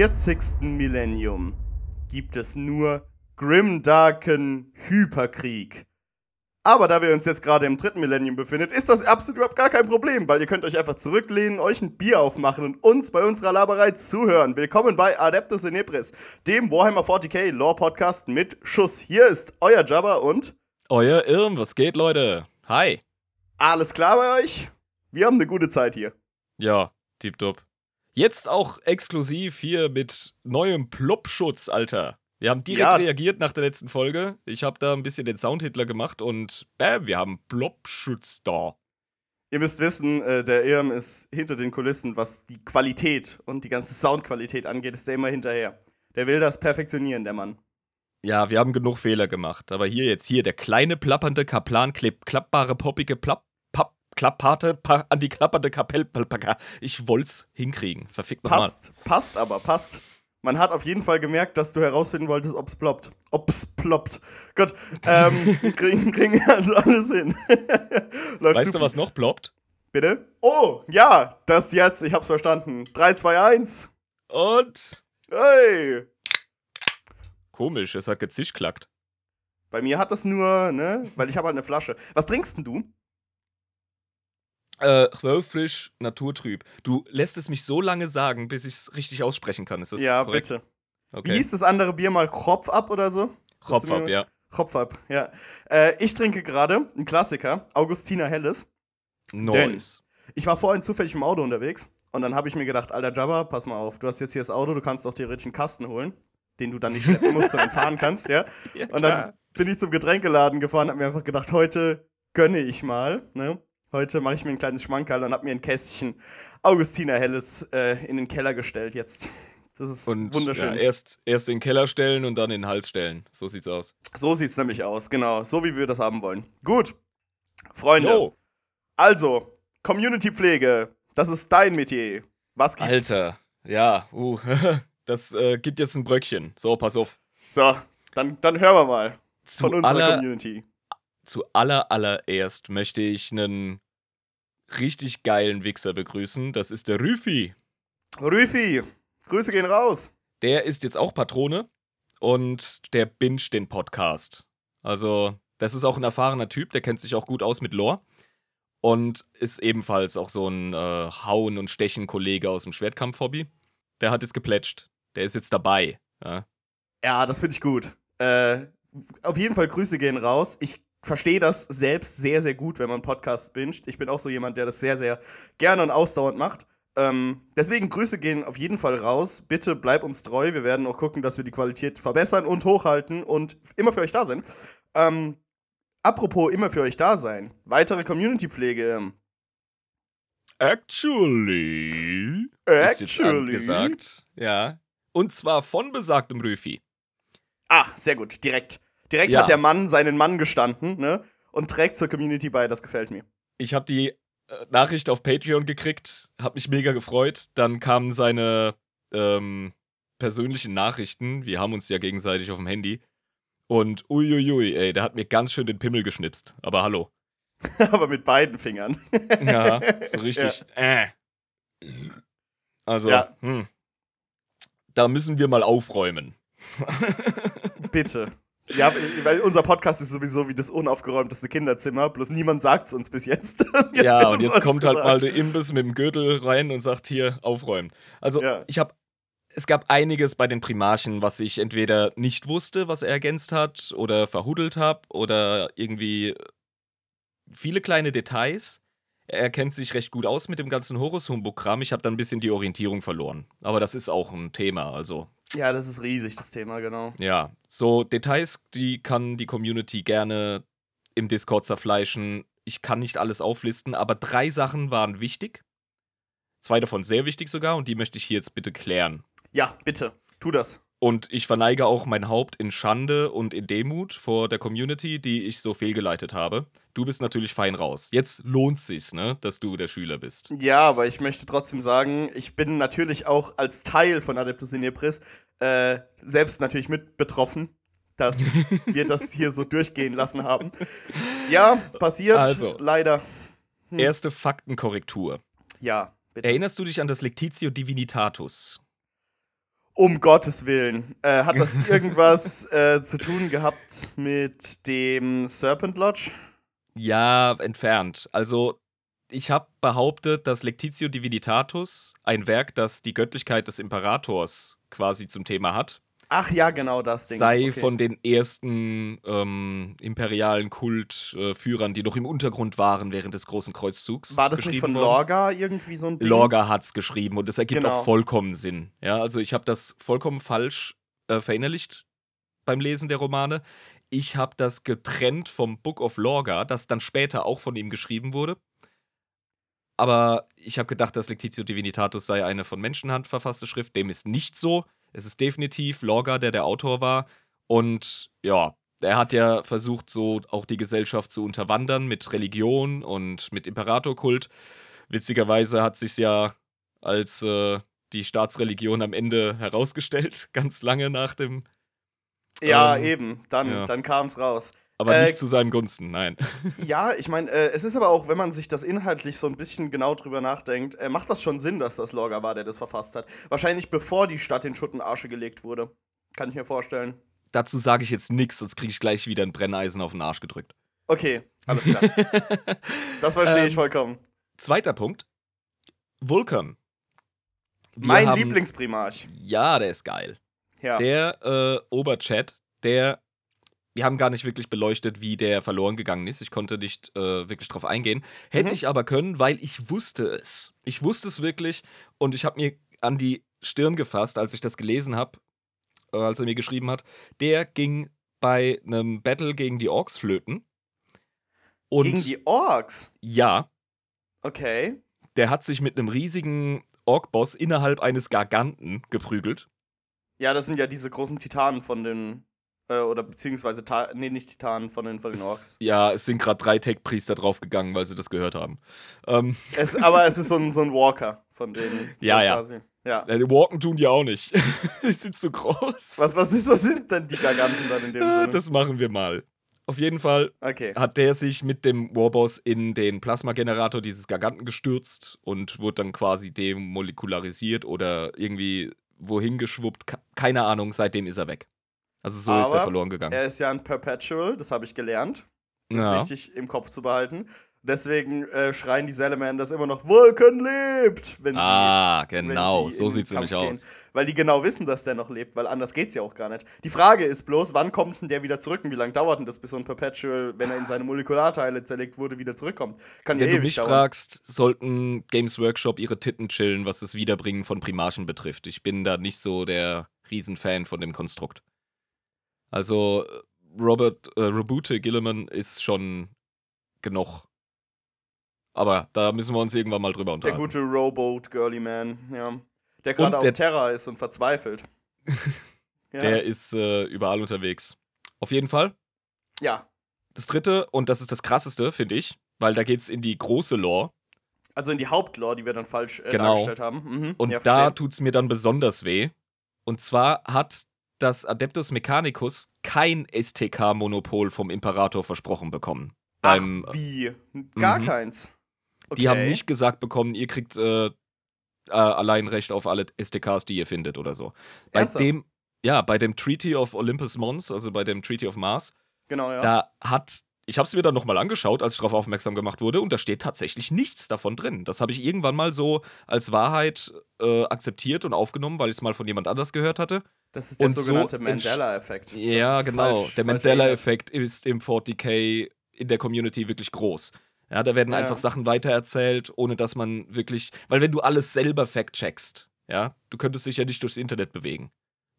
40. Millennium gibt es nur grimdarken Hyperkrieg. Aber da wir uns jetzt gerade im dritten Millennium befinden, ist das absolut überhaupt gar kein Problem, weil ihr könnt euch einfach zurücklehnen, euch ein Bier aufmachen und uns bei unserer Laberei zuhören. Willkommen bei Adeptus Inepris, dem Warhammer 40k Lore Podcast mit Schuss. Hier ist euer Jabber und euer Irm. Was geht, Leute? Hi. Alles klar bei euch? Wir haben eine gute Zeit hier. Ja, tipptopp. Jetzt auch exklusiv hier mit neuem Plopschutz, Alter. Wir haben direkt ja. reagiert nach der letzten Folge. Ich habe da ein bisschen den Soundhitler gemacht und bam, wir haben Plopschutz da. Ihr müsst wissen, äh, der Irm ist hinter den Kulissen, was die Qualität und die ganze Soundqualität angeht, ist der immer hinterher. Der will das perfektionieren, der Mann. Ja, wir haben genug Fehler gemacht. Aber hier jetzt, hier, der kleine, plappernde, Kaplan, klappbare, poppige, plapp, pa an die klappernde Kapell. Ich wollt's hinkriegen. Verfickt nochmal. Passt, passt aber, passt. Man hat auf jeden Fall gemerkt, dass du herausfinden wolltest, ob's ploppt. Ob's ploppt. Gut, ähm, kriegen, kriegen also alles hin. weißt super. du, was noch ploppt? Bitte? Oh, ja, das jetzt, ich hab's verstanden. 3, 2, 1. Und? Hey! Komisch, es hat gezischklackt. Bei mir hat das nur, ne, weil ich habe halt eine Flasche. Was trinkst denn du? Äh, frisch, naturtrüb. Du lässt es mich so lange sagen, bis ich es richtig aussprechen kann. Ist das ja, korrekt? bitte. Okay. Wie hieß das andere Bier mal? Kropf ab oder so? Kropf ab, ja. Kropf ab, ja. Äh, ich trinke gerade einen Klassiker, Augustiner Helles. Nice. Ich war vorhin zufällig im Auto unterwegs und dann habe ich mir gedacht, alter Jabba, pass mal auf, du hast jetzt hier das Auto, du kannst doch theoretisch einen Kasten holen, den du dann nicht schleppen musst, sondern fahren kannst, ja. ja und dann bin ich zum Getränkeladen gefahren, und hab mir einfach gedacht, heute gönne ich mal, ne? Heute mache ich mir ein kleines Schmankerl und habe mir ein Kästchen Augustiner Helles äh, in den Keller gestellt jetzt. Das ist und, wunderschön. Ja, erst, erst in den Keller stellen und dann in den Hals stellen. So sieht's aus. So sieht's nämlich aus, genau. So wie wir das haben wollen. Gut. Freunde. Yo. Also, Community-Pflege. Das ist dein Metier. Was gibt's? Alter, ja, uh, das äh, gibt jetzt ein Bröckchen. So, pass auf. So, dann, dann hören wir mal Zu von unserer aller, Community zu aller allererst möchte ich einen richtig geilen Wichser begrüßen. Das ist der Rüfi. Rüfi, Grüße gehen raus. Der ist jetzt auch Patrone und der binge den Podcast. Also, das ist auch ein erfahrener Typ, der kennt sich auch gut aus mit Lore und ist ebenfalls auch so ein äh, Hauen- und Stechen-Kollege aus dem Schwertkampf-Hobby. Der hat jetzt geplätscht. Der ist jetzt dabei. Ja, ja das finde ich gut. Äh, auf jeden Fall Grüße gehen raus. Ich verstehe das selbst sehr, sehr gut, wenn man Podcasts binscht. Ich bin auch so jemand, der das sehr, sehr gerne und ausdauernd macht. Ähm, deswegen Grüße gehen auf jeden Fall raus. Bitte bleib uns treu. Wir werden auch gucken, dass wir die Qualität verbessern und hochhalten und immer für euch da sein. Ähm, apropos immer für euch da sein. Weitere Community-Pflege. Ähm. Actually. Actually. Gesagt. Ja. Und zwar von besagtem Röfi. Ah, sehr gut. Direkt. Direkt ja. hat der Mann seinen Mann gestanden, ne? Und trägt zur Community bei, das gefällt mir. Ich habe die äh, Nachricht auf Patreon gekriegt, habe mich mega gefreut. Dann kamen seine ähm, persönlichen Nachrichten. Wir haben uns ja gegenseitig auf dem Handy. Und uiuiui, ey, der hat mir ganz schön den Pimmel geschnipst. Aber hallo. Aber mit beiden Fingern. ja, so richtig. Ja. Äh. Also, ja. hm. da müssen wir mal aufräumen. Bitte. Ja, weil unser Podcast ist sowieso wie das unaufgeräumteste Kinderzimmer, bloß niemand sagt es uns bis jetzt. jetzt ja, und jetzt kommt halt mal der Imbiss mit dem Gürtel rein und sagt hier aufräumen. Also, ja. ich habe es gab einiges bei den Primarchen, was ich entweder nicht wusste, was er ergänzt hat, oder verhudelt habe, oder irgendwie viele kleine Details. Er kennt sich recht gut aus mit dem ganzen Horus-Humbug-Kram. Ich habe dann ein bisschen die Orientierung verloren. Aber das ist auch ein Thema, also ja, das ist riesig, das Thema, genau. Ja, so Details, die kann die Community gerne im Discord zerfleischen. Ich kann nicht alles auflisten, aber drei Sachen waren wichtig. Zwei davon sehr wichtig sogar und die möchte ich hier jetzt bitte klären. Ja, bitte, tu das. Und ich verneige auch mein Haupt in Schande und in Demut vor der Community, die ich so fehlgeleitet habe. Du bist natürlich fein raus. Jetzt lohnt sich's, ne, dass du der Schüler bist. Ja, aber ich möchte trotzdem sagen, ich bin natürlich auch als Teil von Adeptus Inepris äh, selbst natürlich mit betroffen, dass wir das hier so durchgehen lassen haben. Ja, passiert, also, leider. Hm. Erste Faktenkorrektur. Ja, bitte. Erinnerst du dich an das Lectitio Divinitatus? Um Gottes Willen. Äh, hat das irgendwas äh, zu tun gehabt mit dem Serpent Lodge? Ja, entfernt. Also, ich habe behauptet, dass Lectitio Divinitatus, ein Werk, das die Göttlichkeit des Imperators quasi zum Thema hat, Ach ja, genau das Ding. sei okay. von den ersten ähm, imperialen Kultführern, äh, die noch im Untergrund waren während des Großen Kreuzzugs. War das nicht von. Lorga irgendwie so ein Ding? Lorga hat es geschrieben und es ergibt genau. auch vollkommen Sinn. Ja, also ich habe das vollkommen falsch äh, verinnerlicht beim Lesen der Romane. Ich habe das getrennt vom Book of Lorga, das dann später auch von ihm geschrieben wurde. Aber ich habe gedacht, dass Lectitio Divinitatus sei eine von Menschenhand verfasste Schrift. Dem ist nicht so. Es ist definitiv Lorga, der der Autor war. Und ja, er hat ja versucht, so auch die Gesellschaft zu unterwandern mit Religion und mit Imperatorkult. Witzigerweise hat sich ja als äh, die Staatsreligion am Ende herausgestellt, ganz lange nach dem. Ja, ähm, eben. Dann, ja. dann kam es raus. Aber äh, nicht zu seinem Gunsten, nein. Ja, ich meine, äh, es ist aber auch, wenn man sich das inhaltlich so ein bisschen genau drüber nachdenkt, äh, macht das schon Sinn, dass das Lorga war, der das verfasst hat. Wahrscheinlich bevor die Stadt in Schutt und Arsche gelegt wurde. Kann ich mir vorstellen. Dazu sage ich jetzt nichts, sonst kriege ich gleich wieder ein Brenneisen auf den Arsch gedrückt. Okay, alles klar. das verstehe ähm, ich vollkommen. Zweiter Punkt. Vulkan. Wir mein haben, Lieblingsprimarch. Ja, der ist geil. Ja. Der äh, Oberchat, der wir haben gar nicht wirklich beleuchtet, wie der verloren gegangen ist. Ich konnte nicht äh, wirklich drauf eingehen. Hätte mhm. ich aber können, weil ich wusste es. Ich wusste es wirklich und ich habe mir an die Stirn gefasst, als ich das gelesen habe, äh, als er mir geschrieben hat. Der ging bei einem Battle gegen die Orks flöten. Und gegen die Orks? Ja. Okay. Der hat sich mit einem riesigen Ork-Boss innerhalb eines Garganten geprügelt. Ja, das sind ja diese großen Titanen von den äh, oder beziehungsweise, Ta nee, nicht Titanen von den, von den Orks. ja, es sind gerade drei Tech-Priester draufgegangen, weil sie das gehört haben. Ähm. Es, aber es ist so ein, so ein Walker von denen. Ja, ja. Quasi. Ja. ja. Die Walken tun die auch nicht. die sind zu groß. Was, was, ist, was sind denn die Giganten dann in dem ja, Sinne? Das machen wir mal. Auf jeden Fall okay. hat der sich mit dem Warboss in den Plasmagenerator dieses Giganten gestürzt und wurde dann quasi demolekularisiert oder irgendwie wohin geschwuppt. Keine Ahnung, seitdem ist er weg. Also so Aber ist er verloren gegangen. Er ist ja ein Perpetual, das habe ich gelernt. Das ja. ist wichtig im Kopf zu behalten. Deswegen äh, schreien die Salamanders immer noch, Vulcan lebt! Wenn sie, ah, genau, wenn sie so sieht es nämlich aus. Weil die genau wissen, dass der noch lebt, weil anders geht's ja auch gar nicht. Die Frage ist bloß, wann kommt denn der wieder zurück und wie lange dauert denn das, bis so ein Perpetual, wenn er in seine Molekularteile zerlegt wurde, wieder zurückkommt? Kann wenn ja du mich dauern. fragst, sollten Games Workshop ihre Titten chillen, was das Wiederbringen von Primarchen betrifft. Ich bin da nicht so der Riesenfan von dem Konstrukt. Also Robert äh, Robute Gilliman ist schon genug. Aber da müssen wir uns irgendwann mal drüber unterhalten. Der gute Rowboat Girly Man, ja. Der gerade auf Terra ist und verzweifelt. ja. Der ist äh, überall unterwegs. Auf jeden Fall. Ja. Das dritte, und das ist das krasseste, finde ich, weil da geht es in die große Lore. Also in die Hauptlore, die wir dann falsch äh, genau. dargestellt haben. Mhm. Und ja, da tut es mir dann besonders weh. Und zwar hat dass Adeptus Mechanicus kein STK-Monopol vom Imperator versprochen bekommen. Ach, Beim, wie? Gar mhm. keins. Okay. Die haben nicht gesagt bekommen, ihr kriegt äh, äh, allein Recht auf alle STKs, die ihr findet oder so. Bei Ernsthaft? dem, ja, bei dem Treaty of Olympus Mons, also bei dem Treaty of Mars, genau, ja. da hat ich habe es mir dann nochmal angeschaut, als ich darauf aufmerksam gemacht wurde, und da steht tatsächlich nichts davon drin. Das habe ich irgendwann mal so als Wahrheit äh, akzeptiert und aufgenommen, weil ich es mal von jemand anders gehört hatte. Das ist der und sogenannte so Mandela-Effekt. Ja, genau. Falsch, der Mandela-Effekt ist im 40k in der Community wirklich groß. Ja, da werden ja. einfach Sachen weitererzählt, ohne dass man wirklich. Weil wenn du alles selber fact-checkst, ja, du könntest dich ja nicht durchs Internet bewegen.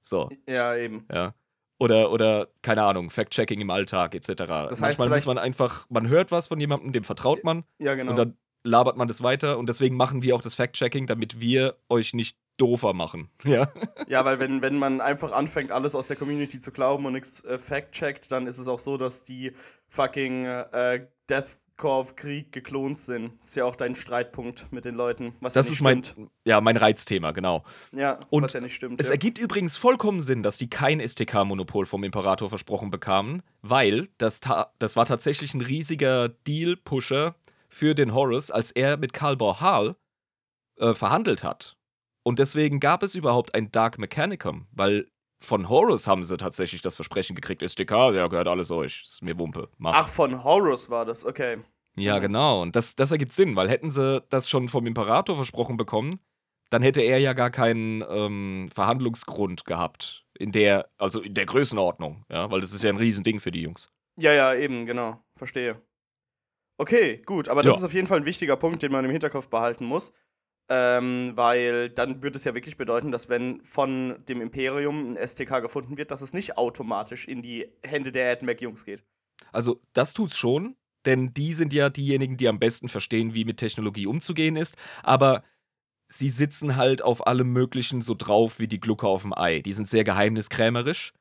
So. Ja, eben. Ja. Oder, oder, keine Ahnung, Fact-Checking im Alltag etc. Das heißt Manchmal muss man einfach, man hört was von jemandem, dem vertraut man. Ja, genau. Und dann labert man das weiter und deswegen machen wir auch das Fact-Checking, damit wir euch nicht doofer machen. Ja, ja weil wenn, wenn man einfach anfängt, alles aus der Community zu glauben und nichts äh, fact-checkt, dann ist es auch so, dass die fucking äh, Death auf Krieg geklont sind. Ist ja auch dein Streitpunkt mit den Leuten. Was das ja ist mein, ja, mein Reizthema, genau. Ja, und was ja nicht stimmt. Es ja. ergibt übrigens vollkommen Sinn, dass die kein STK-Monopol vom Imperator versprochen bekamen, weil das, das war tatsächlich ein riesiger Deal-Pusher für den Horus, als er mit Karl Borhal äh, verhandelt hat. Und deswegen gab es überhaupt ein Dark Mechanicum, weil von Horus haben sie tatsächlich das Versprechen gekriegt, SDK, ja, gehört alles euch, ist mir Wumpe. Macht. Ach, von Horus war das, okay. Ja, mhm. genau. Und das, das ergibt Sinn, weil hätten sie das schon vom Imperator versprochen bekommen, dann hätte er ja gar keinen ähm, Verhandlungsgrund gehabt. In der, also in der Größenordnung, ja, weil das ist ja ein Riesending für die Jungs. Ja, ja, eben, genau. Verstehe. Okay, gut, aber das ja. ist auf jeden Fall ein wichtiger Punkt, den man im Hinterkopf behalten muss. Ähm, weil dann würde es ja wirklich bedeuten, dass wenn von dem Imperium ein STK gefunden wird, dass es nicht automatisch in die Hände der AdMac-Jungs geht. Also, das tut's schon, denn die sind ja diejenigen, die am besten verstehen, wie mit Technologie umzugehen ist. Aber sie sitzen halt auf allem Möglichen so drauf wie die Glucke auf dem Ei. Die sind sehr geheimniskrämerisch.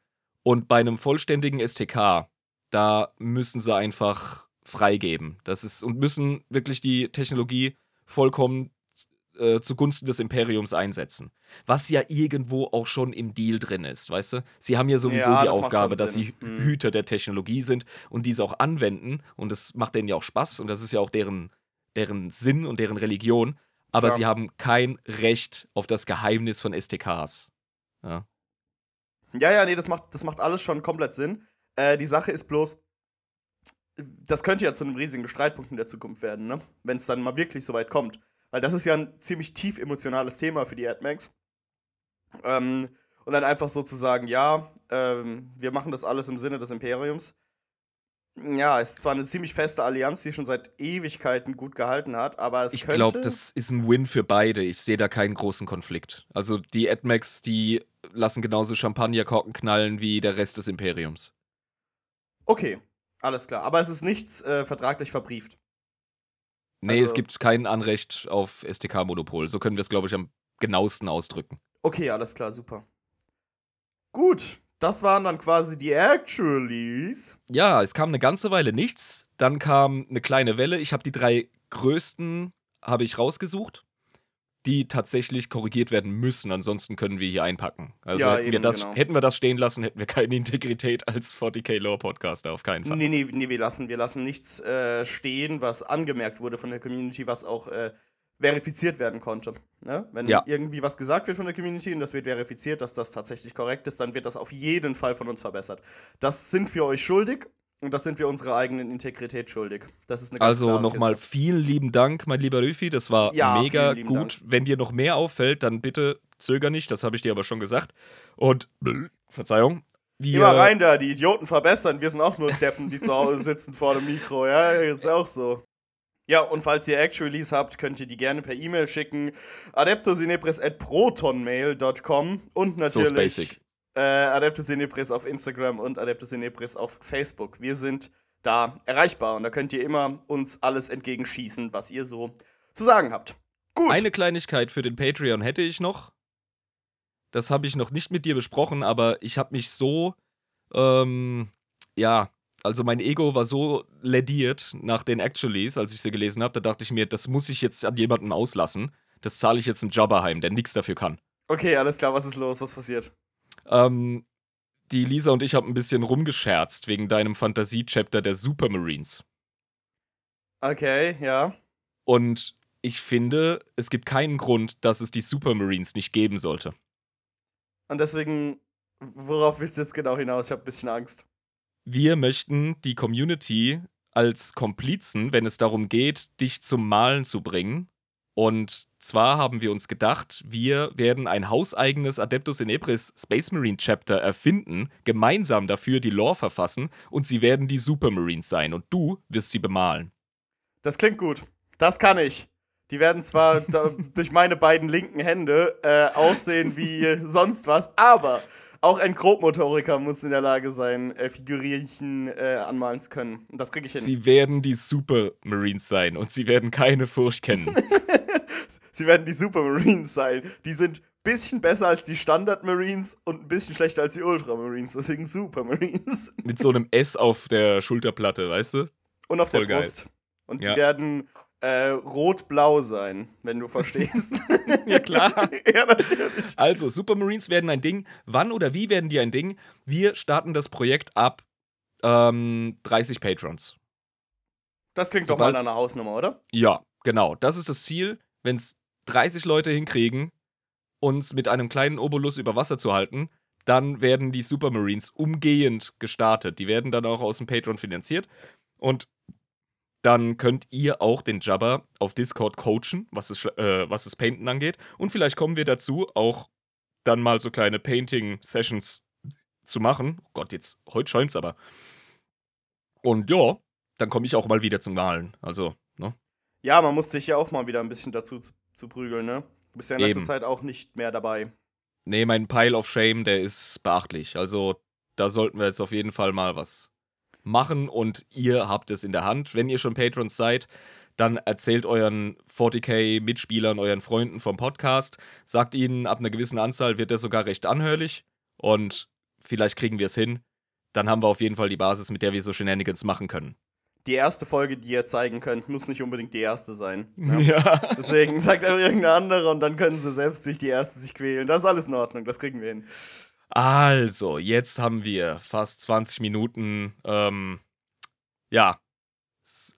Und bei einem vollständigen STK, da müssen sie einfach freigeben. Das ist und müssen wirklich die Technologie vollkommen äh, zugunsten des Imperiums einsetzen. Was ja irgendwo auch schon im Deal drin ist, weißt du? Sie haben ja sowieso ja, die Aufgabe, dass sie mhm. Hüter der Technologie sind und diese auch anwenden. Und das macht denen ja auch Spaß und das ist ja auch deren, deren Sinn und deren Religion. Aber ja. sie haben kein Recht auf das Geheimnis von STKs. Ja. Ja, ja, nee, das macht, das macht alles schon komplett Sinn. Äh, die Sache ist bloß, das könnte ja zu einem riesigen Streitpunkt in der Zukunft werden, ne? Wenn es dann mal wirklich so weit kommt. Weil das ist ja ein ziemlich tief emotionales Thema für die AdMax. Ähm, und dann einfach so zu sagen, ja, ähm, wir machen das alles im Sinne des Imperiums. Ja, ist zwar eine ziemlich feste Allianz, die schon seit Ewigkeiten gut gehalten hat, aber es Ich glaube, das ist ein Win für beide. Ich sehe da keinen großen Konflikt. Also die AdMax, die lassen genauso Champagnerkorken knallen wie der Rest des Imperiums. Okay, alles klar. Aber es ist nichts äh, vertraglich verbrieft. Nee, also, es gibt kein Anrecht auf STK-Monopol. So können wir es, glaube ich, am genauesten ausdrücken. Okay, alles klar, super. Gut, das waren dann quasi die Actualies. Ja, es kam eine ganze Weile nichts. Dann kam eine kleine Welle. Ich habe die drei größten habe ich rausgesucht die tatsächlich korrigiert werden müssen. Ansonsten können wir hier einpacken. Also ja, hätten, eben, wir das, genau. hätten wir das stehen lassen, hätten wir keine Integrität als 40k Lore Podcaster, auf keinen Fall. Nee, nee, nee wir, lassen, wir lassen nichts äh, stehen, was angemerkt wurde von der Community, was auch äh, verifiziert werden konnte. Ne? Wenn ja. irgendwie was gesagt wird von der Community und das wird verifiziert, dass das tatsächlich korrekt ist, dann wird das auf jeden Fall von uns verbessert. Das sind wir euch schuldig und das sind wir unserer eigenen Integrität schuldig. Das ist eine Also nochmal vielen lieben Dank, mein lieber Rüfi. Das war ja, mega gut. Dank. Wenn dir noch mehr auffällt, dann bitte zöger nicht. Das habe ich dir aber schon gesagt. Und, Verzeihung. Wir Immer rein da, die Idioten verbessern. Wir sind auch nur Deppen, die zu Hause sitzen vor dem Mikro. Ja, ist auch so. Ja, und falls ihr Actualies habt, könnt ihr die gerne per E-Mail schicken. adeptosinepris at protonmail.com und natürlich. So basic. Äh, Adeptus Inepris auf Instagram und Adeptus Inepris auf Facebook. Wir sind da erreichbar und da könnt ihr immer uns alles entgegenschießen, was ihr so zu sagen habt. Gut. Eine Kleinigkeit für den Patreon hätte ich noch. Das habe ich noch nicht mit dir besprochen, aber ich habe mich so, ähm, ja, also mein Ego war so lediert nach den Actualies, als ich sie gelesen habe, da dachte ich mir, das muss ich jetzt an jemanden auslassen. Das zahle ich jetzt im Jabba heim, der nichts dafür kann. Okay, alles klar, was ist los? Was passiert? Ähm, die Lisa und ich haben ein bisschen rumgescherzt wegen deinem Fantasie-Chapter der Supermarines. Okay, ja. Und ich finde, es gibt keinen Grund, dass es die Supermarines nicht geben sollte. Und deswegen, worauf willst du jetzt genau hinaus? Ich habe ein bisschen Angst. Wir möchten die Community als Komplizen, wenn es darum geht, dich zum Malen zu bringen, und zwar haben wir uns gedacht, wir werden ein hauseigenes Adeptus Inepris Space Marine Chapter erfinden, gemeinsam dafür die Lore verfassen und sie werden die Supermarines sein und du wirst sie bemalen. Das klingt gut. Das kann ich. Die werden zwar durch meine beiden linken Hände äh, aussehen wie sonst was, aber auch ein Grobmotoriker muss in der Lage sein, äh, Figürchen äh, anmalen zu können. Und das kriege ich hin. Sie werden die Supermarines sein und sie werden keine Furcht kennen. sie werden die Supermarines sein. Die sind ein bisschen besser als die Standard Marines und ein bisschen schlechter als die Ultramarines. Deswegen Supermarines. Mit so einem S auf der Schulterplatte, weißt du? Und auf Voll der Brust. Geil. Und ja. die werden äh, rot-blau sein, wenn du verstehst. ja, klar. ja, natürlich. Also, Supermarines werden ein Ding. Wann oder wie werden die ein Ding? Wir starten das Projekt ab ähm, 30 Patrons. Das klingt Sobald, doch mal nach einer Hausnummer, oder? Ja, genau. Das ist das Ziel. Wenn es 30 Leute hinkriegen, uns mit einem kleinen Obolus über Wasser zu halten, dann werden die Supermarines umgehend gestartet. Die werden dann auch aus dem Patreon finanziert. Und dann könnt ihr auch den Jabber auf Discord coachen, was es, äh, was das Painten angeht. Und vielleicht kommen wir dazu, auch dann mal so kleine Painting-Sessions zu machen. Oh Gott, jetzt, heute scheint's aber. Und ja, dann komme ich auch mal wieder zum Malen. Also, ne? Ja, man muss sich ja auch mal wieder ein bisschen dazu zu, prügeln, ne? Du bist ja in letzter Eben. Zeit auch nicht mehr dabei. Nee, mein Pile of Shame, der ist beachtlich. Also, da sollten wir jetzt auf jeden Fall mal was machen und ihr habt es in der Hand. Wenn ihr schon Patrons seid, dann erzählt euren 40k-Mitspielern, euren Freunden vom Podcast, sagt ihnen, ab einer gewissen Anzahl wird der sogar recht anhörlich und vielleicht kriegen wir es hin. Dann haben wir auf jeden Fall die Basis, mit der wir so Shenanigans machen können. Die erste Folge, die ihr zeigen könnt, muss nicht unbedingt die erste sein. Ne? Ja. Deswegen sagt einfach irgendeine andere und dann können sie selbst durch die erste sich quälen. Das ist alles in Ordnung, das kriegen wir hin. Also, jetzt haben wir fast 20 Minuten, ähm, ja,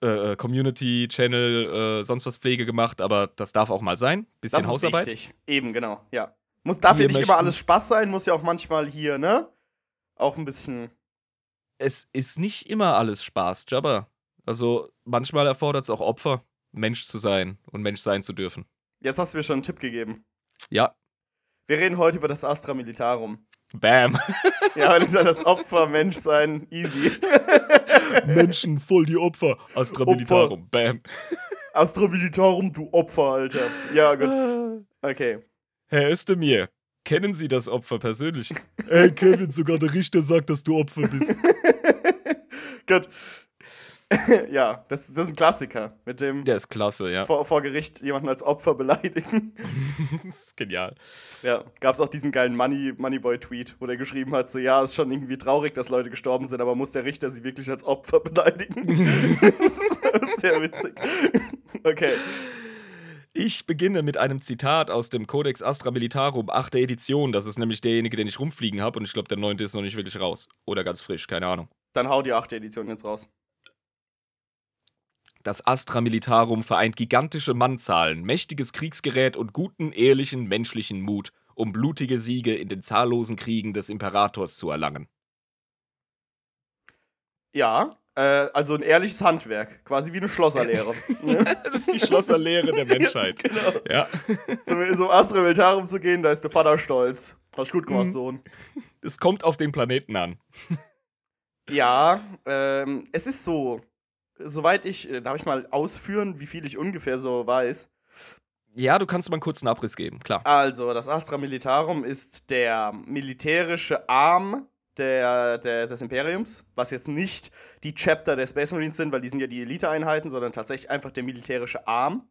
äh, äh, Community, Channel, äh, sonst was Pflege gemacht, aber das darf auch mal sein. Bisschen das ist Hausarbeit. Wichtig. Eben, genau, ja. Muss, darf ja nicht immer alles Spaß sein, muss ja auch manchmal hier, ne? Auch ein bisschen. Es ist nicht immer alles Spaß, Jabba. Also manchmal erfordert es auch Opfer, Mensch zu sein und Mensch sein zu dürfen. Jetzt hast du mir schon einen Tipp gegeben. Ja. Wir reden heute über das Astra Militarum. Bam. Ja, weil ich sage, das Opfer, Mensch sein, easy. Menschen, voll die Opfer. Astra Militarum, bam. Astra Militarum, du Opfer, Alter. Ja, gut. Okay. Herr Özdemir, kennen Sie das Opfer persönlich? Ey, Kevin, sogar der Richter sagt, dass du Opfer bist. gut. ja, das, das, ist ein Klassiker. Mit dem. Der ist klasse, ja. Vor, vor Gericht jemanden als Opfer beleidigen. das ist genial. Ja, gab es auch diesen geilen Money, Moneyboy-Tweet, wo der geschrieben hat: so, ja, ist schon irgendwie traurig, dass Leute gestorben sind, aber muss der Richter sie wirklich als Opfer beleidigen? das ist sehr witzig. okay. Ich beginne mit einem Zitat aus dem Codex Astra Militarum, 8. Edition. Das ist nämlich derjenige, den ich rumfliegen habe. Und ich glaube, der 9. ist noch nicht wirklich raus. Oder ganz frisch, keine Ahnung. Dann hau die 8. Edition jetzt raus. Das Astra Militarum vereint gigantische Mannzahlen, mächtiges Kriegsgerät und guten, ehrlichen, menschlichen Mut, um blutige Siege in den zahllosen Kriegen des Imperators zu erlangen. Ja, äh, also ein ehrliches Handwerk, quasi wie eine Schlosserlehre. das ist die Schlosserlehre der Menschheit. genau. Ja. So, so Astra Militarum zu gehen, da ist der Vater stolz. Hast gut gemacht, mhm. Sohn. Es kommt auf den Planeten an. ja, ähm, es ist so soweit ich, äh, darf ich mal ausführen, wie viel ich ungefähr so weiß? Ja, du kannst mal einen kurzen Abriss geben, klar. Also, das Astra Militarum ist der militärische Arm der, der, des Imperiums, was jetzt nicht die Chapter der Space Marines sind, weil die sind ja die Eliteeinheiten, sondern tatsächlich einfach der militärische Arm,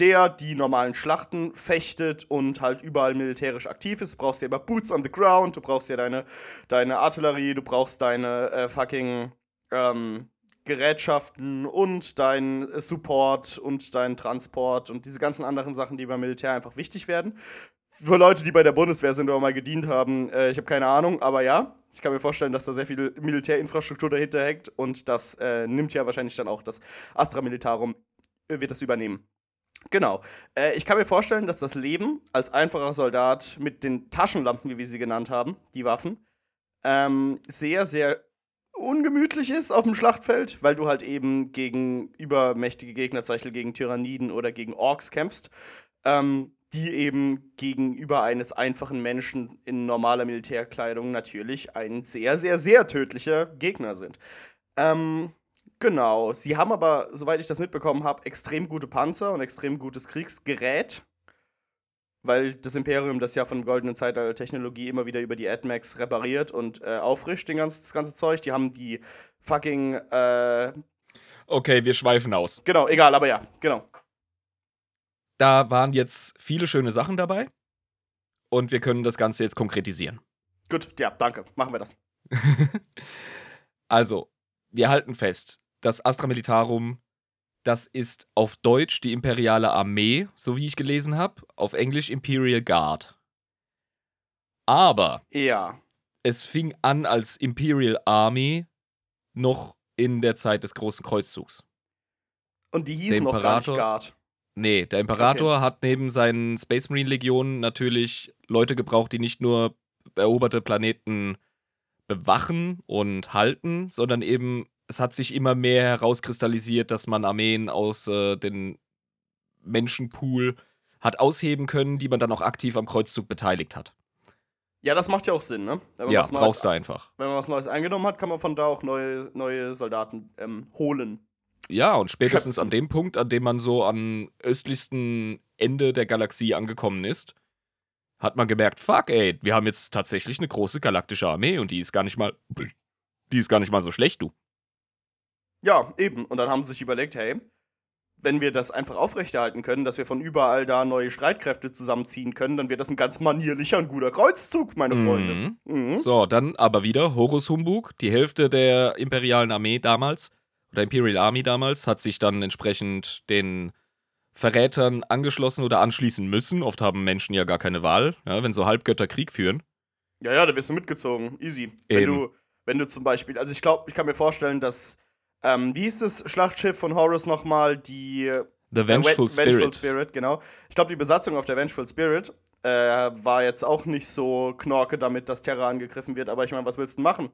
der die normalen Schlachten fechtet und halt überall militärisch aktiv ist. Du brauchst ja immer Boots on the ground, du brauchst ja deine, deine Artillerie, du brauchst deine äh, fucking ähm, Gerätschaften und dein Support und dein Transport und diese ganzen anderen Sachen, die beim Militär einfach wichtig werden. Für Leute, die bei der Bundeswehr sind oder mal gedient haben, äh, ich habe keine Ahnung, aber ja, ich kann mir vorstellen, dass da sehr viel Militärinfrastruktur dahinter hängt und das äh, nimmt ja wahrscheinlich dann auch das Astra Militarum, äh, wird das übernehmen. Genau. Äh, ich kann mir vorstellen, dass das Leben als einfacher Soldat mit den Taschenlampen, wie wir sie genannt haben, die Waffen, ähm, sehr, sehr ungemütlich ist auf dem Schlachtfeld, weil du halt eben gegen übermächtige Gegner, zum Beispiel gegen Tyranniden oder gegen Orks kämpfst, ähm, die eben gegenüber eines einfachen Menschen in normaler Militärkleidung natürlich ein sehr, sehr, sehr tödlicher Gegner sind. Ähm, genau. Sie haben aber, soweit ich das mitbekommen habe, extrem gute Panzer und extrem gutes Kriegsgerät weil das Imperium das ja von goldenen Zeitalter Technologie immer wieder über die AdMax repariert und äh, auffrischt, den ganzen, das ganze Zeug. Die haben die fucking. Äh okay, wir schweifen aus. Genau, egal, aber ja, genau. Da waren jetzt viele schöne Sachen dabei und wir können das Ganze jetzt konkretisieren. Gut, ja, danke. Machen wir das. also, wir halten fest, das Astra Militarum das ist auf Deutsch die imperiale Armee, so wie ich gelesen habe, auf Englisch Imperial Guard. Aber ja. es fing an als Imperial Army noch in der Zeit des Großen Kreuzzugs. Und die hießen noch gar nicht Guard. Nee, der Imperator okay. hat neben seinen Space Marine Legionen natürlich Leute gebraucht, die nicht nur eroberte Planeten bewachen und halten, sondern eben es hat sich immer mehr herauskristallisiert, dass man Armeen aus äh, den Menschenpool hat ausheben können, die man dann auch aktiv am Kreuzzug beteiligt hat. Ja, das macht ja auch Sinn, ne? ja, brauchst Neues, du einfach. Wenn man was Neues eingenommen hat, kann man von da auch neue, neue Soldaten ähm, holen. Ja, und spätestens Schöpfen. an dem Punkt, an dem man so am östlichsten Ende der Galaxie angekommen ist, hat man gemerkt, fuck, ey, wir haben jetzt tatsächlich eine große galaktische Armee und die ist gar nicht mal, die ist gar nicht mal so schlecht, du. Ja, eben. Und dann haben sie sich überlegt, hey, wenn wir das einfach aufrechterhalten können, dass wir von überall da neue Streitkräfte zusammenziehen können, dann wird das ein ganz manierlicher und guter Kreuzzug, meine Freunde. Mhm. Mhm. So, dann aber wieder Horus Humbug. Die Hälfte der imperialen Armee damals, oder Imperial Army damals, hat sich dann entsprechend den Verrätern angeschlossen oder anschließen müssen. Oft haben Menschen ja gar keine Wahl, ja, wenn so Halbgötter Krieg führen. Ja, ja, da wirst du mitgezogen. Easy. Wenn du, wenn du zum Beispiel, also ich glaube, ich kann mir vorstellen, dass ähm, wie hieß das Schlachtschiff von Horus nochmal? Die. The Vengeful, äh, Spirit. Vengeful Spirit, genau. Ich glaube, die Besatzung auf der Vengeful Spirit äh, war jetzt auch nicht so knorke damit, dass Terra angegriffen wird. Aber ich meine, was willst du machen?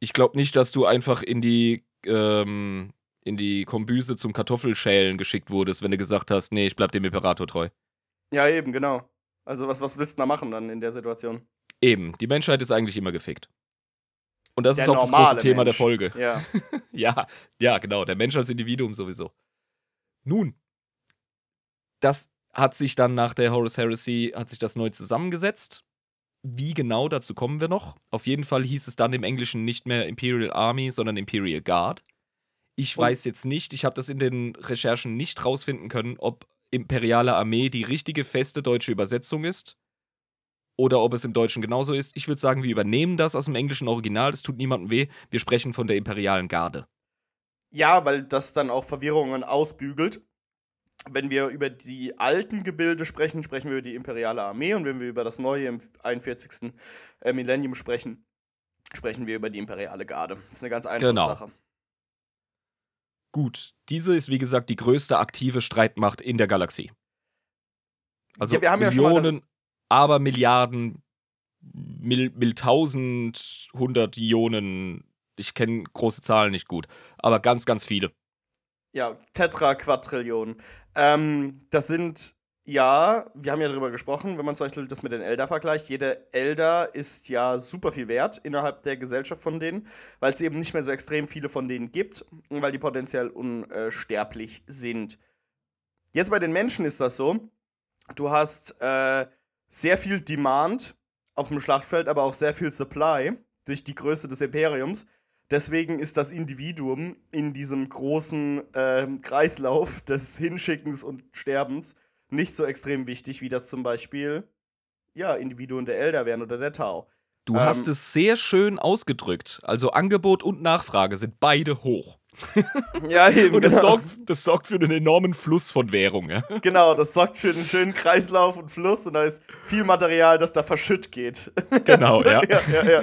Ich glaube nicht, dass du einfach in die. Ähm, in die Kombüse zum Kartoffelschälen geschickt wurdest, wenn du gesagt hast, nee, ich bleib dem Imperator treu. Ja, eben, genau. Also, was, was willst du da machen dann in der Situation? Eben, die Menschheit ist eigentlich immer gefickt. Und das der ist auch das große Thema der Folge. Ja. ja, ja, genau. Der Mensch als Individuum sowieso. Nun, das hat sich dann nach der Horus Heresy, hat sich das neu zusammengesetzt. Wie genau, dazu kommen wir noch. Auf jeden Fall hieß es dann im Englischen nicht mehr Imperial Army, sondern Imperial Guard. Ich Und weiß jetzt nicht, ich habe das in den Recherchen nicht rausfinden können, ob Imperiale Armee die richtige feste deutsche Übersetzung ist oder ob es im Deutschen genauso ist. Ich würde sagen, wir übernehmen das aus dem englischen Original. Das tut niemandem weh. Wir sprechen von der imperialen Garde. Ja, weil das dann auch Verwirrungen ausbügelt. Wenn wir über die alten Gebilde sprechen, sprechen wir über die imperiale Armee. Und wenn wir über das neue im 41. Äh, Millennium sprechen, sprechen wir über die imperiale Garde. Das ist eine ganz einfache genau. Sache. Gut, diese ist wie gesagt die größte aktive Streitmacht in der Galaxie. Also ja, Millionen, aber Milliarden, Mil, hundert Ionen. Ich kenne große Zahlen nicht gut, aber ganz, ganz viele. Ja, Tetra-Quadrillionen. Ähm, das sind, ja, wir haben ja darüber gesprochen, wenn man zum Beispiel das mit den Elder vergleicht. Jede Elder ist ja super viel wert innerhalb der Gesellschaft von denen, weil es eben nicht mehr so extrem viele von denen gibt, weil die potenziell unsterblich sind. Jetzt bei den Menschen ist das so. Du hast äh, sehr viel Demand auf dem Schlachtfeld, aber auch sehr viel Supply durch die Größe des Imperiums. Deswegen ist das Individuum in diesem großen äh, Kreislauf des Hinschickens und Sterbens nicht so extrem wichtig, wie das zum Beispiel ja, Individuen der Elder wären oder der Tau. Du ähm, hast es sehr schön ausgedrückt. Also Angebot und Nachfrage sind beide hoch. Ja, eben. Und das, genau. sorgt, das sorgt für einen enormen Fluss von Währung. Ja? Genau, das sorgt für einen schönen Kreislauf und Fluss und da ist viel Material, das da verschütt geht. Genau, ja. ja, ja, ja.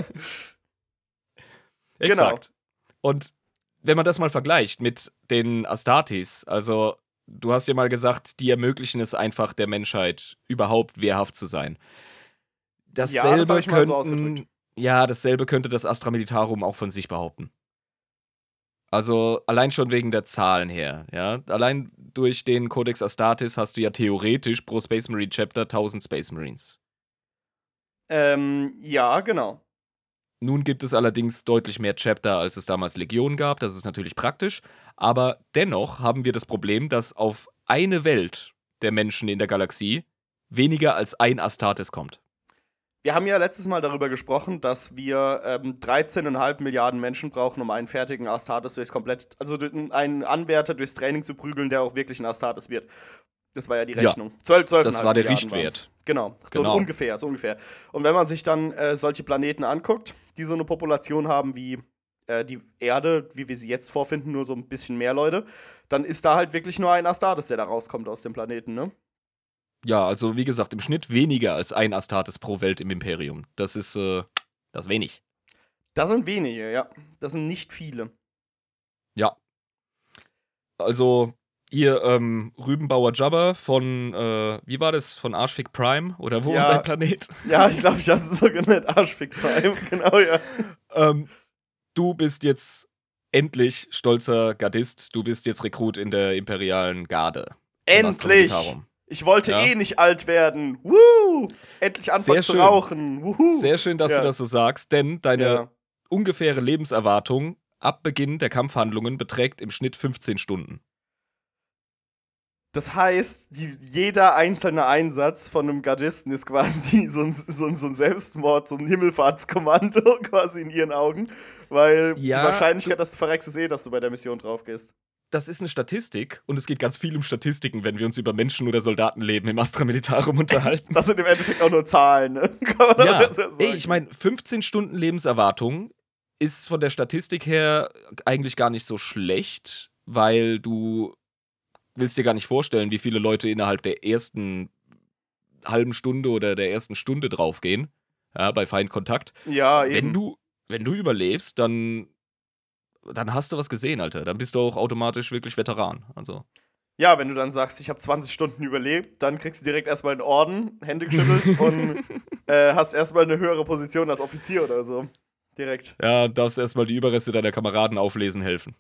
Exakt. Genau. Und wenn man das mal vergleicht mit den Astartes, also du hast ja mal gesagt, die ermöglichen es einfach der Menschheit, überhaupt wehrhaft zu sein. Dasselbe ja, das könnten, so ja, dasselbe könnte das Astra Militarum auch von sich behaupten. Also allein schon wegen der Zahlen her, ja. Allein durch den Codex Astartes hast du ja theoretisch pro Space Marine Chapter 1000 Space Marines. Ähm, ja, genau. Nun gibt es allerdings deutlich mehr Chapter, als es damals Legionen gab. Das ist natürlich praktisch. Aber dennoch haben wir das Problem, dass auf eine Welt der Menschen in der Galaxie weniger als ein Astartes kommt. Wir haben ja letztes Mal darüber gesprochen, dass wir ähm, 13,5 Milliarden Menschen brauchen, um einen fertigen Astartes durchs komplett, also einen Anwärter durchs Training zu prügeln, der auch wirklich ein Astartes wird. Das war ja die Rechnung. Ja, 12, 12 das war der Milliarden Richtwert. Genau, genau. So ungefähr, so ungefähr. Und wenn man sich dann äh, solche Planeten anguckt, die so eine Population haben wie äh, die Erde, wie wir sie jetzt vorfinden, nur so ein bisschen mehr Leute, dann ist da halt wirklich nur ein Astartes, der da rauskommt aus dem Planeten, ne? Ja, also wie gesagt, im Schnitt weniger als ein Astartes pro Welt im Imperium. Das ist, äh, das ist wenig. Das sind wenige, ja. Das sind nicht viele. Ja. Also, Hier, ähm, Rübenbauer Jabber von, äh, wie war das? Von Arschfick Prime? Oder wo ja. war dein Planet? Ja, ich glaube, ich habe es so genannt. Arschfick Prime, genau, ja. ähm, du bist jetzt endlich stolzer Gardist. Du bist jetzt Rekrut in der imperialen Garde. Endlich! Ich wollte ja. eh nicht alt werden. Woo! Endlich anfangen zu rauchen. Woohoo. Sehr schön, dass ja. du das so sagst, denn deine ja. ungefähre Lebenserwartung ab Beginn der Kampfhandlungen beträgt im Schnitt 15 Stunden. Das heißt, die, jeder einzelne Einsatz von einem Gardisten ist quasi so ein, so, ein, so ein, Selbstmord, so ein Himmelfahrtskommando quasi in ihren Augen. Weil ja, die Wahrscheinlichkeit, dass du verreckst, ist eh, dass du bei der Mission drauf gehst das ist eine Statistik und es geht ganz viel um Statistiken, wenn wir uns über Menschen- oder Soldatenleben im Astra Militarum unterhalten. Das sind im Endeffekt auch nur Zahlen, ne? ja, ey, ich meine, 15 Stunden Lebenserwartung ist von der Statistik her eigentlich gar nicht so schlecht, weil du willst dir gar nicht vorstellen, wie viele Leute innerhalb der ersten halben Stunde oder der ersten Stunde draufgehen, ja, bei Feindkontakt. Ja, eben. Wenn du, wenn du überlebst, dann dann hast du was gesehen, Alter. Dann bist du auch automatisch wirklich Veteran. Also. Ja, wenn du dann sagst, ich habe 20 Stunden überlebt, dann kriegst du direkt erstmal einen Orden, Hände geschüttelt und äh, hast erstmal eine höhere Position als Offizier oder so. Direkt. Ja, darfst erstmal die Überreste deiner Kameraden auflesen helfen.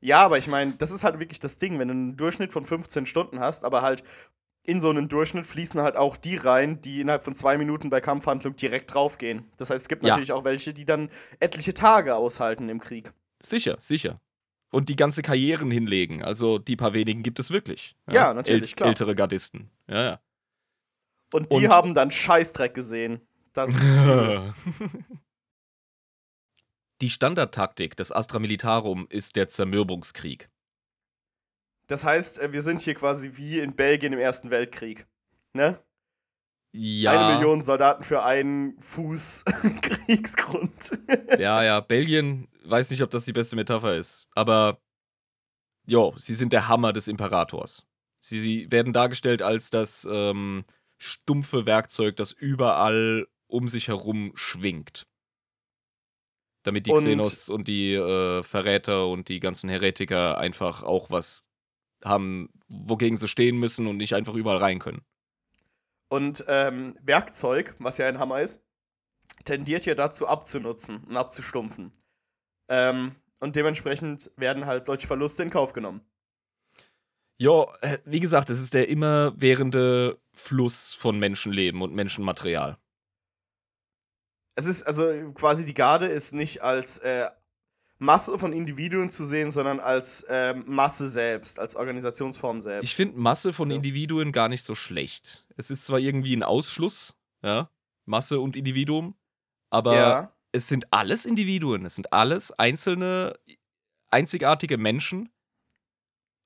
ja, aber ich meine, das ist halt wirklich das Ding, wenn du einen Durchschnitt von 15 Stunden hast, aber halt in so einen Durchschnitt fließen halt auch die rein, die innerhalb von zwei Minuten bei Kampfhandlung direkt draufgehen. Das heißt, es gibt ja. natürlich auch welche, die dann etliche Tage aushalten im Krieg. Sicher, sicher. Und die ganze Karrieren hinlegen. Also die paar wenigen gibt es wirklich. Ja, ja natürlich, äl. Ältere Gardisten. Ja, ja. Und die Und haben dann Scheißdreck gesehen. Das die Standardtaktik des Astra Militarum ist der Zermürbungskrieg. Das heißt, äh, wir sind hier quasi wie in Belgien im Ersten Weltkrieg. Ne? Ja. Eine Million Soldaten für einen Fuß Kriegsgrund. ja, ja. Belgien, weiß nicht, ob das die beste Metapher ist. Aber, jo, sie sind der Hammer des Imperators. Sie, sie werden dargestellt als das ähm, stumpfe Werkzeug, das überall um sich herum schwingt. Damit die Xenos und, und die äh, Verräter und die ganzen Heretiker einfach auch was haben, wogegen sie stehen müssen und nicht einfach überall rein können. Und ähm, Werkzeug, was ja ein Hammer ist, tendiert ja dazu abzunutzen und abzustumpfen. Ähm, und dementsprechend werden halt solche Verluste in Kauf genommen. Ja, äh, wie gesagt, es ist der immerwährende Fluss von Menschenleben und Menschenmaterial. Es ist also quasi die Garde ist nicht als äh, Masse von Individuen zu sehen, sondern als ähm, Masse selbst, als Organisationsform selbst. Ich finde Masse von ja. Individuen gar nicht so schlecht. Es ist zwar irgendwie ein Ausschluss, ja, Masse und Individuum, aber ja. es sind alles Individuen, es sind alles einzelne, einzigartige Menschen.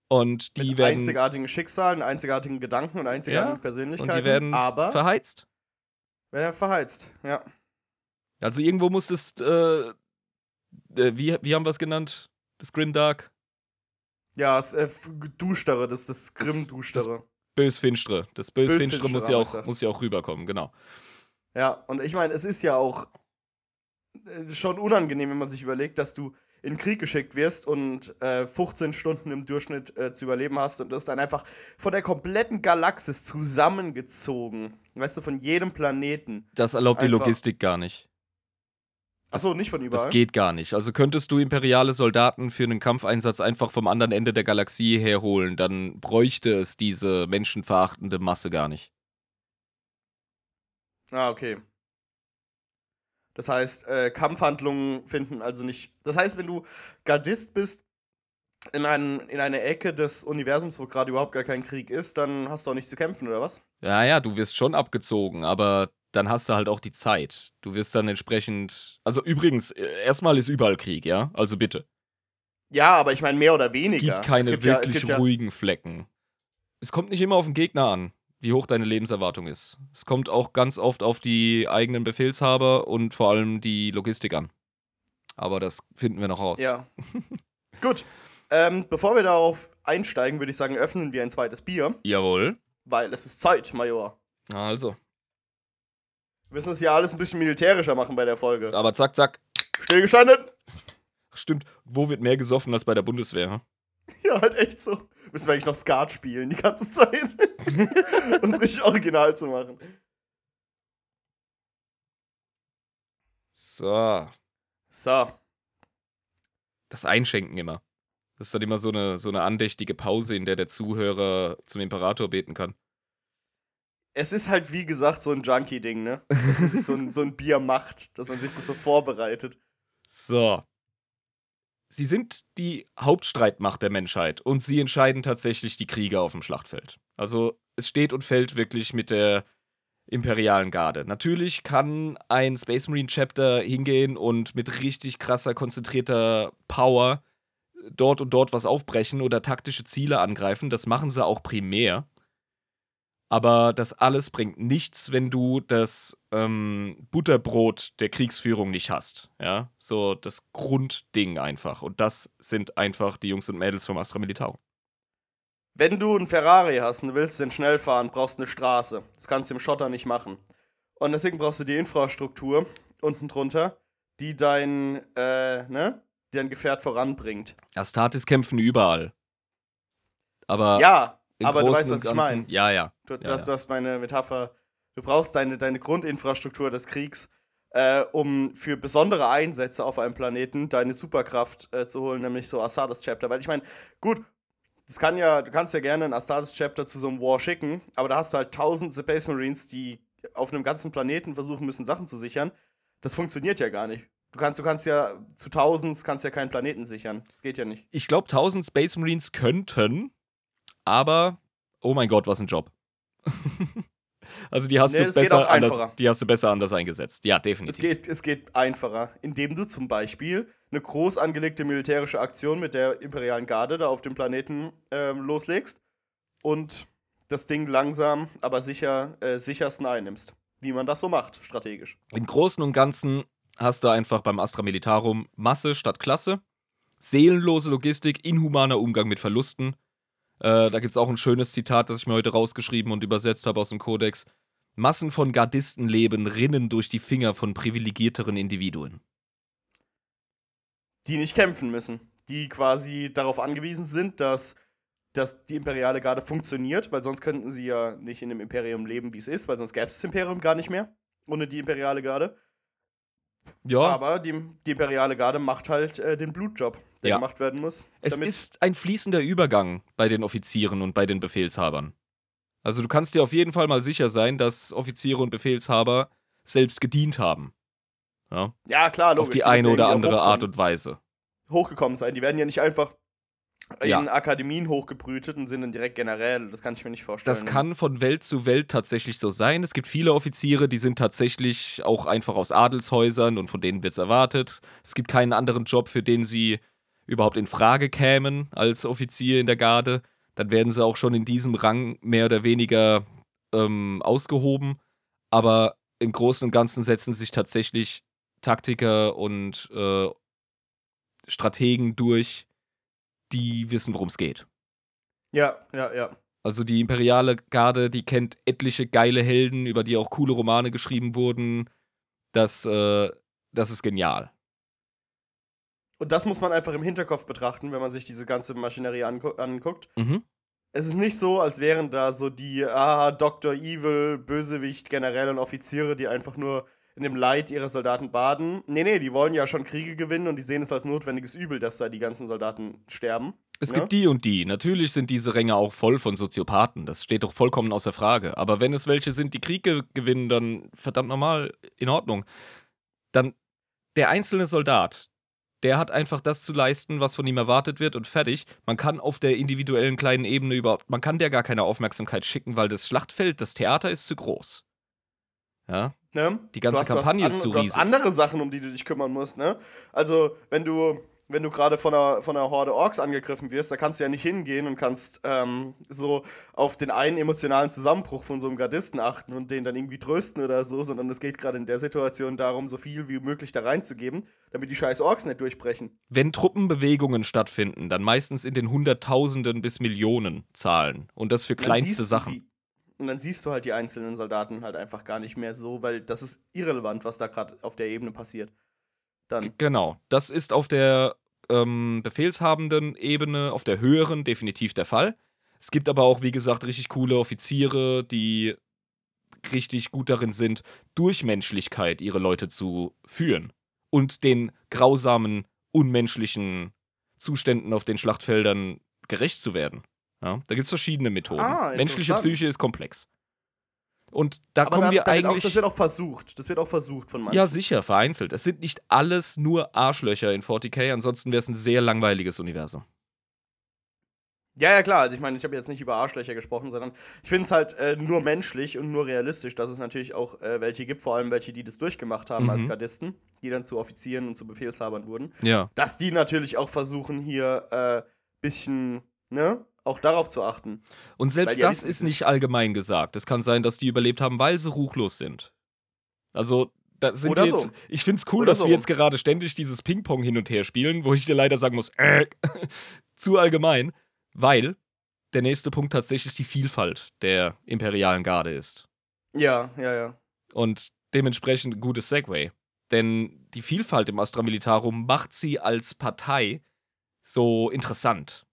Und die Mit werden. Einzigartigen Schicksalen, einzigartigen Gedanken und einzigartigen ja, Persönlichkeiten. Und die werden aber verheizt. Werden verheizt, ja. Also irgendwo muss es äh, äh, wie, wie haben wir es genannt? Das Grimdark? Ja, das äh, Duschtere, das, das Grim-Duschtere. Bösfinstere. Das Bösfinstere muss, ja auch, muss ja auch rüberkommen, genau. Ja, und ich meine, es ist ja auch äh, schon unangenehm, wenn man sich überlegt, dass du in den Krieg geschickt wirst und äh, 15 Stunden im Durchschnitt äh, zu überleben hast und das dann einfach von der kompletten Galaxis zusammengezogen. Weißt du, von jedem Planeten. Das erlaubt die Logistik gar nicht. Achso, nicht von überall. Das geht gar nicht. Also könntest du imperiale Soldaten für einen Kampfeinsatz einfach vom anderen Ende der Galaxie herholen, dann bräuchte es diese menschenverachtende Masse gar nicht. Ah, okay. Das heißt, äh, Kampfhandlungen finden also nicht. Das heißt, wenn du Gardist bist in, einen, in eine Ecke des Universums, wo gerade überhaupt gar kein Krieg ist, dann hast du auch nicht zu kämpfen, oder was? Ja, ja, du wirst schon abgezogen, aber dann hast du halt auch die Zeit. Du wirst dann entsprechend. Also übrigens, äh, erstmal ist überall Krieg, ja? Also bitte. Ja, aber ich meine mehr oder weniger. Es gibt keine es gibt wirklich ja, ruhigen ja Flecken. Es kommt nicht immer auf den Gegner an, wie hoch deine Lebenserwartung ist. Es kommt auch ganz oft auf die eigenen Befehlshaber und vor allem die Logistik an. Aber das finden wir noch raus. Ja. Gut. Ähm, bevor wir darauf einsteigen, würde ich sagen, öffnen wir ein zweites Bier. Jawohl. Weil es ist Zeit, Major. Also. Wir müssen es ja alles ein bisschen militärischer machen bei der Folge. Aber zack, zack. Stillgestanden. Stimmt. Wo wird mehr gesoffen als bei der Bundeswehr? Ja, halt echt so. Müssen wir eigentlich noch Skat spielen die ganze Zeit. um es richtig original zu machen. So. So. Das Einschenken immer. Das ist dann immer so eine, so eine andächtige Pause, in der der Zuhörer zum Imperator beten kann. Es ist halt, wie gesagt, so ein Junkie-Ding, ne? Dass man sich so ein, so ein Bier macht, dass man sich das so vorbereitet. So. Sie sind die Hauptstreitmacht der Menschheit und sie entscheiden tatsächlich die Kriege auf dem Schlachtfeld. Also es steht und fällt wirklich mit der imperialen Garde. Natürlich kann ein Space Marine Chapter hingehen und mit richtig krasser, konzentrierter Power dort und dort was aufbrechen oder taktische Ziele angreifen. Das machen sie auch primär. Aber das alles bringt nichts, wenn du das ähm, Butterbrot der Kriegsführung nicht hast. Ja, so das Grundding einfach. Und das sind einfach die Jungs und Mädels vom Astra Militarum. Wenn du einen Ferrari hast und willst den schnell fahren, brauchst du eine Straße. Das kannst du im Schotter nicht machen. Und deswegen brauchst du die Infrastruktur unten drunter, die dein, äh, ne, die dein Gefährt voranbringt. Astartes kämpfen überall. Aber ja, aber du weißt, was ich meine. Ja, ja. Du, ja, du, hast, du hast meine Metapher. Du brauchst deine, deine Grundinfrastruktur des Kriegs, äh, um für besondere Einsätze auf einem Planeten deine Superkraft äh, zu holen, nämlich so Astartes Chapter. Weil ich meine, gut, das kann ja, du kannst ja gerne ein Astartes Chapter zu so einem War schicken, aber da hast du halt tausend Space Marines, die auf einem ganzen Planeten versuchen müssen, Sachen zu sichern. Das funktioniert ja gar nicht. Du kannst, du kannst ja zu tausend kannst ja keinen Planeten sichern. Das geht ja nicht. Ich glaube, tausend Space Marines könnten, aber oh mein Gott, was ein Job. also die hast nee, du besser anders, die hast du besser anders eingesetzt. Ja, definitiv. Es geht, es geht einfacher, indem du zum Beispiel eine groß angelegte militärische Aktion mit der imperialen Garde da auf dem Planeten äh, loslegst und das Ding langsam, aber sicher äh, sichersten einnimmst. Wie man das so macht, strategisch. Im Großen und Ganzen hast du einfach beim Astra Militarum Masse statt Klasse, seelenlose Logistik, inhumaner Umgang mit Verlusten äh, da gibt es auch ein schönes Zitat, das ich mir heute rausgeschrieben und übersetzt habe aus dem Kodex. Massen von Gardistenleben rinnen durch die Finger von privilegierteren Individuen. Die nicht kämpfen müssen. Die quasi darauf angewiesen sind, dass, dass die imperiale Garde funktioniert, weil sonst könnten sie ja nicht in dem Imperium leben, wie es ist, weil sonst gäbe es das Imperium gar nicht mehr, ohne die imperiale Garde. Ja. Aber die, die imperiale Garde macht halt äh, den Blutjob der ja. gemacht werden muss. Es ist ein fließender Übergang bei den Offizieren und bei den Befehlshabern. Also du kannst dir auf jeden Fall mal sicher sein, dass Offiziere und Befehlshaber selbst gedient haben. Ja, ja klar, logisch. Auf die eine oder andere Art und Weise. Hochgekommen sein. Die werden ja nicht einfach ja. in Akademien hochgebrütet und sind dann direkt generell. Das kann ich mir nicht vorstellen. Das kann von Welt zu Welt tatsächlich so sein. Es gibt viele Offiziere, die sind tatsächlich auch einfach aus Adelshäusern und von denen wird es erwartet. Es gibt keinen anderen Job, für den sie überhaupt in Frage kämen als Offizier in der Garde, dann werden sie auch schon in diesem Rang mehr oder weniger ähm, ausgehoben. Aber im Großen und Ganzen setzen sich tatsächlich Taktiker und äh, Strategen durch, die wissen, worum es geht. Ja, ja, ja. Also die imperiale Garde, die kennt etliche geile Helden, über die auch coole Romane geschrieben wurden. Das, äh, das ist genial. Und das muss man einfach im Hinterkopf betrachten, wenn man sich diese ganze Maschinerie angu anguckt. Mhm. Es ist nicht so, als wären da so die ah, Dr. Evil, Bösewicht, Generäle und Offiziere, die einfach nur in dem Leid ihrer Soldaten baden. Nee, nee, die wollen ja schon Kriege gewinnen und die sehen es als notwendiges Übel, dass da die ganzen Soldaten sterben. Es ja? gibt die und die. Natürlich sind diese Ränge auch voll von Soziopathen. Das steht doch vollkommen außer Frage. Aber wenn es welche sind, die Kriege gewinnen, dann verdammt normal in Ordnung. Dann der einzelne Soldat, der hat einfach das zu leisten, was von ihm erwartet wird und fertig. Man kann auf der individuellen kleinen Ebene überhaupt, man kann der gar keine Aufmerksamkeit schicken, weil das Schlachtfeld, das Theater ist zu groß. Ja. Ne? Die ganze hast, Kampagne ist zu riesig. Du hast andere Sachen, um die du dich kümmern musst, ne? Also, wenn du wenn du gerade von einer, von einer Horde Orks angegriffen wirst, da kannst du ja nicht hingehen und kannst ähm, so auf den einen emotionalen Zusammenbruch von so einem Gardisten achten und den dann irgendwie trösten oder so, sondern es geht gerade in der Situation darum, so viel wie möglich da reinzugeben, damit die scheiß Orks nicht durchbrechen. Wenn Truppenbewegungen stattfinden, dann meistens in den Hunderttausenden bis Millionen Zahlen und das für kleinste Sachen. Die, und dann siehst du halt die einzelnen Soldaten halt einfach gar nicht mehr so, weil das ist irrelevant, was da gerade auf der Ebene passiert dann. Genau. Das ist auf der ähm, befehlshabenden Ebene, auf der höheren definitiv der Fall. Es gibt aber auch, wie gesagt, richtig coole Offiziere, die richtig gut darin sind, durch Menschlichkeit ihre Leute zu führen und den grausamen, unmenschlichen Zuständen auf den Schlachtfeldern gerecht zu werden. Ja, da gibt es verschiedene Methoden. Ah, Menschliche Psyche ist komplex. Und da Aber kommen da, wir da eigentlich. Auch, das wird auch versucht. Das wird auch versucht von manchen. Ja, sicher, vereinzelt. Es sind nicht alles nur Arschlöcher in 40k, ansonsten wäre es ein sehr langweiliges Universum. Ja, ja, klar. Also ich meine, ich habe jetzt nicht über Arschlöcher gesprochen, sondern ich finde es halt äh, nur menschlich und nur realistisch, dass es natürlich auch äh, welche gibt, vor allem welche, die das durchgemacht haben mhm. als Gardisten, die dann zu Offizieren und zu Befehlshabern wurden. Ja. Dass die natürlich auch versuchen, hier ein äh, bisschen, ne, auch darauf zu achten. Und selbst das ist nicht allgemein gesagt. Es kann sein, dass die überlebt haben, weil sie ruchlos sind. Also, da sind jetzt, so. ich finde es cool, Oder dass so. wir jetzt gerade ständig dieses Ping-Pong hin und her spielen, wo ich dir leider sagen muss, äh, zu allgemein weil der nächste Punkt tatsächlich die Vielfalt der imperialen Garde ist. Ja, ja, ja. Und dementsprechend ein gutes Segway. Denn die Vielfalt im Astra Militarum macht sie als Partei so interessant.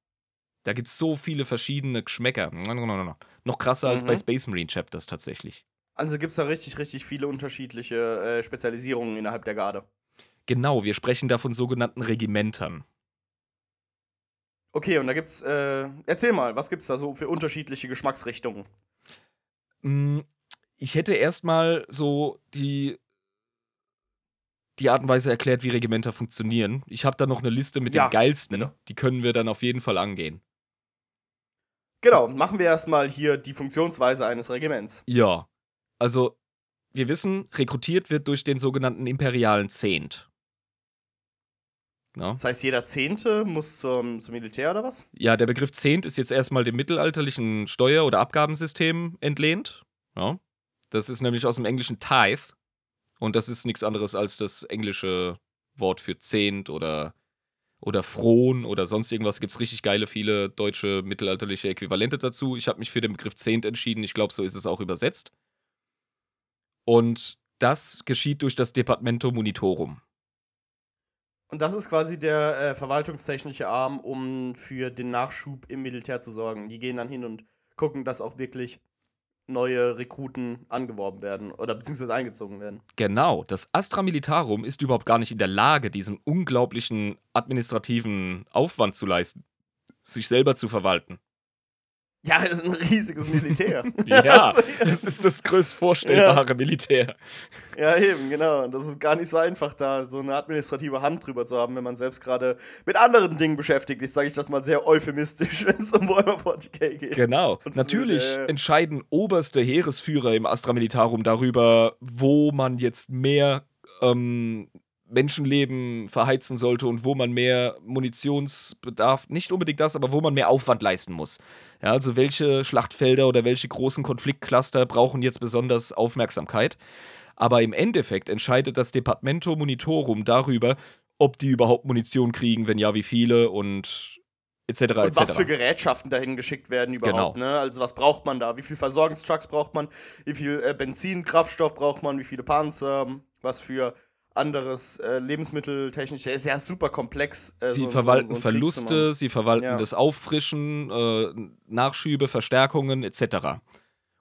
Da gibt es so viele verschiedene Geschmäcker. Noch krasser mhm. als bei mhm. Space Marine Chapters tatsächlich. Also gibt es da richtig, richtig viele unterschiedliche äh, Spezialisierungen innerhalb der Garde. Genau, wir sprechen da von sogenannten Regimentern. Okay, und da gibt's, äh, erzähl mal, was gibt's da so für unterschiedliche Geschmacksrichtungen? Mm, ich hätte erstmal so die, die Art und Weise erklärt, wie Regimenter funktionieren. Ich habe da noch eine Liste mit ja, den geilsten. Die können wir dann auf jeden Fall angehen. Genau, machen wir erstmal hier die Funktionsweise eines Regiments. Ja. Also, wir wissen, rekrutiert wird durch den sogenannten imperialen Zehnt. Ja. Das heißt, jeder Zehnte muss zum, zum Militär oder was? Ja, der Begriff Zehnt ist jetzt erstmal dem mittelalterlichen Steuer- oder Abgabensystem entlehnt. Ja. Das ist nämlich aus dem englischen Tithe. Und das ist nichts anderes als das englische Wort für Zehnt oder, oder Fron oder sonst irgendwas. Gibt es richtig geile, viele deutsche mittelalterliche Äquivalente dazu. Ich habe mich für den Begriff Zehnt entschieden. Ich glaube, so ist es auch übersetzt. Und das geschieht durch das Departamento Monitorum. Und das ist quasi der äh, verwaltungstechnische Arm, um für den Nachschub im Militär zu sorgen. Die gehen dann hin und gucken, dass auch wirklich neue Rekruten angeworben werden oder beziehungsweise eingezogen werden. Genau, das Astra Militarum ist überhaupt gar nicht in der Lage, diesen unglaublichen administrativen Aufwand zu leisten, sich selber zu verwalten. Ja, es ist ein riesiges Militär. ja, also, es ist das größt vorstellbare ja. Militär. Ja, eben, genau. Und das ist gar nicht so einfach, da so eine administrative Hand drüber zu haben, wenn man selbst gerade mit anderen Dingen beschäftigt ist, sage ich das mal sehr euphemistisch, wenn es um Warhammer 40k geht. Genau. Natürlich mit, äh, entscheiden oberste Heeresführer im Astra Militarum darüber, wo man jetzt mehr ähm, Menschenleben verheizen sollte und wo man mehr Munitionsbedarf, nicht unbedingt das, aber wo man mehr Aufwand leisten muss. Ja, also welche Schlachtfelder oder welche großen Konfliktcluster brauchen jetzt besonders Aufmerksamkeit. Aber im Endeffekt entscheidet das Departamento Monitorum darüber, ob die überhaupt Munition kriegen, wenn ja, wie viele und etc. Und etc. was für Gerätschaften dahin geschickt werden überhaupt. Genau. Ne? Also was braucht man da? Wie viele Versorgungstrucks braucht man? Wie viel äh, Benzin, Kraftstoff braucht man? Wie viele Panzer? Was für anderes äh, Lebensmitteltechnisch. Der ist ja super komplex. Äh, sie so, verwalten so, Verluste, sie verwalten ja. das Auffrischen, äh, Nachschübe, Verstärkungen etc.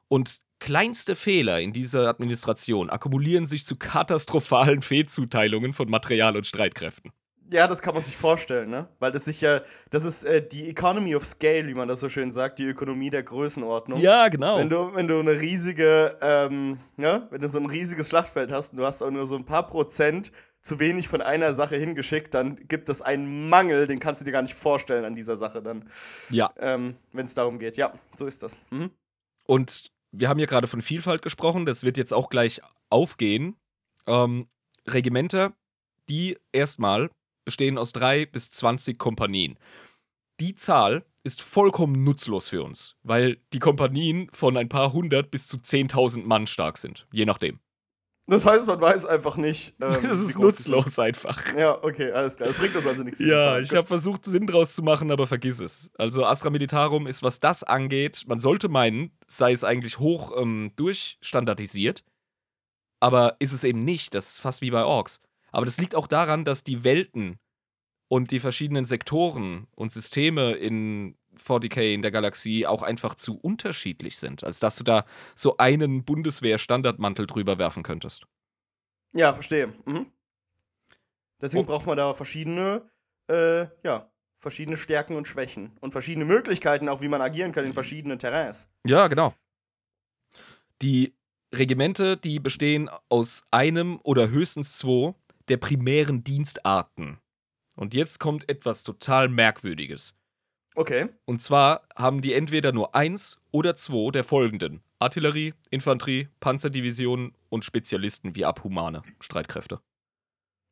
Und kleinste Fehler in dieser Administration akkumulieren sich zu katastrophalen Fehlzuteilungen von Material und Streitkräften. Ja, das kann man sich vorstellen, ne? Weil das sich ja, das ist äh, die Economy of Scale, wie man das so schön sagt, die Ökonomie der Größenordnung. Ja, genau. Wenn du, wenn du eine riesige, ähm, ja, wenn du so ein riesiges Schlachtfeld hast und du hast auch nur so ein paar Prozent zu wenig von einer Sache hingeschickt, dann gibt es einen Mangel, den kannst du dir gar nicht vorstellen an dieser Sache dann. Ja. Ähm, wenn es darum geht. Ja, so ist das. Mhm. Und wir haben ja gerade von Vielfalt gesprochen, das wird jetzt auch gleich aufgehen. Ähm, Regimenter, die erstmal bestehen aus drei bis 20 Kompanien. Die Zahl ist vollkommen nutzlos für uns, weil die Kompanien von ein paar hundert bis zu 10.000 Mann stark sind, je nachdem. Das heißt, man weiß einfach nicht. Ähm, das ist nutzlos einfach. Ja, okay, alles klar. Das bringt uns also nichts. Ja, ich habe versucht, Sinn draus zu machen, aber vergiss es. Also, Astra Militarum ist, was das angeht, man sollte meinen, sei es eigentlich hoch ähm, durchstandardisiert, aber ist es eben nicht. Das ist fast wie bei Orks. Aber das liegt auch daran, dass die Welten und die verschiedenen Sektoren und Systeme in 40k in der Galaxie auch einfach zu unterschiedlich sind, als dass du da so einen Bundeswehr-Standardmantel drüber werfen könntest. Ja, verstehe. Mhm. Deswegen oh. braucht man da verschiedene, äh, ja, verschiedene Stärken und Schwächen und verschiedene Möglichkeiten, auch wie man agieren kann in verschiedenen Terrains. Ja, genau. Die Regimente, die bestehen aus einem oder höchstens zwei der primären Dienstarten. Und jetzt kommt etwas total Merkwürdiges. Okay. Und zwar haben die entweder nur eins oder zwei der folgenden: Artillerie, Infanterie, Panzerdivisionen und Spezialisten wie Abhumane Streitkräfte.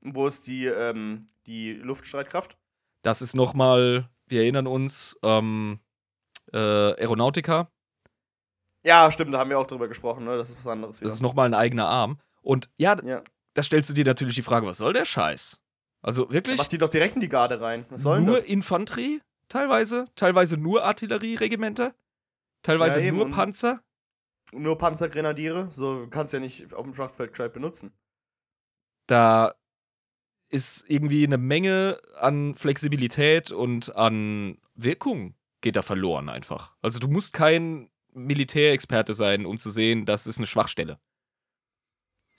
Wo ist die, ähm, die Luftstreitkraft? Das ist nochmal, wir erinnern uns, ähm, äh, Aeronautica. Ja, stimmt, da haben wir auch drüber gesprochen, ne? Das ist was anderes wieder. Das ist nochmal ein eigener Arm. Und ja, ja, da stellst du dir natürlich die Frage, was soll der Scheiß? Also wirklich. Mach die doch direkt in die Garde rein. Was soll nur das? Infanterie, teilweise. Teilweise nur Artillerieregimenter. Teilweise ja, nur Panzer. Nur Panzergrenadiere. So kannst du ja nicht auf dem Schlachtfeld gescheit benutzen. Da ist irgendwie eine Menge an Flexibilität und an Wirkung geht da verloren einfach. Also du musst kein Militärexperte sein, um zu sehen, das ist eine Schwachstelle.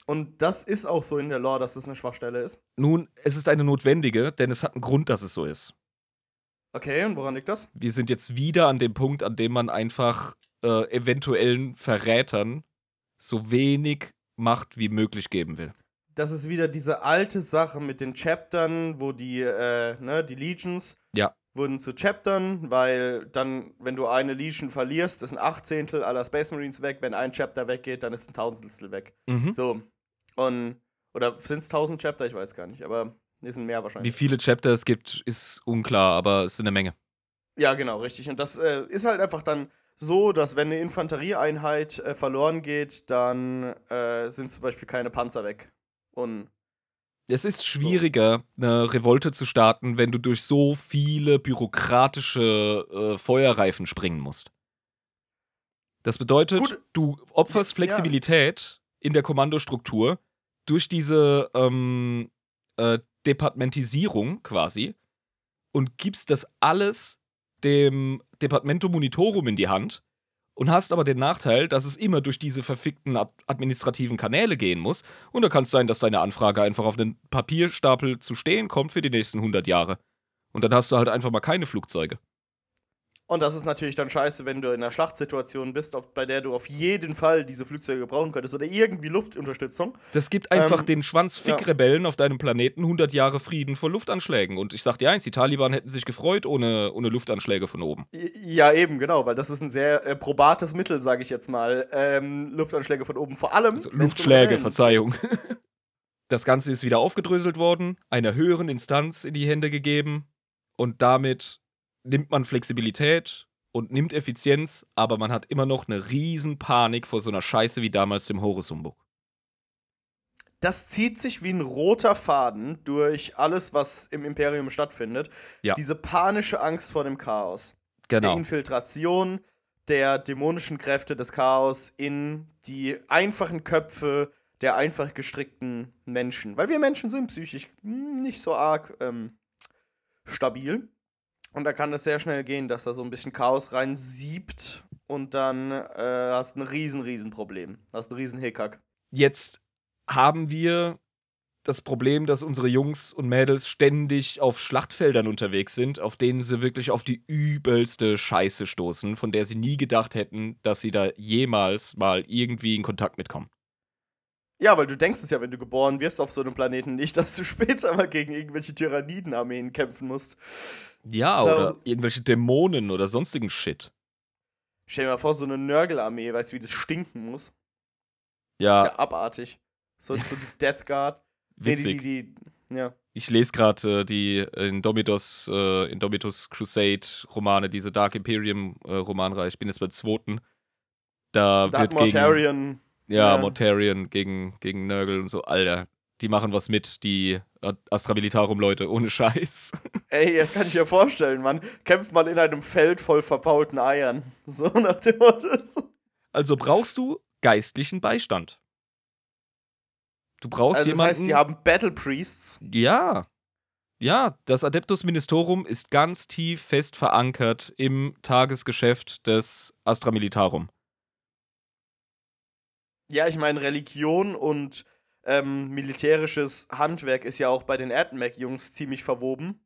Und das ist auch so in der Lore, dass es eine Schwachstelle ist. Nun, es ist eine notwendige, denn es hat einen Grund, dass es so ist. Okay, und woran liegt das? Wir sind jetzt wieder an dem Punkt, an dem man einfach äh, eventuellen Verrätern so wenig Macht wie möglich geben will. Das ist wieder diese alte Sache mit den Chaptern, wo die, äh, ne, die Legions ja. Wurden zu Chaptern, weil dann, wenn du eine Legion verlierst, ist ein Achtzehntel aller Space Marines weg. Wenn ein Chapter weggeht, dann ist ein Tausendstel weg. Mhm. So. Und, oder sind es tausend Chapter? Ich weiß gar nicht, aber es sind mehr wahrscheinlich. Wie viele Chapter es gibt, ist unklar, aber es sind eine Menge. Ja, genau, richtig. Und das äh, ist halt einfach dann so, dass wenn eine Infanterieeinheit äh, verloren geht, dann äh, sind zum Beispiel keine Panzer weg. Und es ist schwieriger, eine Revolte zu starten, wenn du durch so viele bürokratische äh, Feuerreifen springen musst. Das bedeutet, Gut. du opferst Flexibilität ja. in der Kommandostruktur durch diese ähm, äh, Departementisierung quasi und gibst das alles dem Departamento Monitorum in die Hand und hast aber den Nachteil, dass es immer durch diese verfickten administrativen Kanäle gehen muss. Und da kann es sein, dass deine Anfrage einfach auf den Papierstapel zu stehen kommt für die nächsten 100 Jahre. Und dann hast du halt einfach mal keine Flugzeuge. Und das ist natürlich dann scheiße, wenn du in einer Schlachtsituation bist, auf, bei der du auf jeden Fall diese Flugzeuge brauchen könntest oder irgendwie Luftunterstützung. Das gibt einfach ähm, den Schwanzfick-Rebellen ja. auf deinem Planeten 100 Jahre Frieden vor Luftanschlägen. Und ich sag dir eins, die Taliban hätten sich gefreut ohne, ohne Luftanschläge von oben. Ja, eben, genau, weil das ist ein sehr äh, probates Mittel, sage ich jetzt mal. Ähm, Luftanschläge von oben, vor allem. Also, Luftschläge, Verzeihung. das Ganze ist wieder aufgedröselt worden, einer höheren Instanz in die Hände gegeben und damit nimmt man Flexibilität und nimmt Effizienz, aber man hat immer noch eine riesen Panik vor so einer Scheiße wie damals dem Horus-Humbug. Das zieht sich wie ein roter Faden durch alles, was im Imperium stattfindet. Ja. Diese panische Angst vor dem Chaos. Genau. Der Infiltration der dämonischen Kräfte des Chaos in die einfachen Köpfe der einfach gestrickten Menschen. Weil wir Menschen sind psychisch nicht so arg ähm, stabil. Und da kann es sehr schnell gehen, dass da so ein bisschen Chaos reinsiebt und dann äh, hast ein riesen, riesen Problem. Hast einen riesen Hickhack. Jetzt haben wir das Problem, dass unsere Jungs und Mädels ständig auf Schlachtfeldern unterwegs sind, auf denen sie wirklich auf die übelste Scheiße stoßen, von der sie nie gedacht hätten, dass sie da jemals mal irgendwie in Kontakt mitkommen. Ja, weil du denkst es ja, wenn du geboren wirst auf so einem Planeten nicht, dass du später mal gegen irgendwelche Tyrannidenarmeen kämpfen musst. Ja, so. oder irgendwelche Dämonen oder sonstigen Shit. Stell dir mal vor, so eine Nörgelarmee, weißt du, wie das stinken muss? Ja. Das ist ja abartig. So, so die Death Guard. Witzig. Nee, die, die, ja. Ich lese gerade äh, die Indomitus, äh, Indomitus Crusade Romane, diese Dark Imperium äh, Romanreihe. Ich bin jetzt beim zweiten. Da Dark wird Mortarion. gegen ja, ja. Mortarion gegen, gegen Nurgle und so. Alter, die machen was mit, die Astra Militarum-Leute, ohne Scheiß. Ey, das kann ich mir vorstellen, man kämpft mal in einem Feld voll verfaulten Eiern. So nach dem Motto. Also brauchst du geistlichen Beistand. Du brauchst also jemanden. Das heißt, sie haben Battle Priests. Ja. Ja, das Adeptus Ministerum ist ganz tief fest verankert im Tagesgeschäft des Astra Militarum. Ja, ich meine, Religion und ähm, militärisches Handwerk ist ja auch bei den Erdenmeck-Jungs ziemlich verwoben.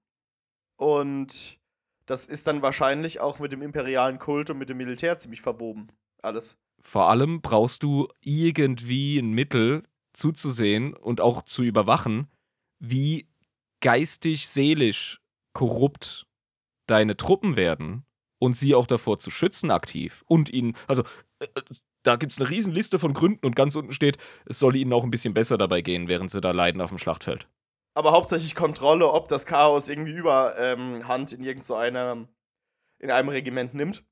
Und das ist dann wahrscheinlich auch mit dem imperialen Kult und mit dem Militär ziemlich verwoben. Alles. Vor allem brauchst du irgendwie ein Mittel zuzusehen und auch zu überwachen, wie geistig, seelisch korrupt deine Truppen werden und sie auch davor zu schützen aktiv und ihnen, also äh, da gibt es eine Riesenliste von Gründen und ganz unten steht, es soll ihnen auch ein bisschen besser dabei gehen, während sie da leiden auf dem Schlachtfeld. Aber hauptsächlich Kontrolle, ob das Chaos irgendwie Überhand ähm, in irgendeinem in einem Regiment nimmt,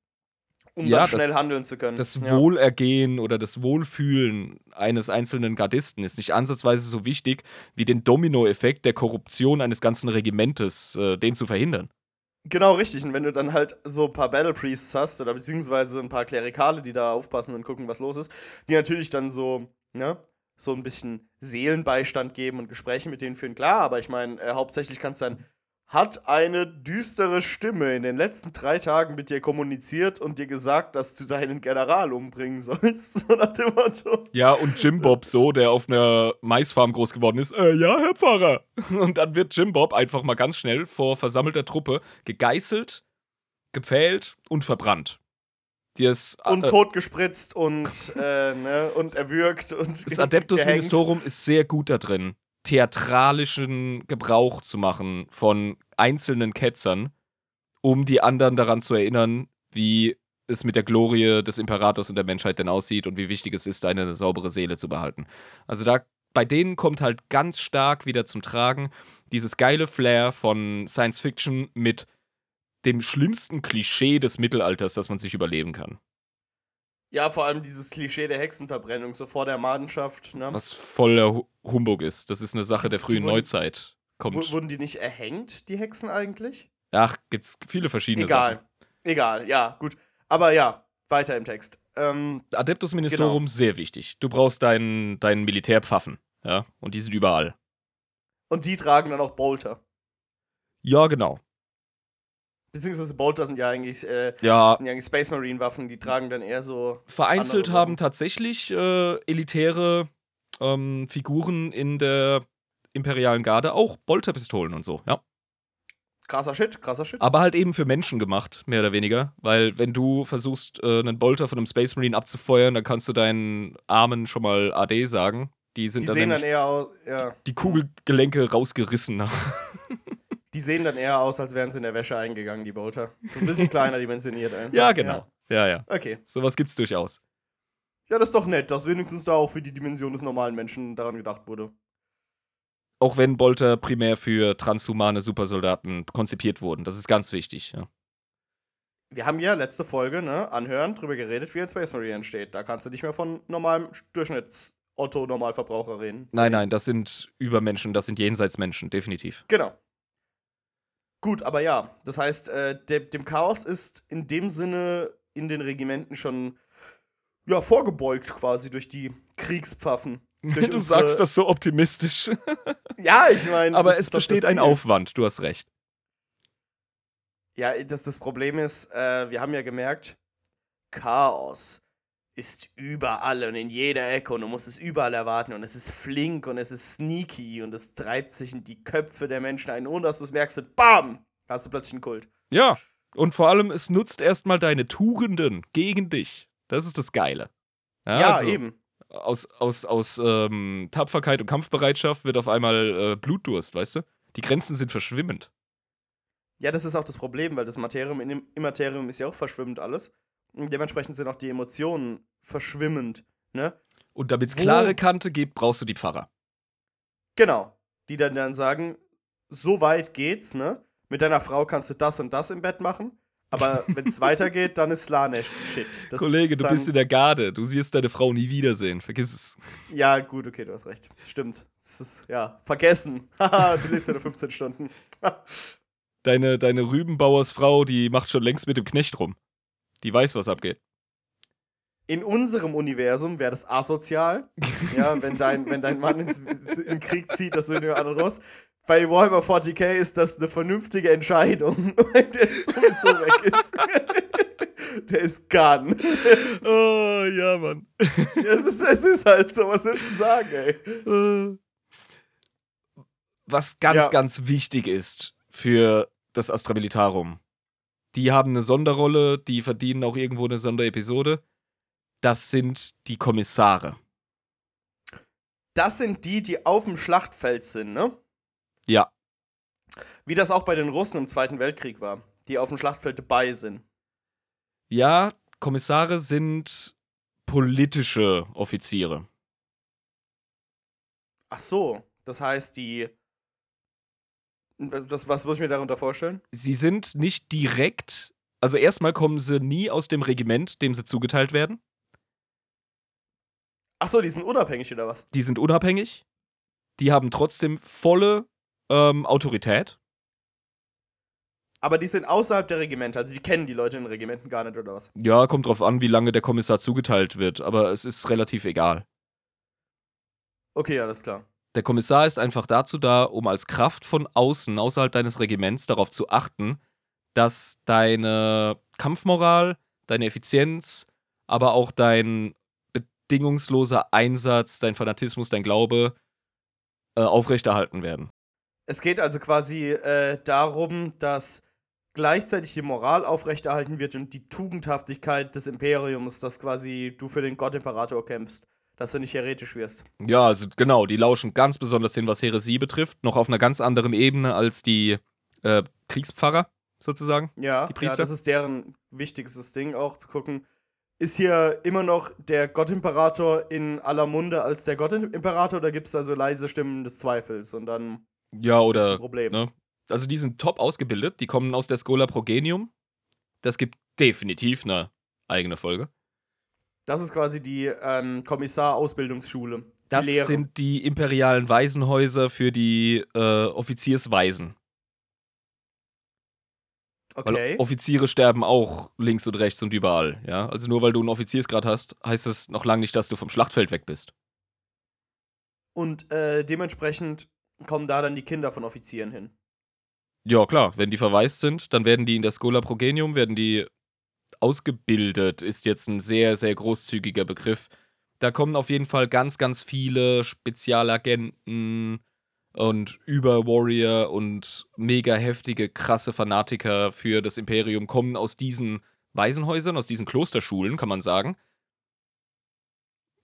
um ja, dann schnell das, handeln zu können. Das ja. Wohlergehen oder das Wohlfühlen eines einzelnen Gardisten ist nicht ansatzweise so wichtig wie den Dominoeffekt der Korruption eines ganzen Regimentes, äh, den zu verhindern. Genau, richtig. Und wenn du dann halt so ein paar Battle Priests hast oder beziehungsweise ein paar Klerikale, die da aufpassen und gucken, was los ist, die natürlich dann so, ne, so ein bisschen Seelenbeistand geben und Gespräche mit denen führen, klar, aber ich meine, äh, hauptsächlich kannst du dann hat eine düstere Stimme in den letzten drei Tagen mit dir kommuniziert und dir gesagt, dass du deinen General umbringen sollst. So nach dem Motto. Ja, und Jim Bob so, der auf einer Maisfarm groß geworden ist. Äh, ja, Herr Pfarrer. Und dann wird Jim Bob einfach mal ganz schnell vor versammelter Truppe gegeißelt, gepfählt und verbrannt. Die ist, äh, und totgespritzt und, äh, ne, und erwürgt und. Das Adeptus Ministerum ist sehr gut da drin theatralischen Gebrauch zu machen von einzelnen Ketzern, um die anderen daran zu erinnern, wie es mit der Glorie des Imperators und der Menschheit denn aussieht und wie wichtig es ist, eine saubere Seele zu behalten. Also da bei denen kommt halt ganz stark wieder zum Tragen dieses geile Flair von Science Fiction mit dem schlimmsten Klischee des Mittelalters, das man sich überleben kann. Ja, vor allem dieses Klischee der Hexenverbrennung, so vor der Madenschaft. Ne? Was voller Humbug ist. Das ist eine Sache der frühen wurden, Neuzeit. Kommt. Wurden die nicht erhängt, die Hexen eigentlich? Ach, gibt's viele verschiedene Egal. Sachen. Egal, ja, gut. Aber ja, weiter im Text. Ähm, Adeptus Ministerum, genau. sehr wichtig. Du brauchst deinen, deinen Militärpfaffen, ja, und die sind überall. Und die tragen dann auch Bolter. Ja, genau. Beziehungsweise Bolter sind ja eigentlich, äh, ja. sind ja eigentlich Space Marine Waffen, die tragen dann eher so. Vereinzelt haben tatsächlich äh, elitäre ähm, Figuren in der imperialen Garde auch Bolterpistolen und so, ja. Krasser Shit, krasser Shit. Aber halt eben für Menschen gemacht, mehr oder weniger. Weil, wenn du versuchst, äh, einen Bolter von einem Space Marine abzufeuern, dann kannst du deinen Armen schon mal AD sagen. Die sind die dann, sehen dann eher aus, ja. Die Kugelgelenke rausgerissen. Die sehen dann eher aus, als wären sie in der Wäsche eingegangen, die Bolter. So ein bisschen kleiner dimensioniert einfach. Ja, genau. Ja, ja. ja. Okay. Sowas gibt's durchaus. Ja, das ist doch nett, dass wenigstens da auch für die Dimension des normalen Menschen daran gedacht wurde. Auch wenn Bolter primär für transhumane Supersoldaten konzipiert wurden. Das ist ganz wichtig, ja. Wir haben ja letzte Folge, ne, anhören, drüber geredet, wie ein Space Marine entsteht. Da kannst du nicht mehr von normalem Durchschnitts-Otto-Normalverbraucher reden. Nein, nein, das sind Übermenschen, das sind Jenseitsmenschen, definitiv. Genau. Gut, aber ja, das heißt, äh, de dem Chaos ist in dem Sinne in den Regimenten schon ja, vorgebeugt quasi durch die Kriegspfaffen. Durch du sagst das so optimistisch. ja, ich meine. Aber es besteht ein Aufwand, du hast recht. Ja, das, das Problem ist, äh, wir haben ja gemerkt, Chaos ist überall und in jeder Ecke und du musst es überall erwarten und es ist flink und es ist sneaky und es treibt sich in die Köpfe der Menschen ein, ohne dass du es merkst und BAM! Hast du plötzlich einen Kult. Ja, und vor allem, es nutzt erstmal deine Tugenden gegen dich. Das ist das Geile. Ja, ja also, eben. Aus, aus, aus ähm, Tapferkeit und Kampfbereitschaft wird auf einmal äh, Blutdurst, weißt du? Die Grenzen sind verschwimmend. Ja, das ist auch das Problem, weil das Materium im Immaterium ist ja auch verschwimmend alles. Dementsprechend sind auch die Emotionen verschwimmend. Ne? Und damit es klare Kante gibt, brauchst du die Pfarrer. Genau. Die dann, dann sagen, so weit geht's, ne? Mit deiner Frau kannst du das und das im Bett machen. Aber wenn es weitergeht, dann ist Slanesh Shit. Das Kollege, du bist in der Garde. Du wirst deine Frau nie wiedersehen. Vergiss es. Ja, gut, okay, du hast recht. Stimmt. Das ist, ja, vergessen. Haha, du lebst ja nur 15 Stunden. deine, deine Rübenbauersfrau, die macht schon längst mit dem Knecht rum. Die weiß, was abgeht. In unserem Universum wäre das asozial. ja, wenn dein, wenn dein Mann ins, in den Krieg zieht, das den anderen raus. bei Warhammer 40k ist das eine vernünftige Entscheidung, weil der sowieso weg ist. der ist gone. oh, ja, Mann. es, ist, es ist halt so, was willst du sagen, ey? Was ganz, ja. ganz wichtig ist für das Astra Militarum. Die haben eine Sonderrolle, die verdienen auch irgendwo eine Sonderepisode. Das sind die Kommissare. Das sind die, die auf dem Schlachtfeld sind, ne? Ja. Wie das auch bei den Russen im Zweiten Weltkrieg war, die auf dem Schlachtfeld dabei sind. Ja, Kommissare sind politische Offiziere. Ach so, das heißt, die. Was, was muss ich mir darunter vorstellen? Sie sind nicht direkt. Also, erstmal kommen sie nie aus dem Regiment, dem sie zugeteilt werden. Ach so, die sind unabhängig oder was? Die sind unabhängig. Die haben trotzdem volle ähm, Autorität. Aber die sind außerhalb der Regimenter, also die kennen die Leute in den Regimenten gar nicht, oder was? Ja, kommt drauf an, wie lange der Kommissar zugeteilt wird, aber es ist relativ egal. Okay, alles klar. Der Kommissar ist einfach dazu da, um als Kraft von außen, außerhalb deines Regiments, darauf zu achten, dass deine Kampfmoral, deine Effizienz, aber auch dein bedingungsloser Einsatz, dein Fanatismus, dein Glaube äh, aufrechterhalten werden. Es geht also quasi äh, darum, dass gleichzeitig die Moral aufrechterhalten wird und die Tugendhaftigkeit des Imperiums, dass quasi du für den Gott-Imperator kämpfst, dass du nicht heretisch wirst. Ja, also genau, die lauschen ganz besonders hin, was Heresie betrifft, noch auf einer ganz anderen Ebene als die äh, Kriegspfarrer sozusagen. Ja, die Priester. Ja, das ist deren wichtigstes Ding auch zu gucken. Ist hier immer noch der Gott-Imperator in aller Munde als der Gott-Imperator oder gibt es da so leise Stimmen des Zweifels und dann ja, oder. Problem. Ne? Also, die sind top ausgebildet. Die kommen aus der Schola Progenium. Das gibt definitiv eine eigene Folge. Das ist quasi die ähm, Kommissar-Ausbildungsschule. Das Lehre. sind die imperialen Waisenhäuser für die äh, Offiziersweisen. Okay. Weil Offiziere sterben auch links und rechts und überall, ja. Also nur weil du einen Offiziersgrad hast, heißt das noch lange nicht, dass du vom Schlachtfeld weg bist. Und äh, dementsprechend kommen da dann die Kinder von Offizieren hin. Ja, klar, wenn die verwaist sind, dann werden die in der Schola Progenium, werden die ausgebildet, ist jetzt ein sehr, sehr großzügiger Begriff. Da kommen auf jeden Fall ganz, ganz viele Spezialagenten und Über-Warrior und mega heftige, krasse Fanatiker für das Imperium kommen aus diesen Waisenhäusern, aus diesen Klosterschulen, kann man sagen.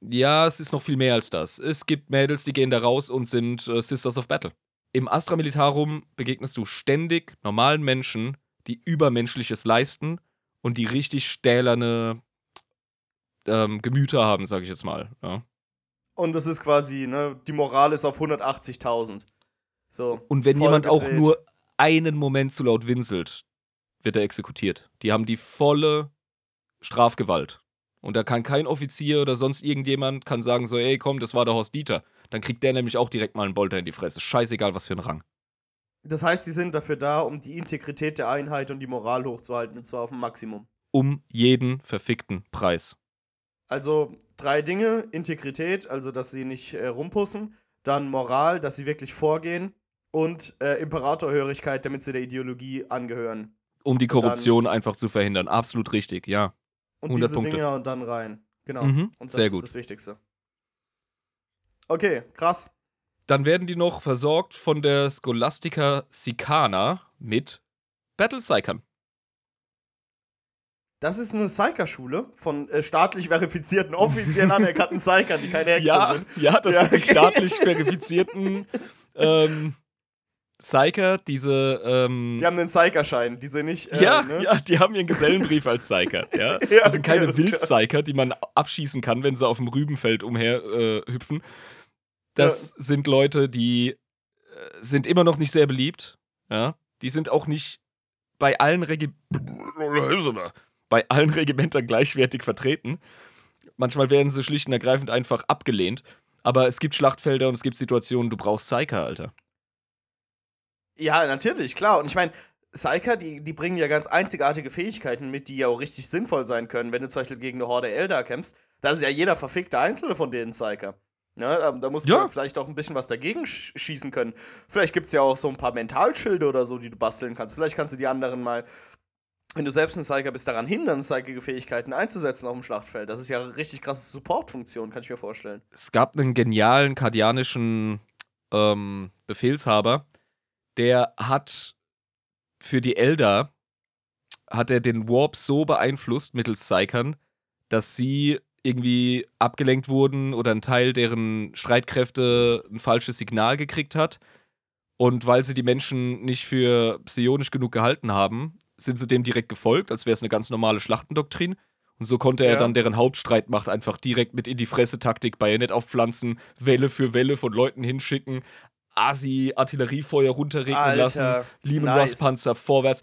Ja, es ist noch viel mehr als das. Es gibt Mädels, die gehen da raus und sind äh, Sisters of Battle. Im Astra Militarum begegnest du ständig normalen Menschen, die Übermenschliches leisten und die richtig stählerne ähm, Gemüter haben, sag ich jetzt mal. Ja. Und das ist quasi, ne, die Moral ist auf 180.000. So. Und wenn jemand gedreht. auch nur einen Moment zu laut winselt, wird er exekutiert. Die haben die volle Strafgewalt. Und da kann kein Offizier oder sonst irgendjemand kann sagen so, ey, komm, das war der Horst Dieter. Dann kriegt der nämlich auch direkt mal einen Bolter in die Fresse. Scheißegal, was für ein Rang. Das heißt, sie sind dafür da, um die Integrität der Einheit und die Moral hochzuhalten, und zwar auf dem Maximum. Um jeden verfickten Preis. Also drei Dinge: Integrität, also dass sie nicht äh, rumpussen, dann Moral, dass sie wirklich vorgehen und äh, Imperatorhörigkeit, damit sie der Ideologie angehören. Um die Korruption dann, einfach zu verhindern. Absolut richtig, ja. Und diese Punkte. Dinger und dann rein. Genau. Mhm, und das sehr gut. ist das Wichtigste. Okay, krass. Dann werden die noch versorgt von der Scholastica Sicana mit Battle Psychern. Das ist eine Psyker-Schule von äh, staatlich verifizierten, offiziell anerkannten Psychern, die keine Hexer ja, sind. Ja, das ja. sind die staatlich verifizierten ähm, Psyker, diese. Ähm, die haben einen Psyker-Schein, die sind nicht. Äh, ja, ne? ja, die haben ihren Gesellenbrief als Psyker. Ja? ja das sind keine okay, Wild-Psyker, die man abschießen kann, wenn sie auf dem Rübenfeld umher äh, hüpfen. Das ja. sind Leute, die äh, sind immer noch nicht sehr beliebt. Ja? Die sind auch nicht bei allen, Regi bei allen Regimentern gleichwertig vertreten. Manchmal werden sie schlicht und ergreifend einfach abgelehnt. Aber es gibt Schlachtfelder und es gibt Situationen, du brauchst Psyker, Alter. Ja, natürlich, klar. Und ich meine, Psyker, die, die bringen ja ganz einzigartige Fähigkeiten mit, die ja auch richtig sinnvoll sein können. Wenn du zum Beispiel gegen eine Horde Eldar kämpfst, da ist ja jeder verfickte Einzelne von denen Psyker. Ja, da musst ja. du vielleicht auch ein bisschen was dagegen schießen können. Vielleicht gibt es ja auch so ein paar Mentalschilde oder so, die du basteln kannst. Vielleicht kannst du die anderen mal, wenn du selbst ein Psyker bist, daran hindern, psychige Fähigkeiten einzusetzen auf dem Schlachtfeld. Das ist ja eine richtig krasse Supportfunktion, kann ich mir vorstellen. Es gab einen genialen kardianischen ähm, Befehlshaber, der hat für die Elder hat er den Warp so beeinflusst mittels Psykern, dass sie irgendwie abgelenkt wurden oder ein Teil deren Streitkräfte ein falsches Signal gekriegt hat. Und weil sie die Menschen nicht für psionisch genug gehalten haben, sind sie dem direkt gefolgt, als wäre es eine ganz normale Schlachtendoktrin. Und so konnte er ja. dann deren Hauptstreitmacht einfach direkt mit in die Fresse-Taktik Bajonett aufpflanzen, Welle für Welle von Leuten hinschicken, Asi-Artilleriefeuer runterregnen lassen, Lehman-Ross-Panzer vorwärts.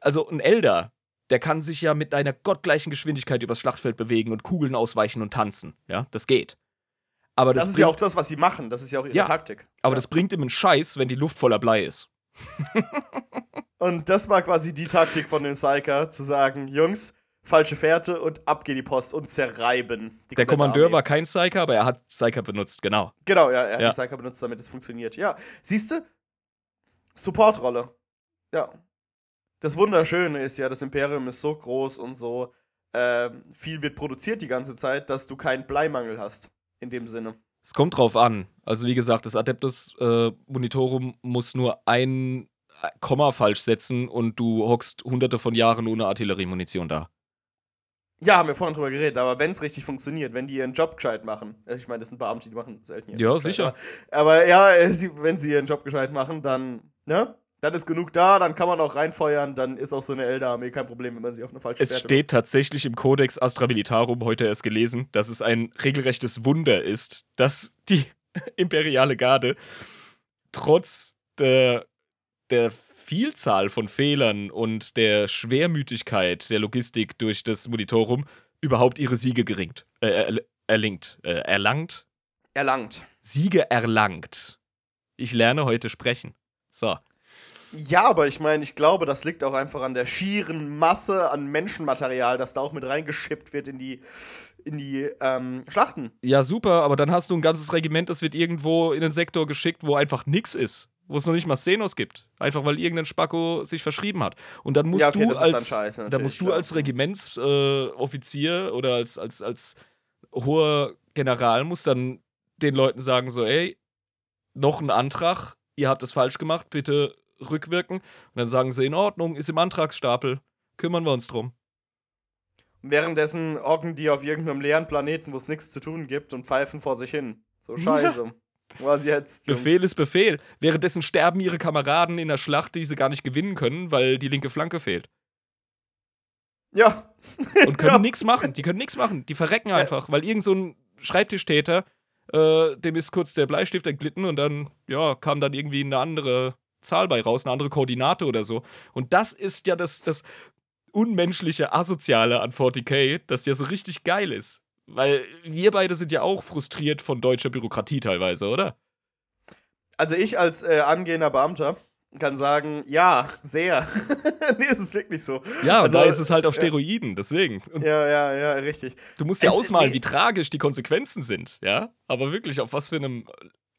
Also ein Elder, der kann sich ja mit einer gottgleichen Geschwindigkeit übers Schlachtfeld bewegen und Kugeln ausweichen und tanzen. Ja, das geht. Aber das, das ist ja auch das, was sie machen. Das ist ja auch ihre ja, Taktik. Aber ja. das bringt ihm einen Scheiß, wenn die Luft voller Blei ist. und das war quasi die Taktik von den Psyker, zu sagen, Jungs, falsche Fährte und ab geht die Post und zerreiben. Der Kommandeur Armee. war kein Psyker, aber er hat Psyker benutzt, genau. Genau, ja, er hat ja. die Psyker benutzt, damit es funktioniert. Ja, siehst du? Supportrolle. Ja das Wunderschöne ist ja, das Imperium ist so groß und so äh, viel wird produziert die ganze Zeit, dass du keinen Bleimangel hast. In dem Sinne. Es kommt drauf an. Also, wie gesagt, das Adeptus äh, Monitorum muss nur ein äh, Komma falsch setzen und du hockst hunderte von Jahren ohne Artilleriemunition da. Ja, haben wir vorhin drüber geredet, aber wenn es richtig funktioniert, wenn die ihren Job gescheit machen, also ich meine, das sind Beamte, die machen selten ihren Ja, Job sicher. Aber, aber ja, wenn sie ihren Job gescheit machen, dann, ne? Dann ist genug da, dann kann man auch reinfeuern, dann ist auch so eine Elder-Armee kein Problem, wenn man sie auf eine falsche Es Fährte steht macht. tatsächlich im Codex Astra Militarum, heute erst gelesen, dass es ein regelrechtes Wunder ist, dass die imperiale Garde trotz der, der Vielzahl von Fehlern und der Schwermütigkeit der Logistik durch das Monitorum überhaupt ihre Siege geringt, äh, erlingt, äh, erlangt? Erlangt. Siege erlangt. Ich lerne heute sprechen. So. Ja, aber ich meine, ich glaube, das liegt auch einfach an der schieren Masse an Menschenmaterial, das da auch mit reingeschippt wird in die, in die ähm, Schlachten. Ja, super, aber dann hast du ein ganzes Regiment, das wird irgendwo in den Sektor geschickt, wo einfach nichts ist. Wo es noch nicht mal Szenos gibt. Einfach weil irgendein Spacko sich verschrieben hat. Und dann musst ja, okay, du als scheiße, dann musst du als Regimentsoffizier äh, oder als, als, als hoher General musst dann den Leuten sagen: so, ey, noch ein Antrag, ihr habt das falsch gemacht, bitte rückwirken. Und dann sagen sie, in Ordnung, ist im Antragsstapel, kümmern wir uns drum. Währenddessen hocken die auf irgendeinem leeren Planeten, wo es nichts zu tun gibt und pfeifen vor sich hin. So scheiße. Ja. Was jetzt? Jungs? Befehl ist Befehl. Währenddessen sterben ihre Kameraden in der Schlacht, die sie gar nicht gewinnen können, weil die linke Flanke fehlt. Ja. Und können ja. nichts machen. Die können nichts machen. Die verrecken einfach, weil irgend so ein Schreibtischtäter, äh, dem ist kurz der Bleistift entglitten und dann, ja, kam dann irgendwie eine andere Zahl bei raus, eine andere Koordinate oder so. Und das ist ja das, das unmenschliche, asoziale an 40k, das ja so richtig geil ist. Weil wir beide sind ja auch frustriert von deutscher Bürokratie teilweise, oder? Also ich als äh, angehender Beamter kann sagen, ja, sehr. nee, es ist wirklich so. Ja, und also, da ist es halt auf Steroiden, deswegen. Und ja, ja, ja, richtig. Du musst dir ausmalen, wie tragisch die Konsequenzen sind, ja? Aber wirklich, auf was für einem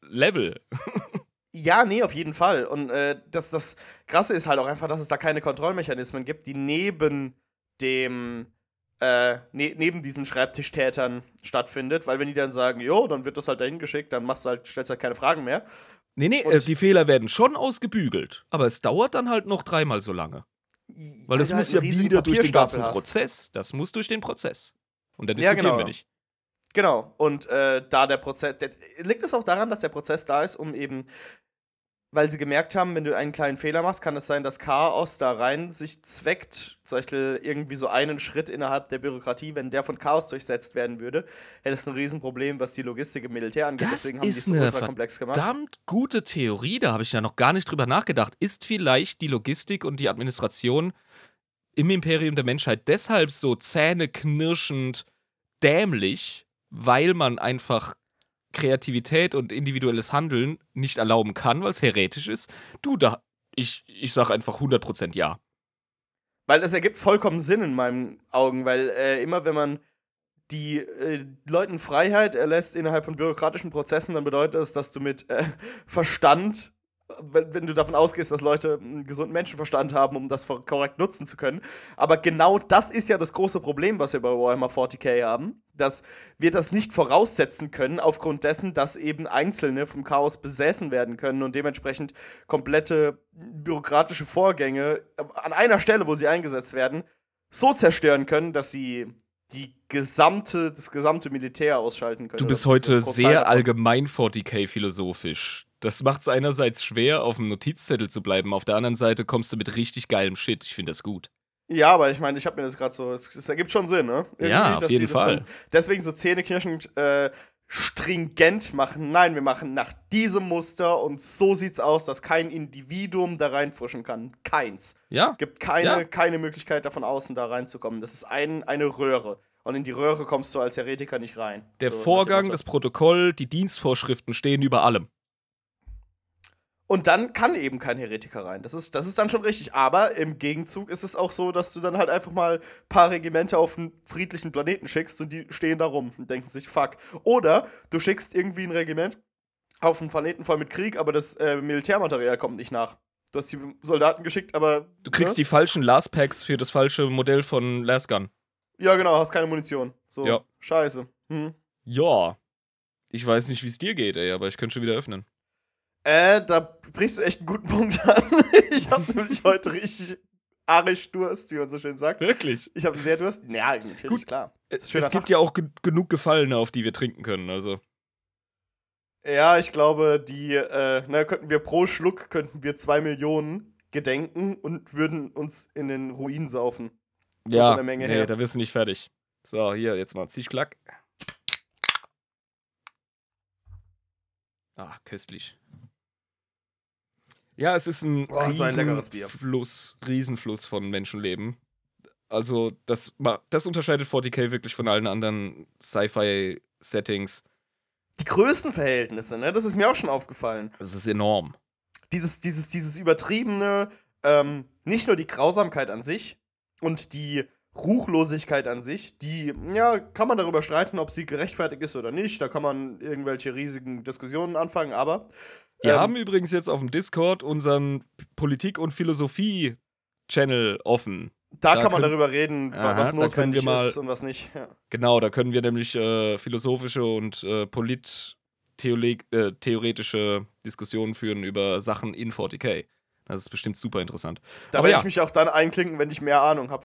Level. Ja, nee, auf jeden Fall. Und äh, das, das Krasse ist halt auch einfach, dass es da keine Kontrollmechanismen gibt, die neben dem, äh, ne neben diesen Schreibtischtätern stattfindet, weil wenn die dann sagen, jo, dann wird das halt dahin geschickt, dann machst du halt, stellst halt keine Fragen mehr. Nee, nee, äh, die Fehler werden schon ausgebügelt, aber es dauert dann halt noch dreimal so lange. Weil das muss ja wieder durch den ganzen hast. Prozess. Das muss durch den Prozess. Und da diskutieren ja, genau. wir nicht. Genau, und äh, da der Prozess, der, liegt es auch daran, dass der Prozess da ist, um eben weil sie gemerkt haben, wenn du einen kleinen Fehler machst, kann es sein, dass Chaos da rein sich zweckt. Zum Beispiel irgendwie so einen Schritt innerhalb der Bürokratie, wenn der von Chaos durchsetzt werden würde, hättest du ein Riesenproblem, was die Logistik im Militär angeht. Das Deswegen haben ist die es ultra komplex gemacht. Verdammt gute Theorie, da habe ich ja noch gar nicht drüber nachgedacht. Ist vielleicht die Logistik und die Administration im Imperium der Menschheit deshalb so zähneknirschend dämlich, weil man einfach Kreativität und individuelles Handeln nicht erlauben kann, weil es heretisch ist, du, da, ich, ich sage einfach 100% ja. Weil es ergibt vollkommen Sinn in meinen Augen, weil äh, immer wenn man die äh, Leuten Freiheit erlässt innerhalb von bürokratischen Prozessen, dann bedeutet das, dass du mit äh, Verstand wenn, wenn, du davon ausgehst, dass Leute einen gesunden Menschenverstand haben, um das korrekt nutzen zu können. Aber genau das ist ja das große Problem, was wir bei Warhammer 40k haben, dass wir das nicht voraussetzen können, aufgrund dessen, dass eben Einzelne vom Chaos besessen werden können und dementsprechend komplette bürokratische Vorgänge an einer Stelle, wo sie eingesetzt werden, so zerstören können, dass sie die gesamte, das gesamte Militär ausschalten können. Du bist heute sehr allgemein 40k philosophisch. Das macht es einerseits schwer, auf dem Notizzettel zu bleiben, auf der anderen Seite kommst du mit richtig geilem Shit. Ich finde das gut. Ja, aber ich meine, ich habe mir das gerade so, es, es, ergibt schon Sinn, ne? Irgendwie, ja, auf jeden Fall. deswegen so zähneknirschend äh, stringent machen. Nein, wir machen nach diesem Muster und so sieht's aus, dass kein Individuum da reinfuschen kann. Keins. Ja. Gibt keine, ja. keine Möglichkeit, davon außen da reinzukommen. Das ist ein, eine Röhre. Und in die Röhre kommst du als Heretiker nicht rein. Der so, Vorgang, das Protokoll, die Dienstvorschriften stehen über allem. Und dann kann eben kein Heretiker rein. Das ist, das ist dann schon richtig. Aber im Gegenzug ist es auch so, dass du dann halt einfach mal ein paar Regimente auf einen friedlichen Planeten schickst und die stehen da rum und denken sich, fuck. Oder du schickst irgendwie ein Regiment auf einen Planeten voll mit Krieg, aber das äh, Militärmaterial kommt nicht nach. Du hast die Soldaten geschickt, aber. Du kriegst ne? die falschen Last Packs für das falsche Modell von Last Gun. Ja, genau, hast keine Munition. So, ja. scheiße. Hm. Ja. Ich weiß nicht, wie es dir geht, ey, aber ich könnte schon wieder öffnen. Äh, da brichst du echt einen guten Punkt an. ich habe nämlich heute richtig arisch Durst, wie man so schön sagt. Wirklich? Ich habe sehr Durst. Ja, natürlich, Gut. klar. Es, es gibt ja auch ge genug Gefallene, auf die wir trinken können, also. Ja, ich glaube, die, äh, na, könnten wir pro Schluck, könnten wir zwei Millionen gedenken und würden uns in den Ruin saufen. So ja, nee, her. da wirst du nicht fertig. So, hier, jetzt mal Zischklack. Ah, köstlich. Ja, es ist ein, oh, Riesenfluss, Riesenfluss von Menschenleben. Also, das, das unterscheidet 40k wirklich von allen anderen Sci-Fi-Settings. Die Größenverhältnisse, ne? Das ist mir auch schon aufgefallen. Das ist enorm. Dieses, dieses, dieses übertriebene, ähm, nicht nur die Grausamkeit an sich und die Ruchlosigkeit an sich, die, ja, kann man darüber streiten, ob sie gerechtfertigt ist oder nicht. Da kann man irgendwelche riesigen Diskussionen anfangen, aber wir ähm, haben übrigens jetzt auf dem Discord unseren Politik- und Philosophie-Channel offen. Da, da kann man darüber reden, aha, was notwendig mal, ist und was nicht. Ja. Genau, da können wir nämlich äh, philosophische und äh, polit-theoretische äh, Diskussionen führen über Sachen in 40k. Das ist bestimmt super interessant. Da werde ja. ich mich auch dann einklinken, wenn ich mehr Ahnung habe.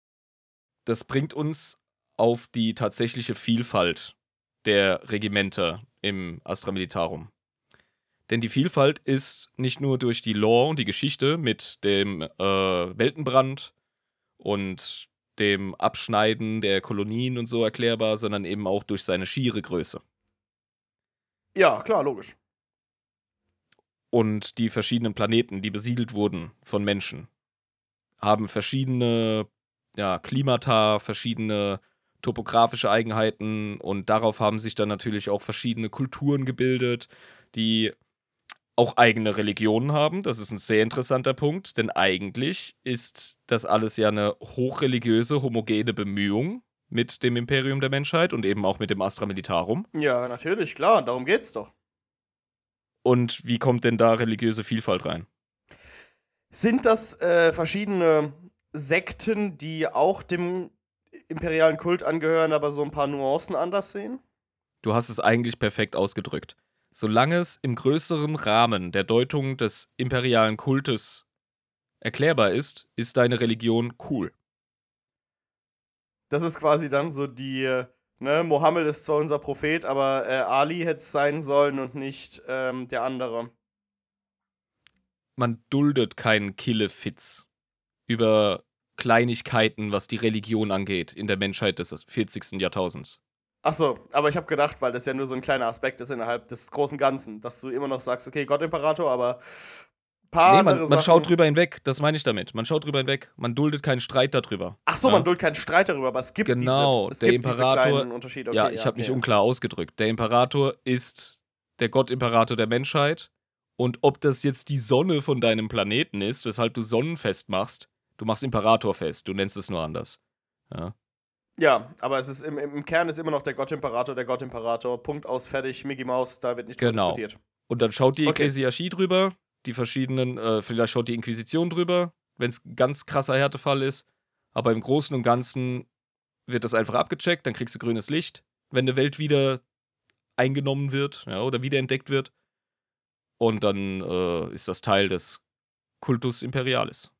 Das bringt uns auf die tatsächliche Vielfalt der Regimenter im Astra Militarum. Denn die Vielfalt ist nicht nur durch die Lore und die Geschichte mit dem äh, Weltenbrand und dem Abschneiden der Kolonien und so erklärbar, sondern eben auch durch seine schiere Größe. Ja, klar, logisch. Und die verschiedenen Planeten, die besiedelt wurden von Menschen, haben verschiedene ja, Klimata, verschiedene topografische Eigenheiten und darauf haben sich dann natürlich auch verschiedene Kulturen gebildet, die auch eigene Religionen haben. Das ist ein sehr interessanter Punkt, denn eigentlich ist das alles ja eine hochreligiöse, homogene Bemühung mit dem Imperium der Menschheit und eben auch mit dem Astra Militarum. Ja, natürlich, klar, darum geht's doch. Und wie kommt denn da religiöse Vielfalt rein? Sind das äh, verschiedene Sekten, die auch dem imperialen Kult angehören, aber so ein paar Nuancen anders sehen? Du hast es eigentlich perfekt ausgedrückt solange es im größeren Rahmen der Deutung des imperialen Kultes erklärbar ist, ist deine Religion cool. Das ist quasi dann so die, ne, Mohammed ist zwar unser Prophet, aber äh, Ali hätte es sein sollen und nicht ähm, der andere. Man duldet keinen Killefitz über Kleinigkeiten, was die Religion angeht, in der Menschheit des 40. Jahrtausends. Ach so, aber ich habe gedacht, weil das ja nur so ein kleiner Aspekt ist innerhalb des großen Ganzen, dass du immer noch sagst, okay, Gott Imperator, aber paar nee, man, man schaut drüber hinweg, das meine ich damit. Man schaut drüber hinweg, man duldet keinen Streit darüber. Ach so, ja? man duldet keinen Streit darüber, aber es gibt genau, diese, es der gibt Imperator, Unterschiede. Okay, ja, ich ja, habe okay, mich unklar ausgedrückt. Der Imperator ist der Gott-Imperator der Menschheit und ob das jetzt die Sonne von deinem Planeten ist, weshalb du Sonnenfest machst, du machst Imperatorfest, du nennst es nur anders. Ja. Ja, aber es ist im, im Kern ist immer noch der Gott-Imperator, der Gott-Imperator. Punkt aus, fertig, Mickey Mouse, da wird nicht genau. diskutiert. Und dann schaut die okay. Ekklesiarchie drüber, die verschiedenen, äh, vielleicht schaut die Inquisition drüber, wenn es ein ganz krasser Härtefall ist. Aber im Großen und Ganzen wird das einfach abgecheckt, dann kriegst du grünes Licht. Wenn eine Welt wieder eingenommen wird ja, oder wiederentdeckt wird. Und dann äh, ist das Teil des Kultus Imperialis.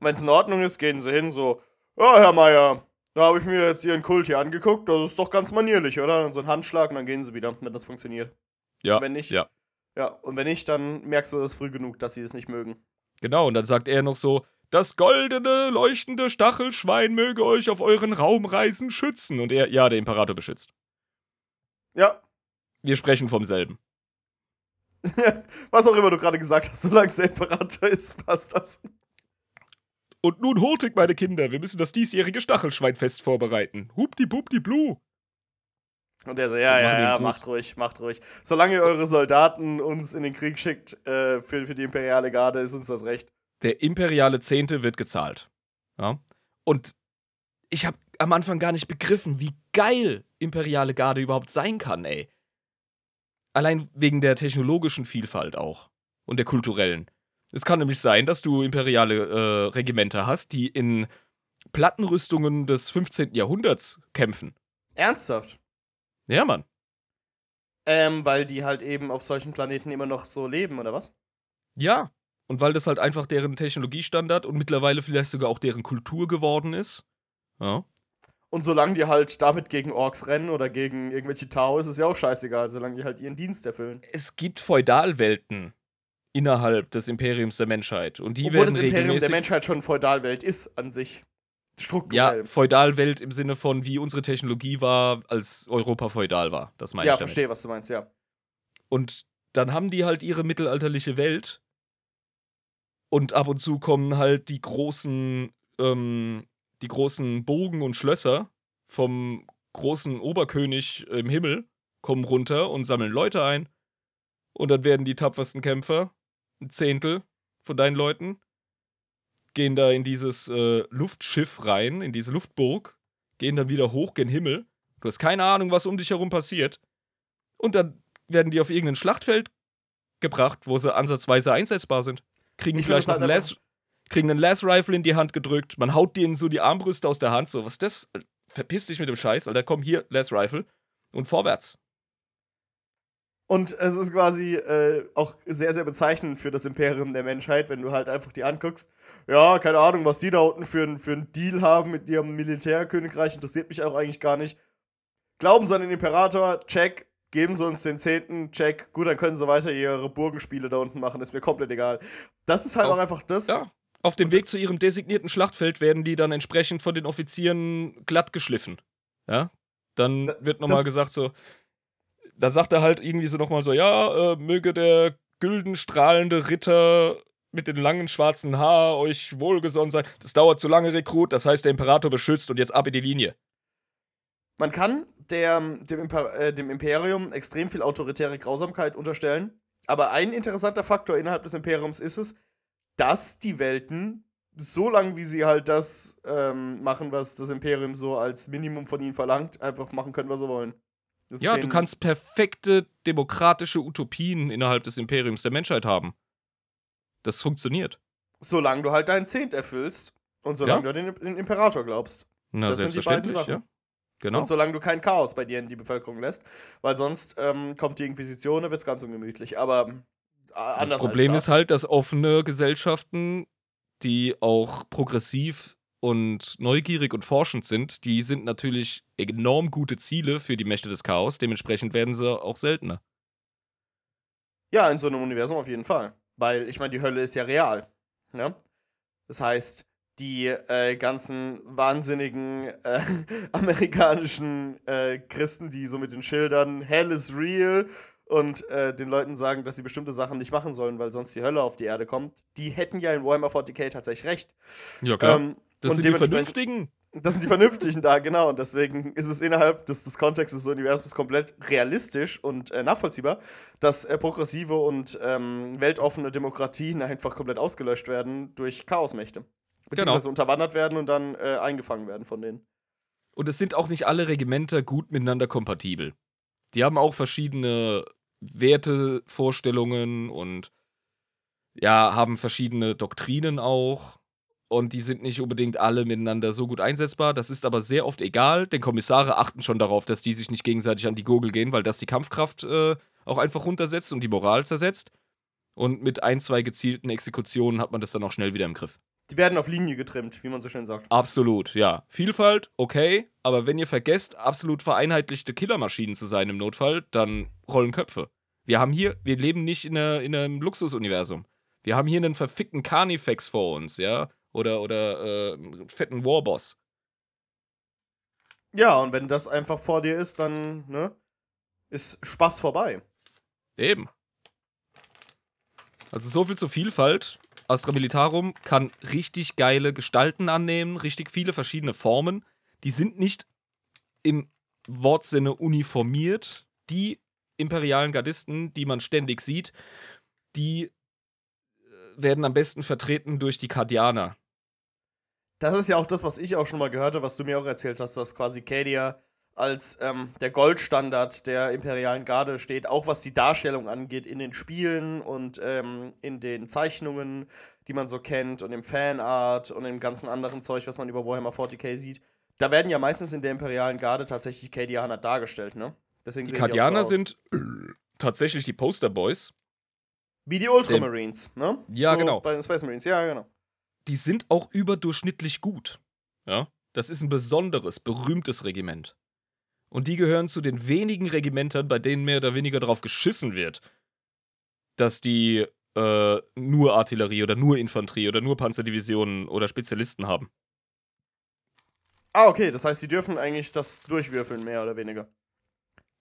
Wenn es in Ordnung ist, gehen sie hin so, ja, Herr Meier, da habe ich mir jetzt Ihren Kult hier angeguckt, das ist doch ganz manierlich, oder? Und so ein Handschlag und dann gehen sie wieder, wenn das funktioniert. Ja. Und wenn nicht, ja. Ja, und wenn nicht, dann merkst du das früh genug, dass sie es nicht mögen. Genau, und dann sagt er noch so, das goldene, leuchtende Stachelschwein möge euch auf euren Raumreisen schützen. Und er, ja, der Imperator beschützt. Ja. Wir sprechen vom selben. Was auch immer du gerade gesagt hast, solange es der Imperator ist, passt das. Und nun hurtig, meine Kinder, wir müssen das diesjährige Stachelschweinfest vorbereiten. Hupdi bupdi blu. Und er so, ja, ja, ja, macht ruhig, macht ruhig. Solange ihr eure Soldaten uns in den Krieg schickt äh, für, für die imperiale Garde, ist uns das recht. Der imperiale Zehnte wird gezahlt. Ja. Und ich habe am Anfang gar nicht begriffen, wie geil imperiale Garde überhaupt sein kann, ey. Allein wegen der technologischen Vielfalt auch. Und der kulturellen. Es kann nämlich sein, dass du imperiale äh, Regimenter hast, die in Plattenrüstungen des 15. Jahrhunderts kämpfen. Ernsthaft? Ja, Mann. Ähm, weil die halt eben auf solchen Planeten immer noch so leben, oder was? Ja. Und weil das halt einfach deren Technologiestandard und mittlerweile vielleicht sogar auch deren Kultur geworden ist. Ja. Und solange die halt damit gegen Orks rennen oder gegen irgendwelche Tau, ist es ja auch scheißegal, solange die halt ihren Dienst erfüllen. Es gibt Feudalwelten innerhalb des Imperiums der Menschheit. Und die Obwohl werden das Imperium der Menschheit schon Feudalwelt ist an sich. Strukturell. Ja, Feudalwelt im Sinne von, wie unsere Technologie war, als Europa feudal war. Das meine ja, ich. Ja, verstehe, was du meinst, ja. Und dann haben die halt ihre mittelalterliche Welt. Und ab und zu kommen halt die großen, ähm, die großen Burgen und Schlösser vom großen Oberkönig im Himmel, kommen runter und sammeln Leute ein. Und dann werden die tapfersten Kämpfer, ein Zehntel von deinen Leuten, gehen da in dieses äh, Luftschiff rein, in diese Luftburg, gehen dann wieder hoch gen Himmel. Du hast keine Ahnung, was um dich herum passiert. Und dann werden die auf irgendein Schlachtfeld gebracht, wo sie ansatzweise einsetzbar sind. Kriegen ich vielleicht noch einen Las, kriegen einen Las Rifle in die Hand gedrückt. Man haut denen so die Armbrüste aus der Hand. So, was ist das? Verpiss dich mit dem Scheiß, Alter. Komm hier, Las Rifle. Und vorwärts. Und es ist quasi äh, auch sehr, sehr bezeichnend für das Imperium der Menschheit, wenn du halt einfach die anguckst. Ja, keine Ahnung, was die da unten für, für einen Deal haben mit ihrem Militärkönigreich, interessiert mich auch eigentlich gar nicht. Glauben sie an den Imperator? Check. Geben sie uns den Zehnten? Check. Gut, dann können sie weiter ihre Burgenspiele da unten machen, ist mir komplett egal. Das ist halt Auf, auch einfach das. Ja. Auf dem Weg zu ihrem designierten Schlachtfeld werden die dann entsprechend von den Offizieren glatt geschliffen. Ja? Dann wird nochmal gesagt so, da sagt er halt irgendwie so nochmal so, ja, äh, möge der gülden strahlende Ritter mit den langen schwarzen Haar euch wohlgesonnen sein. Das dauert zu lange, Rekrut, das heißt, der Imperator beschützt und jetzt ab in die Linie. Man kann der, dem, Imper äh, dem Imperium extrem viel autoritäre Grausamkeit unterstellen, aber ein interessanter Faktor innerhalb des Imperiums ist es, dass die Welten, so lange wie sie halt das ähm, machen, was das Imperium so als Minimum von ihnen verlangt, einfach machen können, was sie wollen. Ja, du kannst perfekte demokratische Utopien innerhalb des Imperiums der Menschheit haben. Das funktioniert. Solange du halt deinen Zehnt erfüllst und solange ja. du an den, Imperator glaubst. Na, das sind die beiden Sachen. Ja. Genau. Und solange du kein Chaos bei dir in die Bevölkerung lässt, weil sonst ähm, kommt die Inquisition, dann wird es ganz ungemütlich. Aber äh, anders Das Problem das. ist halt, dass offene Gesellschaften, die auch progressiv und neugierig und forschend sind, die sind natürlich enorm gute Ziele für die Mächte des Chaos. Dementsprechend werden sie auch seltener. Ja, in so einem Universum auf jeden Fall. Weil, ich meine, die Hölle ist ja real. Ne? Das heißt, die äh, ganzen wahnsinnigen äh, amerikanischen äh, Christen, die so mit den Schildern Hell is real und äh, den Leuten sagen, dass sie bestimmte Sachen nicht machen sollen, weil sonst die Hölle auf die Erde kommt, die hätten ja in Warhammer 40k tatsächlich recht. Ja, klar. Ähm, das sind die Vernünftigen. Das sind die Vernünftigen da, genau. Und deswegen ist es innerhalb des, des Kontextes des Universums komplett realistisch und äh, nachvollziehbar, dass äh, progressive und ähm, weltoffene Demokratien einfach komplett ausgelöscht werden durch Chaosmächte. Beziehungsweise genau. unterwandert werden und dann äh, eingefangen werden von denen. Und es sind auch nicht alle Regimenter gut miteinander kompatibel. Die haben auch verschiedene Wertevorstellungen und ja, haben verschiedene Doktrinen auch. Und die sind nicht unbedingt alle miteinander so gut einsetzbar. Das ist aber sehr oft egal, denn Kommissare achten schon darauf, dass die sich nicht gegenseitig an die Gurgel gehen, weil das die Kampfkraft äh, auch einfach runtersetzt und die Moral zersetzt. Und mit ein, zwei gezielten Exekutionen hat man das dann auch schnell wieder im Griff. Die werden auf Linie getrimmt, wie man so schön sagt. Absolut, ja. Vielfalt, okay, aber wenn ihr vergesst, absolut vereinheitlichte Killermaschinen zu sein im Notfall, dann rollen Köpfe. Wir haben hier, wir leben nicht in, einer, in einem Luxusuniversum. Wir haben hier einen verfickten Carnifex vor uns, ja? Oder, oder äh, einen fetten Warboss. Ja, und wenn das einfach vor dir ist, dann, ne, ist Spaß vorbei. Eben. Also so viel zur Vielfalt. Astra Militarum kann richtig geile Gestalten annehmen, richtig viele verschiedene Formen. Die sind nicht im Wortsinne uniformiert. Die imperialen Gardisten, die man ständig sieht, die äh, werden am besten vertreten durch die Kardianer. Das ist ja auch das, was ich auch schon mal gehört habe, was du mir auch erzählt hast, dass quasi Cadia als ähm, der Goldstandard der imperialen Garde steht, auch was die Darstellung angeht in den Spielen und ähm, in den Zeichnungen, die man so kennt und im Fanart und im ganzen anderen Zeug, was man über Warhammer 40k sieht. Da werden ja meistens in der imperialen Garde tatsächlich Kadianer dargestellt, ne? Deswegen die Kadianer so sind äh, tatsächlich die Posterboys. Wie die Ultramarines, ne? Ja, so genau. Bei den Space Marines, ja, genau. Die sind auch überdurchschnittlich gut. Ja. Das ist ein besonderes, berühmtes Regiment. Und die gehören zu den wenigen Regimentern, bei denen mehr oder weniger darauf geschissen wird, dass die äh, nur Artillerie oder nur Infanterie oder nur Panzerdivisionen oder Spezialisten haben. Ah, okay, das heißt, sie dürfen eigentlich das durchwürfeln, mehr oder weniger.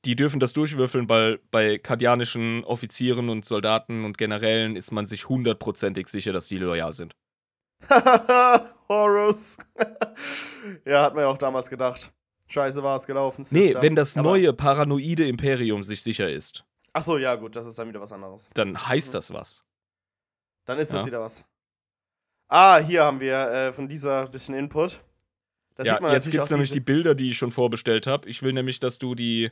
Die dürfen das durchwürfeln, weil bei kardianischen Offizieren und Soldaten und Generälen ist man sich hundertprozentig sicher, dass die loyal sind. Horus. ja, hat man ja auch damals gedacht. Scheiße war es gelaufen. Sister. Nee, wenn das neue paranoide Imperium sich sicher ist. Ach so, ja, gut, das ist dann wieder was anderes. Dann heißt mhm. das was. Dann ist ja. das wieder was. Ah, hier haben wir äh, von dieser bisschen Input. Da ja, jetzt gibt es nämlich die Bilder, die ich schon vorbestellt habe. Ich will nämlich, dass du die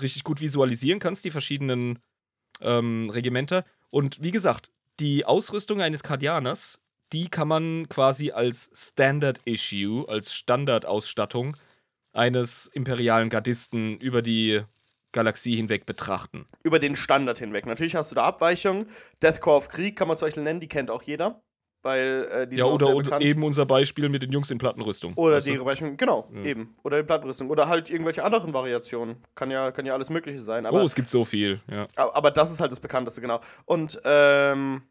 richtig gut visualisieren kannst, die verschiedenen ähm, Regimenter. Und wie gesagt, die Ausrüstung eines Kardianers, die kann man quasi als Standard Issue, als Standardausstattung eines imperialen Gardisten über die Galaxie hinweg betrachten. Über den Standard hinweg. Natürlich hast du da Abweichungen. Deathcore of Krieg kann man zum Beispiel nennen, die kennt auch jeder. Weil, äh, die ja, oder, oder eben unser Beispiel mit den Jungs in Plattenrüstung. Oder die Beispiel, genau, ja. eben. Oder in Plattenrüstung. Oder halt irgendwelche anderen Variationen. Kann ja, kann ja alles Mögliche sein. Aber, oh, es gibt so viel, ja. Aber das ist halt das Bekannteste, genau. Und, ähm.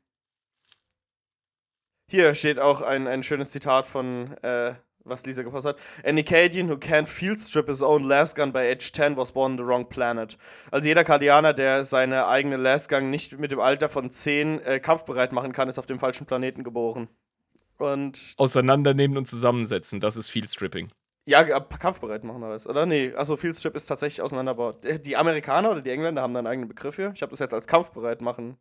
Hier steht auch ein, ein schönes Zitat von äh, was Lisa gepostet hat. Any Cadian who can't field strip his own Lasgun by age 10 was born on the wrong planet. Also jeder Kardianer, der seine eigene Lasgun nicht mit dem Alter von 10 äh, kampfbereit machen kann, ist auf dem falschen Planeten geboren. Und Auseinandernehmen und zusammensetzen, das ist Field Stripping. Ja, kampfbereit machen oder was? Oder nee, also Field Strip ist tatsächlich auseinanderbaut. Die Amerikaner oder die Engländer haben da einen eigenen Begriff für. Ich habe das jetzt als kampfbereit machen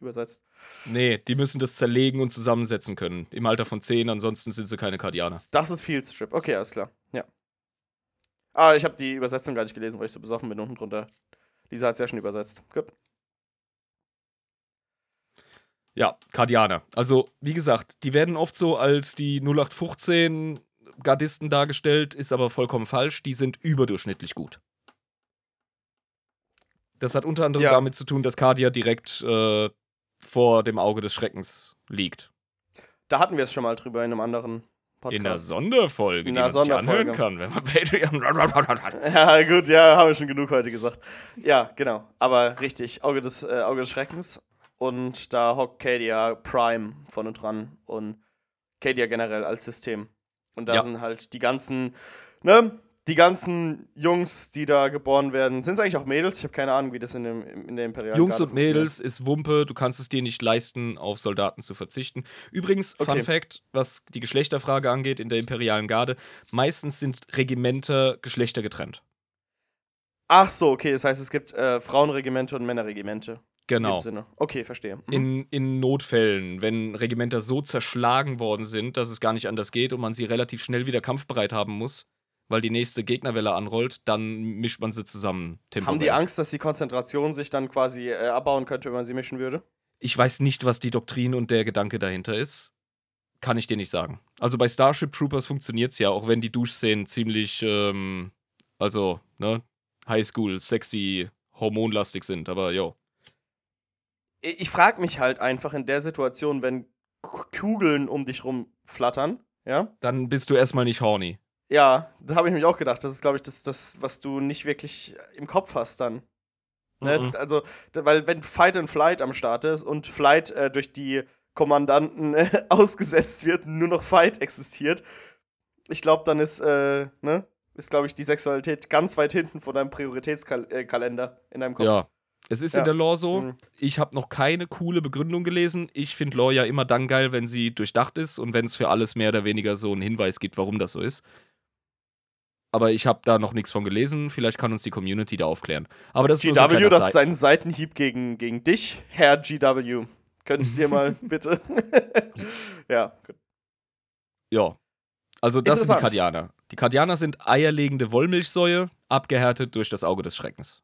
übersetzt. Nee, die müssen das zerlegen und zusammensetzen können. Im Alter von 10, ansonsten sind sie keine Kardianer. Das ist Field Strip. Okay, alles klar. Ja. Ah, ich habe die Übersetzung gar nicht gelesen, weil ich so besoffen bin unten drunter. Lisa hat es ja schon übersetzt. Gut. Ja, Kardianer. Also, wie gesagt, die werden oft so als die 0815 Gardisten dargestellt, ist aber vollkommen falsch. Die sind überdurchschnittlich gut. Das hat unter anderem ja. damit zu tun, dass Cardia direkt äh, vor dem Auge des Schreckens liegt. Da hatten wir es schon mal drüber in einem anderen Podcast. In der Sonderfolge, in die man sich anhören kann, wenn man Patreon. Ja, gut, ja, haben wir schon genug heute gesagt. Ja, genau. Aber richtig, Auge des, äh, Auge des Schreckens. Und da hockt Cadia Prime vorne dran und Cadia generell als System. Und da ja. sind halt die ganzen, ne, die ganzen Jungs, die da geboren werden, sind es eigentlich auch Mädels? Ich habe keine Ahnung, wie das in, dem, in der Imperialen Jungs und Mädels ist Wumpe, du kannst es dir nicht leisten, auf Soldaten zu verzichten. Übrigens, okay. Fun Fact, was die Geschlechterfrage angeht in der Imperialen Garde, meistens sind Regimenter geschlechtergetrennt. Ach so, okay, das heißt, es gibt äh, Frauenregimente und Männerregimente. Genau. Okay, verstehe. Mhm. In, in Notfällen, wenn Regimenter so zerschlagen worden sind, dass es gar nicht anders geht und man sie relativ schnell wieder kampfbereit haben muss, weil die nächste Gegnerwelle anrollt, dann mischt man sie zusammen. Temporär. Haben die Angst, dass die Konzentration sich dann quasi äh, abbauen könnte, wenn man sie mischen würde? Ich weiß nicht, was die Doktrin und der Gedanke dahinter ist. Kann ich dir nicht sagen. Also bei Starship Troopers funktioniert es ja, auch wenn die Duschszenen ziemlich, ähm, also, ne, Highschool, sexy, hormonlastig sind, aber jo. Ich frage mich halt einfach in der Situation, wenn Kugeln um dich rum flattern, ja? Dann bist du erstmal nicht horny. Ja, da habe ich mich auch gedacht. Das ist, glaube ich, das, das, was du nicht wirklich im Kopf hast dann. Ne? Mhm. Also, weil wenn Fight and Flight am Start ist und Flight äh, durch die Kommandanten äh, ausgesetzt wird, nur noch Fight existiert, ich glaube, dann ist, äh, ne, ist, glaube ich, die Sexualität ganz weit hinten vor deinem Prioritätskalender in deinem Kopf. Ja. Es ist ja. in der Lore so. Mhm. Ich habe noch keine coole Begründung gelesen. Ich finde Lore ja immer dann geil, wenn sie durchdacht ist und wenn es für alles mehr oder weniger so einen Hinweis gibt, warum das so ist. Aber ich habe da noch nichts von gelesen. Vielleicht kann uns die Community da aufklären. Aber das GW, ist so das ist ein Seitenhieb gegen, gegen dich, Herr GW. Könnt ihr mal bitte? ja, gut. Ja. Also, das sind die Kardianer. Die Kardianer sind eierlegende Wollmilchsäue, abgehärtet durch das Auge des Schreckens.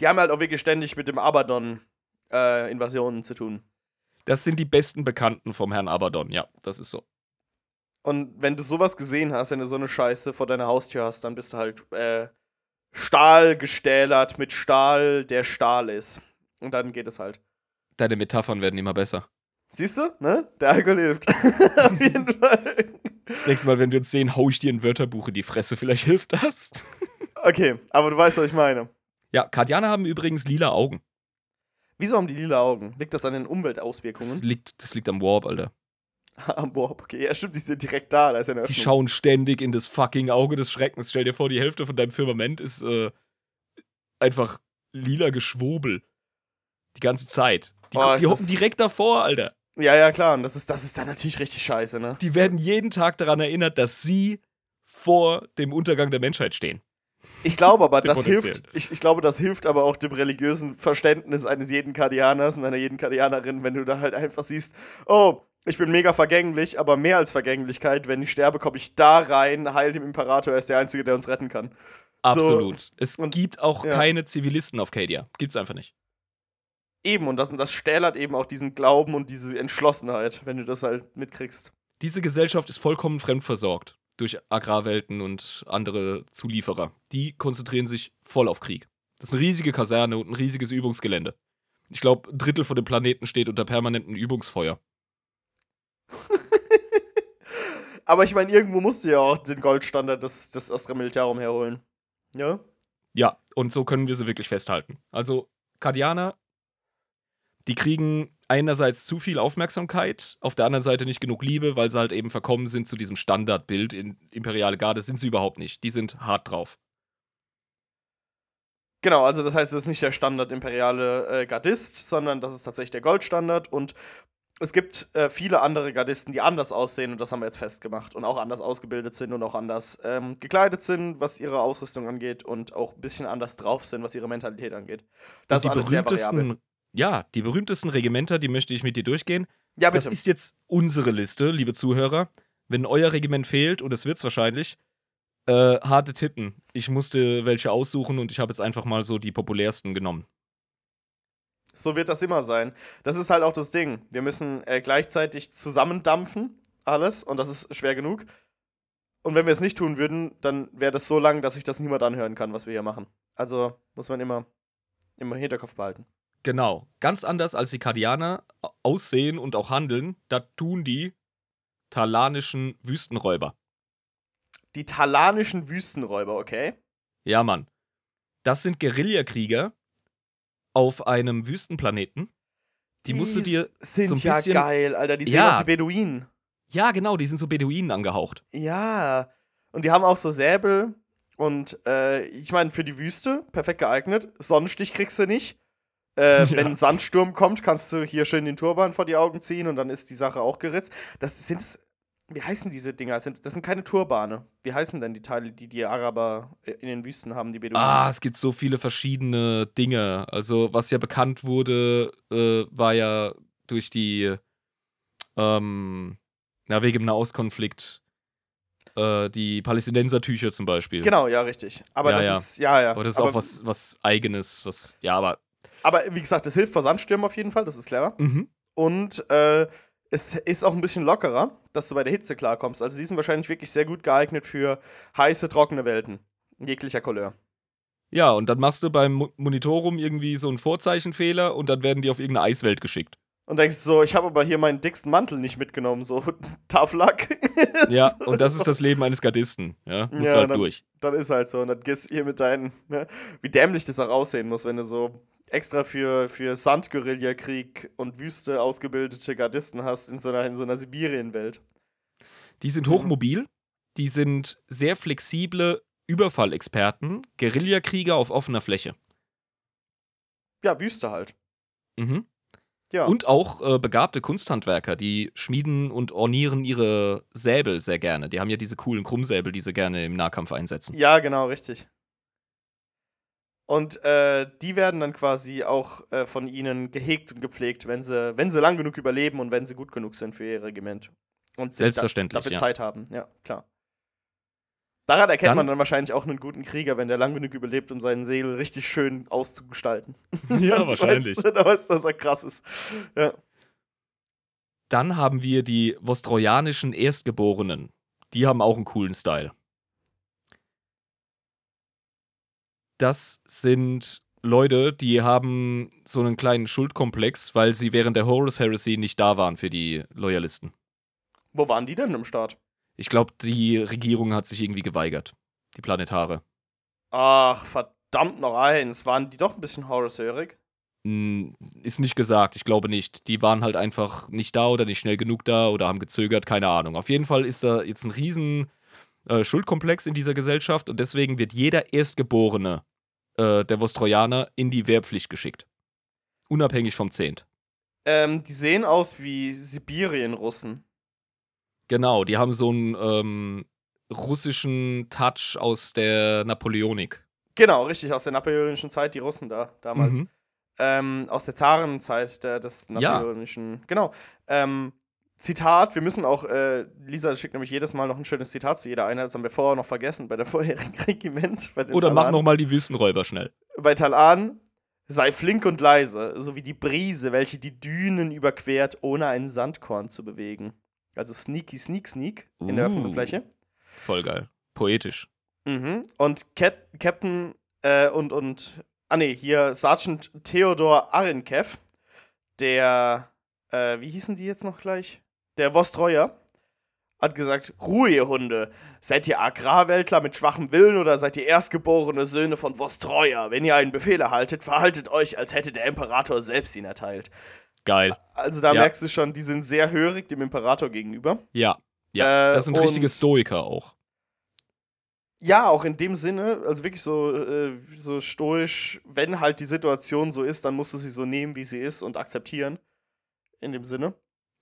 Die haben halt auch wirklich ständig mit dem Abaddon-Invasionen äh, zu tun. Das sind die besten Bekannten vom Herrn Abaddon, ja, das ist so. Und wenn du sowas gesehen hast, wenn du so eine Scheiße vor deiner Haustür hast, dann bist du halt äh, Stahl gestählert mit Stahl, der Stahl ist. Und dann geht es halt. Deine Metaphern werden immer besser. Siehst du, ne? Der Alkohol hilft. Auf jeden Fall. Das nächste Mal, wenn wir uns sehen, hau ich dir ein Wörterbuch in die Fresse. Vielleicht hilft das. okay, aber du weißt, was ich meine. Ja, Kardianer haben übrigens lila Augen. Wieso haben die lila Augen? Liegt das an den Umweltauswirkungen? Das liegt, das liegt am Warp, Alter. Am Warp, okay. Ja, stimmt, die sind direkt da. da ist ja eine die schauen ständig in das fucking Auge des Schreckens. Stell dir vor, die Hälfte von deinem Firmament ist äh, einfach lila Geschwobel. Die ganze Zeit. Die, oh, die hocken direkt davor, Alter. Ja, ja, klar. Und das ist, das ist dann natürlich richtig scheiße, ne? Die werden jeden Tag daran erinnert, dass sie vor dem Untergang der Menschheit stehen. Ich glaube aber, das hilft, ich, ich, glaube, das hilft aber auch dem religiösen Verständnis eines jeden Kardianers und einer jeden Kardianerin, wenn du da halt einfach siehst, oh, ich bin mega vergänglich, aber mehr als Vergänglichkeit, wenn ich sterbe, komme ich da rein, heil dem Imperator, er ist der Einzige, der uns retten kann. Absolut. So, es und, gibt auch ja. keine Zivilisten auf Cadia. Gibt's einfach nicht. Eben, und das, das stählert eben auch diesen Glauben und diese Entschlossenheit, wenn du das halt mitkriegst. Diese Gesellschaft ist vollkommen fremdversorgt durch Agrarwelten und andere Zulieferer. Die konzentrieren sich voll auf Krieg. Das ist eine riesige Kaserne und ein riesiges Übungsgelände. Ich glaube, ein Drittel von dem Planeten steht unter permanentem Übungsfeuer. Aber ich meine, irgendwo musst du ja auch den Goldstandard des, des Astra Militarum herholen. Ja? Ja, und so können wir sie wirklich festhalten. Also, Kardianer, die kriegen einerseits zu viel Aufmerksamkeit, auf der anderen Seite nicht genug Liebe, weil sie halt eben verkommen sind zu diesem Standardbild in Imperiale Garde. Sind sie überhaupt nicht. Die sind hart drauf. Genau, also das heißt, es ist nicht der Standard imperiale äh, Gardist, sondern das ist tatsächlich der Goldstandard und es gibt äh, viele andere Gardisten, die anders aussehen und das haben wir jetzt festgemacht und auch anders ausgebildet sind und auch anders ähm, gekleidet sind, was ihre Ausrüstung angeht und auch ein bisschen anders drauf sind, was ihre Mentalität angeht. Das und ist alles sehr variabel. Ja, die berühmtesten Regimenter, die möchte ich mit dir durchgehen. Ja, bitte. Das ist jetzt unsere Liste, liebe Zuhörer. Wenn euer Regiment fehlt, und es wird es wahrscheinlich, äh, harte Titten. Ich musste welche aussuchen und ich habe jetzt einfach mal so die populärsten genommen. So wird das immer sein. Das ist halt auch das Ding. Wir müssen äh, gleichzeitig zusammendampfen, alles, und das ist schwer genug. Und wenn wir es nicht tun würden, dann wäre das so lang, dass sich das niemand anhören kann, was wir hier machen. Also muss man immer im Hinterkopf behalten. Genau. Ganz anders als die Kardianer aussehen und auch handeln, da tun die talanischen Wüstenräuber. Die talanischen Wüstenräuber, okay? Ja, Mann. Das sind Guerillakrieger, auf einem Wüstenplaneten. Die, die musst du dir sind so ein ja bisschen, geil, Alter. Die sehen ja, aus wie Beduinen. Ja, genau, die sind so Beduinen angehaucht. Ja. Und die haben auch so Säbel. Und äh, ich meine, für die Wüste perfekt geeignet. Sonnenstich kriegst du nicht. Äh, ja. Wenn ein Sandsturm kommt, kannst du hier schön den Turban vor die Augen ziehen und dann ist die Sache auch geritzt. Das sind es wie heißen diese Dinger? Das sind, das sind keine Turbane. Wie heißen denn die Teile, die die Araber in den Wüsten haben, die Beduinen? Ah, es gibt so viele verschiedene Dinge. Also, was ja bekannt wurde, äh, war ja durch die, ähm, na, wegen dem Nahostkonflikt. Äh, die Palästinenser-Tücher zum Beispiel. Genau, ja, richtig. Aber ja, das ja. ist, ja, ja. Aber das ist aber, auch was, was Eigenes, was, ja, aber. Aber wie gesagt, das hilft vor Sandstürmen auf jeden Fall, das ist clever. Mhm. Und äh, es ist auch ein bisschen lockerer, dass du bei der Hitze klarkommst. Also die sind wahrscheinlich wirklich sehr gut geeignet für heiße, trockene Welten. Jeglicher Couleur. Ja, und dann machst du beim Monitorum irgendwie so einen Vorzeichenfehler und dann werden die auf irgendeine Eiswelt geschickt. Und denkst so, ich habe aber hier meinen dicksten Mantel nicht mitgenommen, so tough luck. Ja, und das ist das Leben eines Gardisten. Ja, musst ja, halt dann, durch. Dann ist halt so. Und dann gehst du hier mit deinen, ne, wie dämlich das auch aussehen muss, wenn du so extra für, für Sandguerillakrieg und Wüste ausgebildete Gardisten hast in so einer, in so einer Sibirienwelt. Die sind hochmobil, die sind sehr flexible Überfallexperten, Guerillakrieger auf offener Fläche. Ja, Wüste halt. Mhm. Ja. Und auch äh, begabte Kunsthandwerker, die schmieden und ornieren ihre Säbel sehr gerne. Die haben ja diese coolen Krummsäbel, die sie gerne im Nahkampf einsetzen. Ja, genau, richtig. Und äh, die werden dann quasi auch äh, von ihnen gehegt und gepflegt, wenn sie, wenn sie lang genug überleben und wenn sie gut genug sind für ihr Regiment. Und Selbstverständlich, da, dafür ja. Zeit haben, ja, klar. Daran erkennt dann, man dann wahrscheinlich auch einen guten Krieger, wenn der lang genug überlebt, um seinen Segel richtig schön auszugestalten. Ja, wahrscheinlich. Weißt, da weißt du, dass er krass ist. Ja. Dann haben wir die Vostrojanischen Erstgeborenen. Die haben auch einen coolen Style. Das sind Leute, die haben so einen kleinen Schuldkomplex, weil sie während der Horus Heresy nicht da waren für die Loyalisten. Wo waren die denn im Start? Ich glaube, die Regierung hat sich irgendwie geweigert. Die Planetare. Ach, verdammt noch eins. Waren die doch ein bisschen horrorsörig? Hm, ist nicht gesagt, ich glaube nicht. Die waren halt einfach nicht da oder nicht schnell genug da oder haben gezögert, keine Ahnung. Auf jeden Fall ist da jetzt ein riesen äh, Schuldkomplex in dieser Gesellschaft und deswegen wird jeder Erstgeborene äh, der Vostrojaner in die Wehrpflicht geschickt. Unabhängig vom Zehnt. Ähm, die sehen aus wie Sibirien-Russen. Genau, die haben so einen ähm, russischen Touch aus der Napoleonik. Genau, richtig, aus der napoleonischen Zeit, die Russen da damals. Mhm. Ähm, aus der Zarenzeit der, des napoleonischen. Ja. Genau. Ähm, Zitat, wir müssen auch, äh, Lisa schickt nämlich jedes Mal noch ein schönes Zitat zu jeder Einheit, das haben wir vorher noch vergessen bei der vorherigen Regiment. Oder Talan. mach nochmal die Wüstenräuber schnell. Bei Talan, sei flink und leise, so wie die Brise, welche die Dünen überquert, ohne ein Sandkorn zu bewegen. Also Sneaky Sneak Sneak in uh, der offenen Fläche. Voll geil. Poetisch. Mhm. Und Cat Captain äh, und, und, ah nee, hier Sergeant Theodor Arenkev, der, äh, wie hießen die jetzt noch gleich? Der Vostreuer hat gesagt: Ruhe, ihr Hunde. Seid ihr Agrarweltler mit schwachem Willen oder seid ihr erstgeborene Söhne von Vostreuer? Wenn ihr einen Befehl erhaltet, verhaltet euch, als hätte der Imperator selbst ihn erteilt. Geil. Also da ja. merkst du schon, die sind sehr hörig dem Imperator gegenüber. Ja. Ja, äh, das sind richtige Stoiker auch. Ja, auch in dem Sinne, also wirklich so, äh, so stoisch, wenn halt die Situation so ist, dann musst du sie so nehmen, wie sie ist und akzeptieren. In dem Sinne.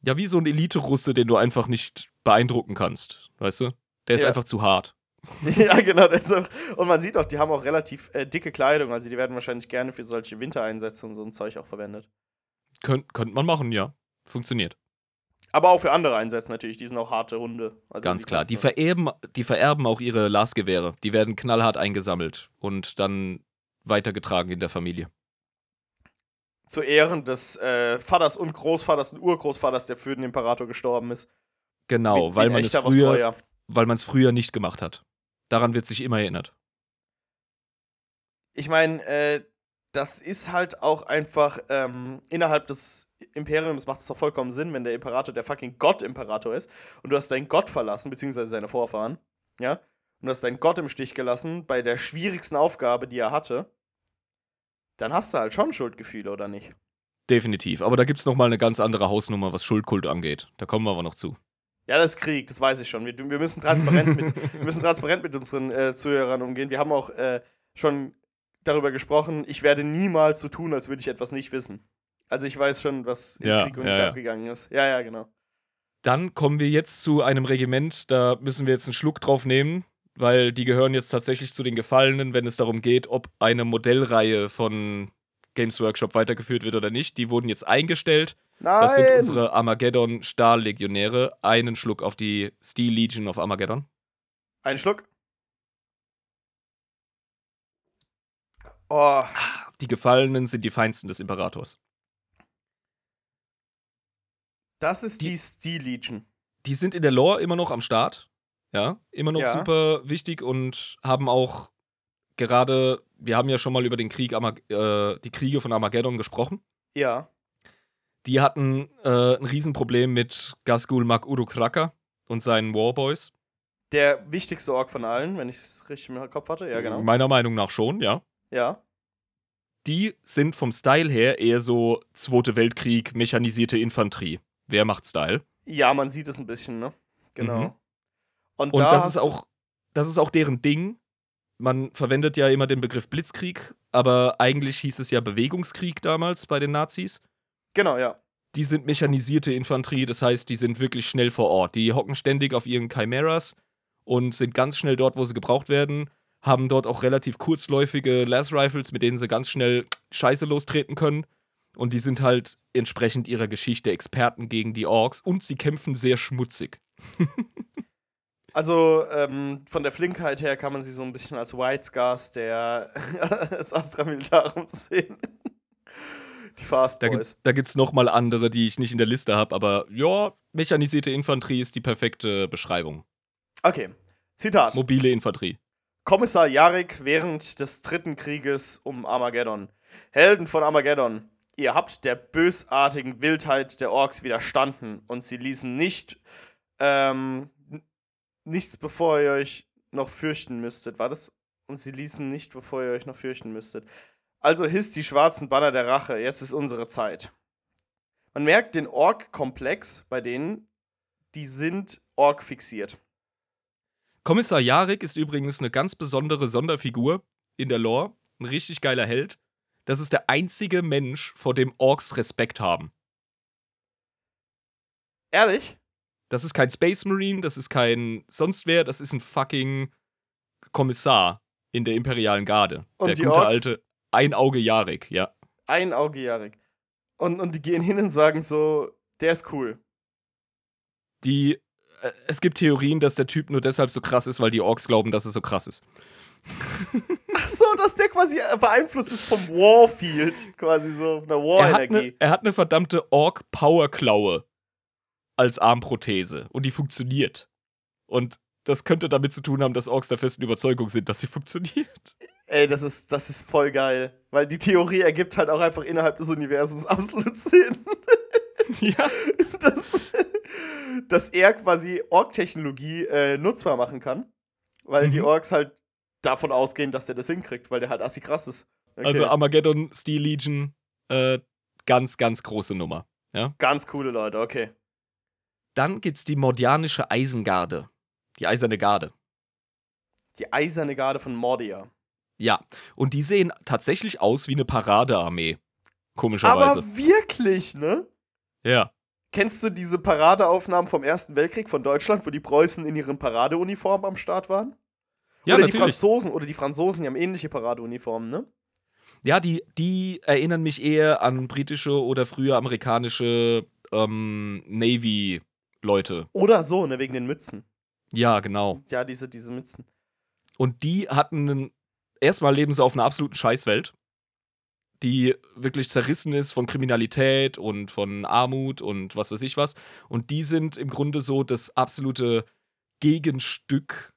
Ja, wie so ein Elite-Russe, den du einfach nicht beeindrucken kannst, weißt du? Der ist ja. einfach zu hart. ja, genau. Auch, und man sieht auch, die haben auch relativ äh, dicke Kleidung, also die werden wahrscheinlich gerne für solche Wintereinsätze und so ein Zeug auch verwendet. Könnt, könnte man machen, ja. Funktioniert. Aber auch für andere Einsätze natürlich, die sind auch harte Hunde. Also Ganz klar. Die vererben, die vererben auch ihre Lasgewehre. Die werden knallhart eingesammelt und dann weitergetragen in der Familie. Zu Ehren des äh, Vaters und Großvaters und Urgroßvaters, der für den Imperator gestorben ist. Genau, wie, weil man es früher, weil man es früher nicht gemacht hat. Daran wird sich immer erinnert. Ich meine, äh, das ist halt auch einfach ähm, innerhalb des Imperiums macht es doch vollkommen Sinn, wenn der Imperator der fucking Gott-Imperator ist und du hast deinen Gott verlassen, beziehungsweise seine Vorfahren, ja, und du hast deinen Gott im Stich gelassen bei der schwierigsten Aufgabe, die er hatte, dann hast du halt schon Schuldgefühle, oder nicht? Definitiv, aber da gibt es nochmal eine ganz andere Hausnummer, was Schuldkult angeht. Da kommen wir aber noch zu. Ja, das ist Krieg, das weiß ich schon. Wir, wir müssen, transparent mit, wir müssen transparent mit unseren äh, Zuhörern umgehen. Wir haben auch äh, schon darüber gesprochen, ich werde niemals so tun, als würde ich etwas nicht wissen. Also ich weiß schon, was im ja, Krieg und ja, ja. abgegangen ist. Ja, ja, genau. Dann kommen wir jetzt zu einem Regiment, da müssen wir jetzt einen Schluck drauf nehmen, weil die gehören jetzt tatsächlich zu den Gefallenen, wenn es darum geht, ob eine Modellreihe von Games Workshop weitergeführt wird oder nicht. Die wurden jetzt eingestellt. Nein. Das sind unsere Armageddon Stahllegionäre. Einen Schluck auf die Steel Legion of Armageddon. Ein Schluck. Oh. Die Gefallenen sind die Feinsten des Imperators. Das ist die, die Steel Legion. Die sind in der Lore immer noch am Start. Ja, immer noch ja. super wichtig und haben auch gerade, wir haben ja schon mal über den Krieg, äh, die Kriege von Armageddon gesprochen. Ja. Die hatten äh, ein Riesenproblem mit Gasgul Mak Urukraka und seinen Warboys. Der wichtigste Ork von allen, wenn ich es richtig im Kopf hatte, ja, genau. Meiner Meinung nach schon, ja. Ja. Die sind vom Style her eher so Zweite Weltkrieg, mechanisierte Infanterie. Wer macht Style? Ja, man sieht es ein bisschen, ne? Genau. Mhm. Und, Und da das ist auch, das ist auch deren Ding. Man verwendet ja immer den Begriff Blitzkrieg, aber eigentlich hieß es ja Bewegungskrieg damals bei den Nazis. Genau, ja. Die sind mechanisierte Infanterie, das heißt, die sind wirklich schnell vor Ort. Die hocken ständig auf ihren Chimeras und sind ganz schnell dort, wo sie gebraucht werden. Haben dort auch relativ kurzläufige Las Rifles, mit denen sie ganz schnell Scheiße lostreten können. Und die sind halt entsprechend ihrer Geschichte Experten gegen die Orks und sie kämpfen sehr schmutzig. also ähm, von der Flinkheit her kann man sie so ein bisschen als White Scars der des Astra Militarum sehen. Die Fast Boys. Da, gibt es nochmal andere, die ich nicht in der Liste habe, aber ja, mechanisierte Infanterie ist die perfekte Beschreibung. Okay. Zitat. Mobile Infanterie. Kommissar Jarek während des dritten Krieges um Armageddon. Helden von Armageddon. Ihr habt der bösartigen Wildheit der Orks widerstanden und sie ließen nicht ähm, nichts, bevor ihr euch noch fürchten müsstet. War das? Und sie ließen nicht, bevor ihr euch noch fürchten müsstet. Also hisst die schwarzen Banner der Rache, jetzt ist unsere Zeit. Man merkt den Ork-Komplex bei denen, die sind Ork fixiert. Kommissar Jarek ist übrigens eine ganz besondere Sonderfigur in der Lore, ein richtig geiler Held. Das ist der einzige Mensch, vor dem Orks Respekt haben. Ehrlich? Das ist kein Space Marine, das ist kein sonst wer, das ist ein fucking Kommissar in der imperialen Garde. Und der gute Orks? alte ein Auge Jarek, ja. Ein Auge Jarek. Und, und die gehen hin und sagen so, der ist cool. Die, äh, es gibt Theorien, dass der Typ nur deshalb so krass ist, weil die Orks glauben, dass er so krass ist. Ach so, dass der quasi beeinflusst ist vom Warfield, quasi so von der War-Energie. Er, er, hat eine verdammte Ork-Power-Klaue als Armprothese und die funktioniert. Und das könnte damit zu tun haben, dass Orks der festen Überzeugung sind, dass sie funktioniert. Ey, das ist, das ist voll geil. Weil die Theorie ergibt halt auch einfach innerhalb des Universums absolut Sinn. Ja. Das, dass er quasi Ork-Technologie äh, nutzbar machen kann. Weil mhm. die Orks halt davon ausgehen, dass er das hinkriegt, weil der halt assi krass ist. Okay. Also Armageddon, Steel Legion, äh, ganz, ganz große Nummer. Ja? Ganz coole Leute, okay. Dann gibt's die Mordianische Eisengarde. Die Eiserne Garde. Die Eiserne Garde von Mordia. Ja, und die sehen tatsächlich aus wie eine Paradearmee. Komischerweise. Aber wirklich, ne? Ja. Kennst du diese Paradeaufnahmen vom Ersten Weltkrieg von Deutschland, wo die Preußen in ihren Paradeuniformen am Start waren? Ja, oder natürlich. die Franzosen oder die Franzosen, die haben ähnliche Paradeuniformen, ne? Ja, die, die erinnern mich eher an britische oder früher amerikanische ähm, Navy-Leute. Oder so, ne, wegen den Mützen. Ja, genau. Ja, diese, diese Mützen. Und die hatten einen erstmal leben sie auf einer absoluten Scheißwelt, die wirklich zerrissen ist von Kriminalität und von Armut und was weiß ich was. Und die sind im Grunde so das absolute Gegenstück,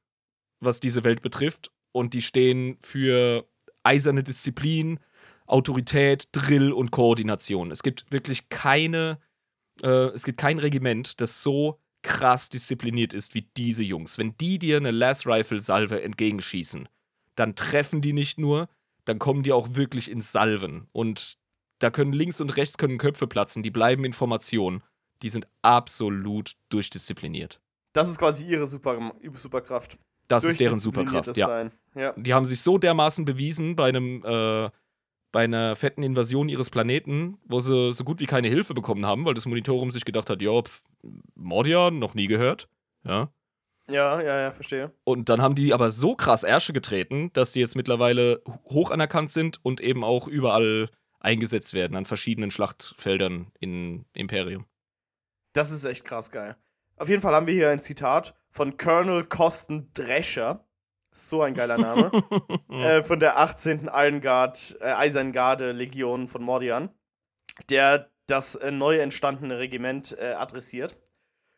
was diese Welt betrifft. Und die stehen für eiserne Disziplin, Autorität, Drill und Koordination. Es gibt wirklich keine, äh, es gibt kein Regiment, das so krass diszipliniert ist wie diese Jungs. Wenn die dir eine Last Rifle Salve entgegenschießen, dann treffen die nicht nur, dann kommen die auch wirklich ins Salven. Und da können links und rechts können Köpfe platzen, die bleiben in Formation. Die sind absolut durchdiszipliniert. Das ist quasi ihre Super Superkraft. Das ist deren Superkraft, ja. ja. Die haben sich so dermaßen bewiesen bei einem äh, bei einer fetten Invasion ihres Planeten, wo sie so gut wie keine Hilfe bekommen haben, weil das Monitorum sich gedacht hat, ja, Mordia, noch nie gehört. Ja. Ja, ja, ja, verstehe. Und dann haben die aber so krass Ärsche getreten, dass die jetzt mittlerweile hoch anerkannt sind und eben auch überall eingesetzt werden an verschiedenen Schlachtfeldern in Imperium. Das ist echt krass geil. Auf jeden Fall haben wir hier ein Zitat von Colonel Kosten Drescher. So ein geiler Name. äh, von der 18. Eisengard, äh, Eisengarde Legion von Mordian, der das äh, neu entstandene Regiment äh, adressiert.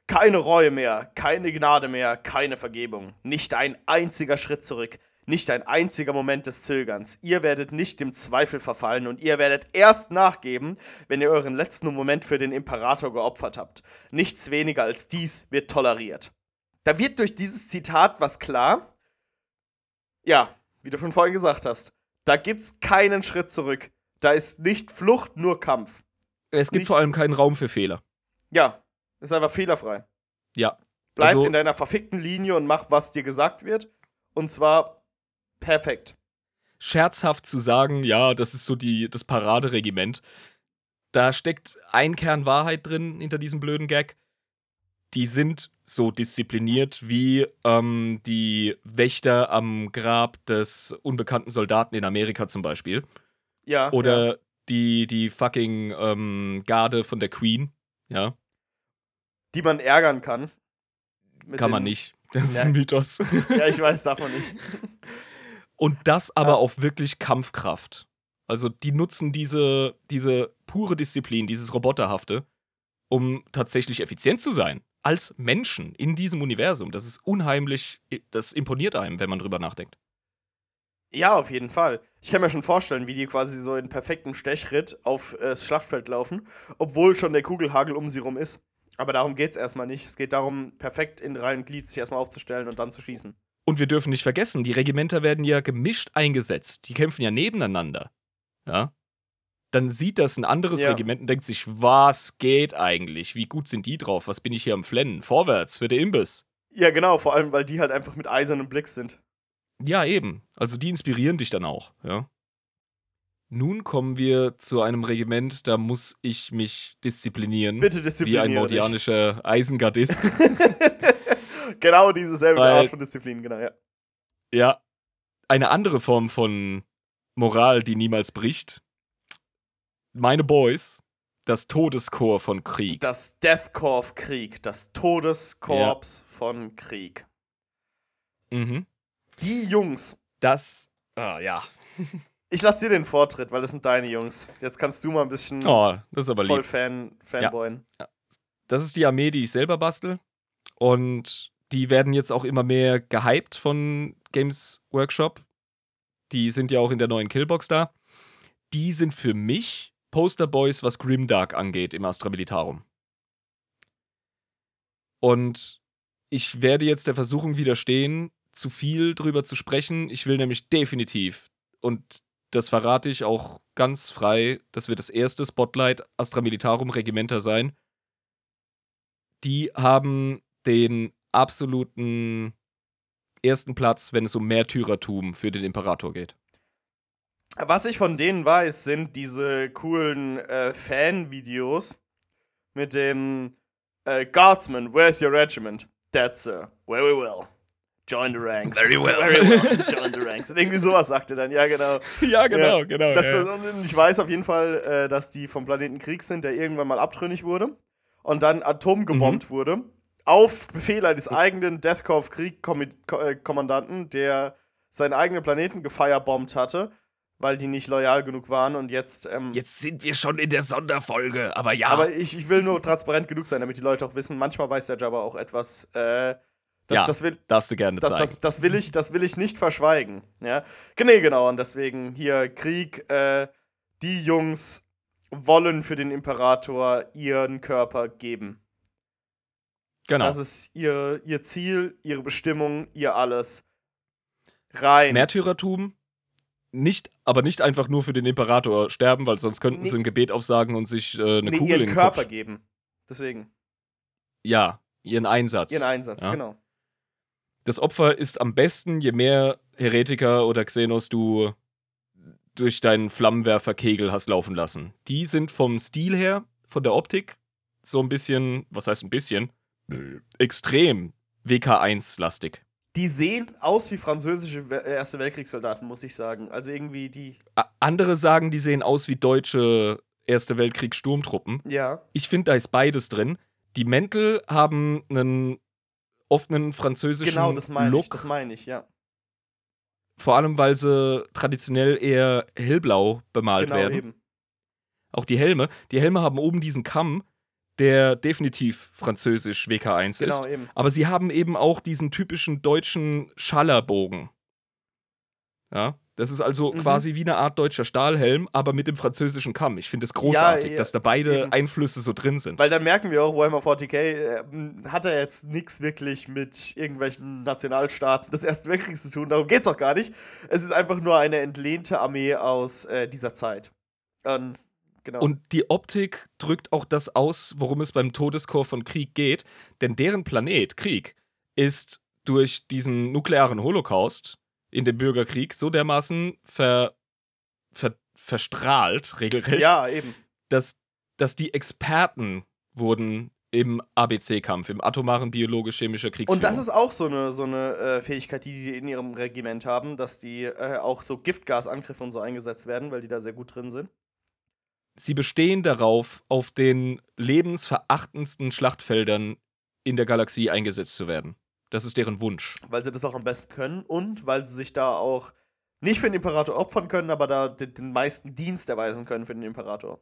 Keine Reue mehr, keine Gnade mehr, keine Vergebung. Nicht ein einziger Schritt zurück, nicht ein einziger Moment des Zögerns. Ihr werdet nicht dem Zweifel verfallen und ihr werdet erst nachgeben, wenn ihr euren letzten Moment für den Imperator geopfert habt. Nichts weniger als dies wird toleriert. Da wird durch dieses Zitat was klar. Ja, wie du von vorhin gesagt hast, da gibt's keinen Schritt zurück. Da ist nicht Flucht, nur Kampf. Es gibt nicht, vor allem keinen Raum für Fehler. Ja, ist einfach fehlerfrei. Ja. Bleib also, in deiner verfickten Linie und mach, was dir gesagt wird. Und zwar perfekt. Scherzhaft zu sagen, ja, das ist so die, das Paraderegiment. Da steckt ein Kern Wahrheit drin hinter diesem blöden Gag. Die sind so diszipliniert wie ähm, die Wächter am Grab des unbekannten Soldaten in Amerika zum Beispiel. Ja. Oder ja. Die, die fucking ähm, Garde von der Queen. Ja die man ärgern kann. Kann man nicht. Das ist ein Mythos. Ja, ich weiß, darf man nicht. Und das aber ja. auf wirklich Kampfkraft. Also die nutzen diese, diese pure Disziplin, dieses Roboterhafte, um tatsächlich effizient zu sein. Als Menschen in diesem Universum. Das ist unheimlich, das imponiert einem, wenn man drüber nachdenkt. Ja, auf jeden Fall. Ich kann mir schon vorstellen, wie die quasi so in perfektem Stechritt auf äh, das Schlachtfeld laufen, obwohl schon der Kugelhagel um sie rum ist. Aber darum geht es erstmal nicht. Es geht darum, perfekt in Reihen und Glied sich erstmal aufzustellen und dann zu schießen. Und wir dürfen nicht vergessen, die Regimenter werden ja gemischt eingesetzt. Die kämpfen ja nebeneinander. Ja. Dann sieht das ein anderes ja. Regiment und denkt sich, was geht eigentlich? Wie gut sind die drauf? Was bin ich hier am Flennen? Vorwärts für den Imbiss. Ja, genau, vor allem, weil die halt einfach mit eisernem Blick sind. Ja, eben. Also die inspirieren dich dann auch, ja. Nun kommen wir zu einem Regiment, da muss ich mich disziplinieren. Bitte disziplinieren. Wie ein mordianischer Eisengardist. genau dieselbe Weil, Art von Disziplin, genau, ja. Ja. Eine andere Form von Moral, die niemals bricht. Meine Boys, das Todeskorps von Krieg. Das Deathcore Krieg, das Todeskorps ja. von Krieg. Mhm. Die Jungs. Das, ah, ja. Ich lasse dir den Vortritt, weil das sind deine Jungs. Jetzt kannst du mal ein bisschen oh, das ist aber voll lieb. Fan, Fanboyen. Ja. Das ist die Armee, die ich selber bastel. Und die werden jetzt auch immer mehr gehypt von Games Workshop. Die sind ja auch in der neuen Killbox da. Die sind für mich Posterboys, was Grimdark angeht im Astra Militarum. Und ich werde jetzt der Versuchung widerstehen, zu viel drüber zu sprechen. Ich will nämlich definitiv, und das verrate ich auch ganz frei, das wird das erste Spotlight Astra Militarum Regimenter sein. Die haben den absoluten ersten Platz, wenn es um Märtyrertum für den Imperator geht. Was ich von denen weiß, sind diese coolen äh, Fan-Videos mit dem äh, Guardsman, where's your regiment? That's sir, very well. Join the ranks. Very well. Very well. Join the ranks. Und irgendwie sowas sagte dann, ja, genau. Ja, genau, ja, genau. Das, ja. Ich weiß auf jeden Fall, äh, dass die vom Planeten Krieg sind, der irgendwann mal abtrünnig wurde und dann atomgebombt mhm. wurde. Auf Befehl eines eigenen Deathcore Krieg-Kommandanten, äh, der seinen eigenen Planeten gefeierbombt hatte weil die nicht loyal genug waren und jetzt. Ähm, jetzt sind wir schon in der Sonderfolge, aber ja. Aber ich, ich will nur transparent genug sein, damit die Leute auch wissen, manchmal weiß der Jabba auch etwas, äh, das, ja, das will, darfst du gerne das, zeigen. Das, das, will ich, das will ich nicht verschweigen. Ja? Nee, genau. Und deswegen hier Krieg. Äh, die Jungs wollen für den Imperator ihren Körper geben. Genau. Das ist ihr, ihr Ziel, ihre Bestimmung, ihr alles. Rein. Märtyrertum, nicht, aber nicht einfach nur für den Imperator sterben, weil sonst könnten nee. sie ein Gebet aufsagen und sich äh, eine nee, Kugel ihren in den Körper Kopf geben. Deswegen. Ja, ihren Einsatz. Ihren Einsatz, ja? genau das Opfer ist am besten, je mehr Heretiker oder Xenos du durch deinen Flammenwerferkegel hast laufen lassen. Die sind vom Stil her, von der Optik, so ein bisschen, was heißt ein bisschen, extrem WK1-lastig. Die sehen aus wie französische Erste Weltkriegssoldaten, muss ich sagen. Also irgendwie die. Andere sagen, die sehen aus wie deutsche Erste Weltkriegssturmtruppen. Ja. Ich finde, da ist beides drin. Die Mäntel haben einen offenen französischen genau, das meine Look. Ich, das meine ich, ja. Vor allem, weil sie traditionell eher hellblau bemalt genau, werden. Eben. Auch die Helme. Die Helme haben oben diesen Kamm, der definitiv französisch WK1 genau, ist. Eben. Aber sie haben eben auch diesen typischen deutschen Schallerbogen. Ja, das ist also mhm. quasi wie eine Art deutscher Stahlhelm, aber mit dem französischen Kamm. Ich finde es großartig, ja, ja, dass da beide eben. Einflüsse so drin sind. Weil dann merken wir auch, Warhammer 40k äh, hat er jetzt nichts wirklich mit irgendwelchen Nationalstaaten des Ersten Weltkriegs zu tun. Darum geht es auch gar nicht. Es ist einfach nur eine entlehnte Armee aus äh, dieser Zeit. Ähm, genau. Und die Optik drückt auch das aus, worum es beim Todeschor von Krieg geht. Denn deren Planet, Krieg, ist durch diesen nuklearen Holocaust in dem Bürgerkrieg so dermaßen ver, ver, verstrahlt, regelrecht. Ja, eben. Dass, dass die Experten wurden im ABC-Kampf, im atomaren biologisch-chemischer Kriegsführung. Und das ist auch so eine, so eine äh, Fähigkeit, die die in ihrem Regiment haben, dass die äh, auch so Giftgasangriffe und so eingesetzt werden, weil die da sehr gut drin sind. Sie bestehen darauf, auf den lebensverachtendsten Schlachtfeldern in der Galaxie eingesetzt zu werden. Das ist deren Wunsch. Weil sie das auch am besten können und weil sie sich da auch nicht für den Imperator opfern können, aber da den, den meisten Dienst erweisen können für den Imperator.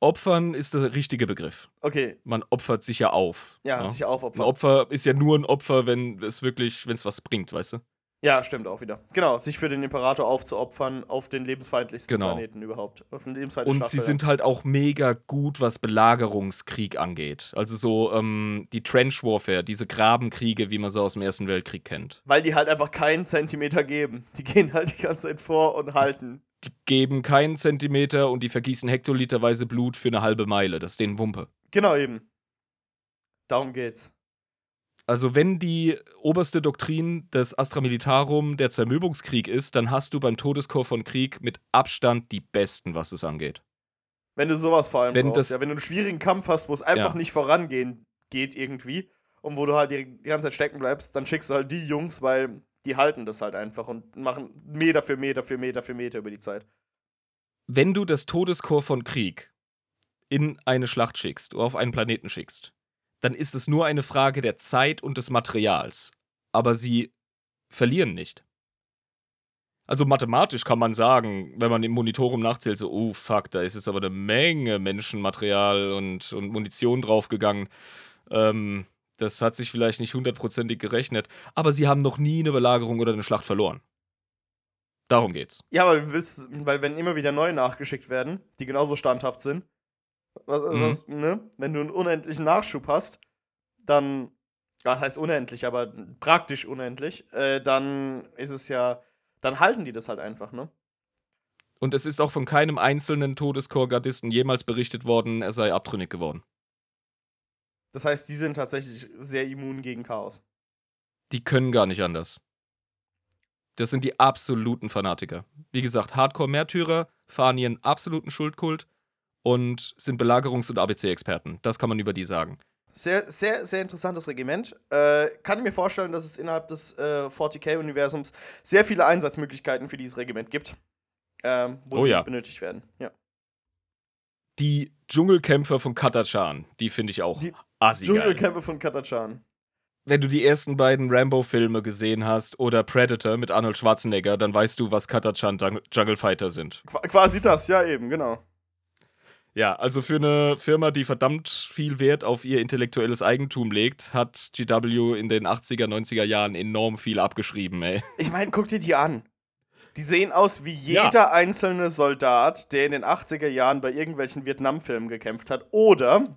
Opfern ist der richtige Begriff. Okay. Man opfert sich ja auf. Ja, ja. sich aufopfern. Ein Opfer ist ja nur ein Opfer, wenn es wirklich, wenn es was bringt, weißt du? Ja, stimmt auch wieder. Genau, sich für den Imperator aufzuopfern auf den lebensfeindlichsten genau. Planeten überhaupt. Auf den Und sie sind halt auch mega gut, was Belagerungskrieg angeht. Also so ähm, die Trench Warfare, diese Grabenkriege, wie man so aus dem Ersten Weltkrieg kennt. Weil die halt einfach keinen Zentimeter geben. Die gehen halt die ganze Zeit vor und halten. Die geben keinen Zentimeter und die vergießen hektoliterweise Blut für eine halbe Meile. Das ist denen Wumpe. Genau eben. Darum geht's. Also, wenn die oberste Doktrin des Astra Militarum der Zermürbungskrieg ist, dann hast du beim Todeschor von Krieg mit Abstand die Besten, was es angeht. Wenn du sowas vor allem wenn brauchst, ja, wenn du einen schwierigen Kampf hast, wo es einfach ja. nicht vorangehen geht irgendwie und wo du halt die, die ganze Zeit stecken bleibst, dann schickst du halt die Jungs, weil die halten das halt einfach und machen Meter für Meter für Meter für Meter über die Zeit. Wenn du das Todeschor von Krieg in eine Schlacht schickst oder auf einen Planeten schickst, dann ist es nur eine Frage der Zeit und des Materials. Aber sie verlieren nicht. Also mathematisch kann man sagen, wenn man im Monitorum nachzählt, so, oh fuck, da ist jetzt aber eine Menge Menschenmaterial und, und Munition draufgegangen. Ähm, das hat sich vielleicht nicht hundertprozentig gerechnet, aber sie haben noch nie eine Belagerung oder eine Schlacht verloren. Darum geht's. Ja, weil, willst, weil wenn immer wieder neue nachgeschickt werden, die genauso standhaft sind, was, mhm. was, ne? Wenn du einen unendlichen Nachschub hast, dann, was heißt unendlich, aber praktisch unendlich, äh, dann ist es ja, dann halten die das halt einfach, ne? Und es ist auch von keinem einzelnen Todeskorps-Gardisten jemals berichtet worden, er sei abtrünnig geworden. Das heißt, die sind tatsächlich sehr immun gegen Chaos. Die können gar nicht anders. Das sind die absoluten Fanatiker. Wie gesagt, Hardcore-Märtyrer fahren ihren absoluten Schuldkult und sind Belagerungs- und ABC-Experten. Das kann man über die sagen. Sehr, sehr, sehr interessantes Regiment. Äh, kann mir vorstellen, dass es innerhalb des äh, 40k-Universums sehr viele Einsatzmöglichkeiten für dieses Regiment gibt, ähm, wo oh, sie ja. benötigt werden. Ja. Die Dschungelkämpfer von Katachan, die finde ich auch die assi Dschungelkämpfer von Katachan. Wenn du die ersten beiden Rambo-Filme gesehen hast oder Predator mit Arnold Schwarzenegger, dann weißt du, was Katachan Jungle Fighter sind. Qu quasi das, ja, eben, genau. Ja, also für eine Firma, die verdammt viel Wert auf ihr intellektuelles Eigentum legt, hat GW in den 80er, 90er Jahren enorm viel abgeschrieben, ey. Ich meine, guck dir die an. Die sehen aus wie jeder ja. einzelne Soldat, der in den 80er Jahren bei irgendwelchen Vietnam-Filmen gekämpft hat oder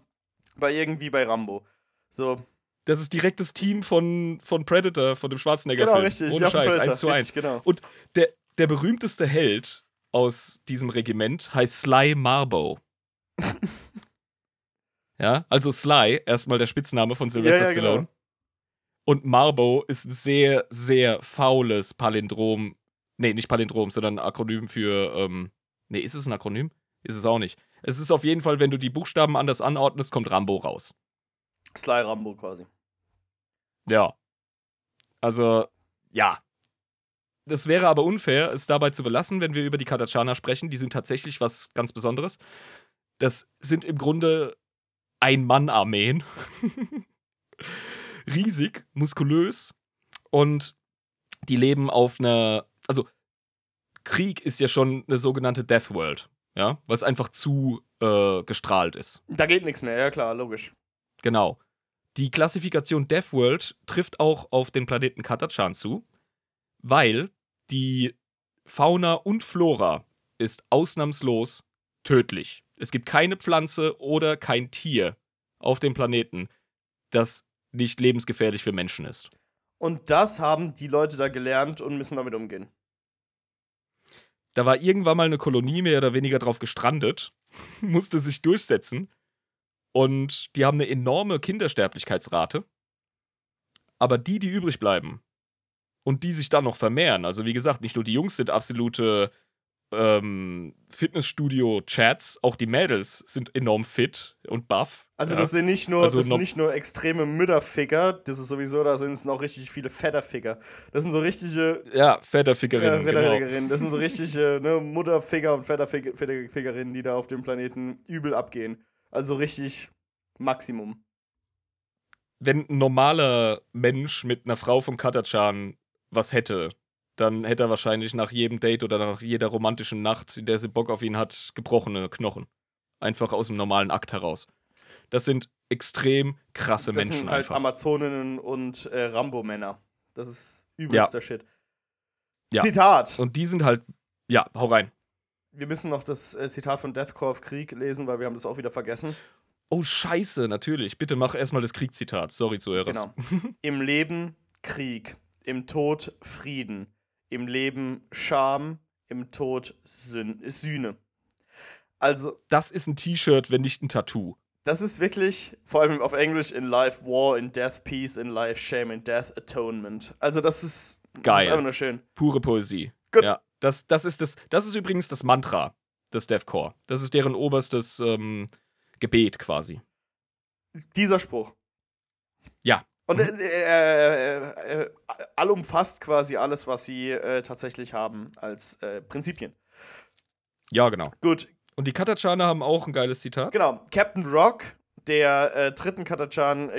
bei irgendwie bei Rambo. So. Das ist direkt das Team von, von Predator, von dem Schwarzenegger-Film. Genau, richtig. Ohne ja, Scheiß, Predator. 1 zu 1. Richtig, genau. Und der, der berühmteste Held aus diesem Regiment heißt Sly Marbo. ja, also Sly, erstmal der Spitzname von Sylvester ja, ja, Stallone. Genau. Und Marbo ist ein sehr, sehr faules Palindrom. Nee, nicht Palindrom, sondern ein Akronym für. Ähm, nee, ist es ein Akronym? Ist es auch nicht. Es ist auf jeden Fall, wenn du die Buchstaben anders anordnest, kommt Rambo raus. Sly Rambo quasi. Ja. Also, ja. Das wäre aber unfair, es dabei zu belassen, wenn wir über die Katachana sprechen. Die sind tatsächlich was ganz Besonderes. Das sind im Grunde Ein-Mann-Armeen. riesig, muskulös und die leben auf einer, also Krieg ist ja schon eine sogenannte Death World, ja, weil es einfach zu äh, gestrahlt ist. Da geht nichts mehr, ja klar, logisch. Genau. Die Klassifikation Death World trifft auch auf den Planeten Katachan zu, weil die Fauna und Flora ist ausnahmslos tödlich. Es gibt keine Pflanze oder kein Tier auf dem Planeten, das nicht lebensgefährlich für Menschen ist. Und das haben die Leute da gelernt und müssen damit umgehen. Da war irgendwann mal eine Kolonie mehr oder weniger drauf gestrandet, musste sich durchsetzen. Und die haben eine enorme Kindersterblichkeitsrate. Aber die, die übrig bleiben und die sich dann noch vermehren, also wie gesagt, nicht nur die Jungs sind absolute ähm, Fitnessstudio-Chats, auch die Mädels sind enorm fit und buff. Also ja. das sind nicht nur, also das sind nicht nur extreme Mütterficker, das ist sowieso, da sind es noch richtig viele Fetterficker. Das sind so richtige. Ja, Fetterfickerinnen. Ja, Fetterfickerinnen. Genau. Das sind so richtige ne, Mutterficker und Fetterfickerinnen, die da auf dem Planeten übel abgehen. Also richtig Maximum. Wenn ein normaler Mensch mit einer Frau von Katachan was hätte, dann hätte er wahrscheinlich nach jedem Date oder nach jeder romantischen Nacht, in der sie Bock auf ihn hat, gebrochene Knochen. Einfach aus dem normalen Akt heraus. Das sind extrem krasse das Menschen. Das sind halt einfach. Amazoninnen und äh, Rambo-Männer. Das ist übelster ja. Shit. Ja. Zitat. Und die sind halt. Ja, hau rein. Wir müssen noch das äh, Zitat von Deathcore of Krieg lesen, weil wir haben das auch wieder vergessen. Oh, scheiße, natürlich. Bitte mach erstmal das Kriegszitat. Sorry, Zuhörers. Genau. Im Leben Krieg, im Tod Frieden, im Leben Scham, im Tod Sün Sühne. Also. Das ist ein T-Shirt, wenn nicht ein Tattoo. Das ist wirklich, vor allem auf Englisch, in Life War, in Death Peace, in Life Shame, in Death Atonement. Also, das ist. Geil. Das ist einfach nur schön. Pure Poesie. Gut. Ja. Das, das, ist das, das ist übrigens das Mantra des Deathcore. Das ist deren oberstes ähm, Gebet quasi. Dieser Spruch. Ja. Und mhm. äh, äh, äh, allumfasst quasi alles, was sie äh, tatsächlich haben als äh, Prinzipien. Ja, genau. Gut. Und die Katachane haben auch ein geiles Zitat. Genau. Captain Rock, der äh, dritten Katachan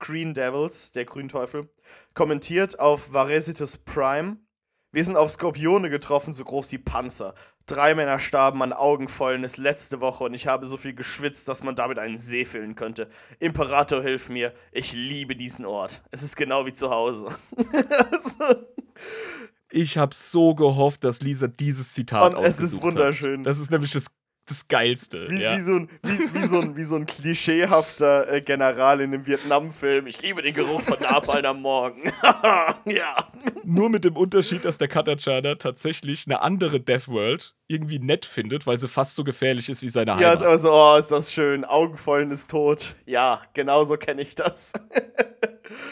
Green Devils, der Grünteufel, kommentiert auf Varesitus Prime. Wir sind auf Skorpione getroffen, so groß wie Panzer. Drei Männer starben an Augenfäulnis letzte Woche und ich habe so viel geschwitzt, dass man damit einen See füllen könnte. Imperator, hilf mir. Ich liebe diesen Ort. Es ist genau wie zu Hause. also. Ich habe so gehofft, dass Lisa dieses Zitat Und es ist wunderschön. Hat. Das ist nämlich das das Geilste. Wie, ja. wie, so, ein, wie, wie, so, ein, wie so ein klischeehafter äh, General in einem Vietnam-Film. Ich liebe den Geruch von Napalm am Morgen. ja. Nur mit dem Unterschied, dass der Katachana tatsächlich eine andere Deathworld irgendwie nett findet, weil sie fast so gefährlich ist wie seine Heimat. Ja, ist aber so, oh, ist das schön. Augenvollen ist tot. Ja, genau so kenne ich das.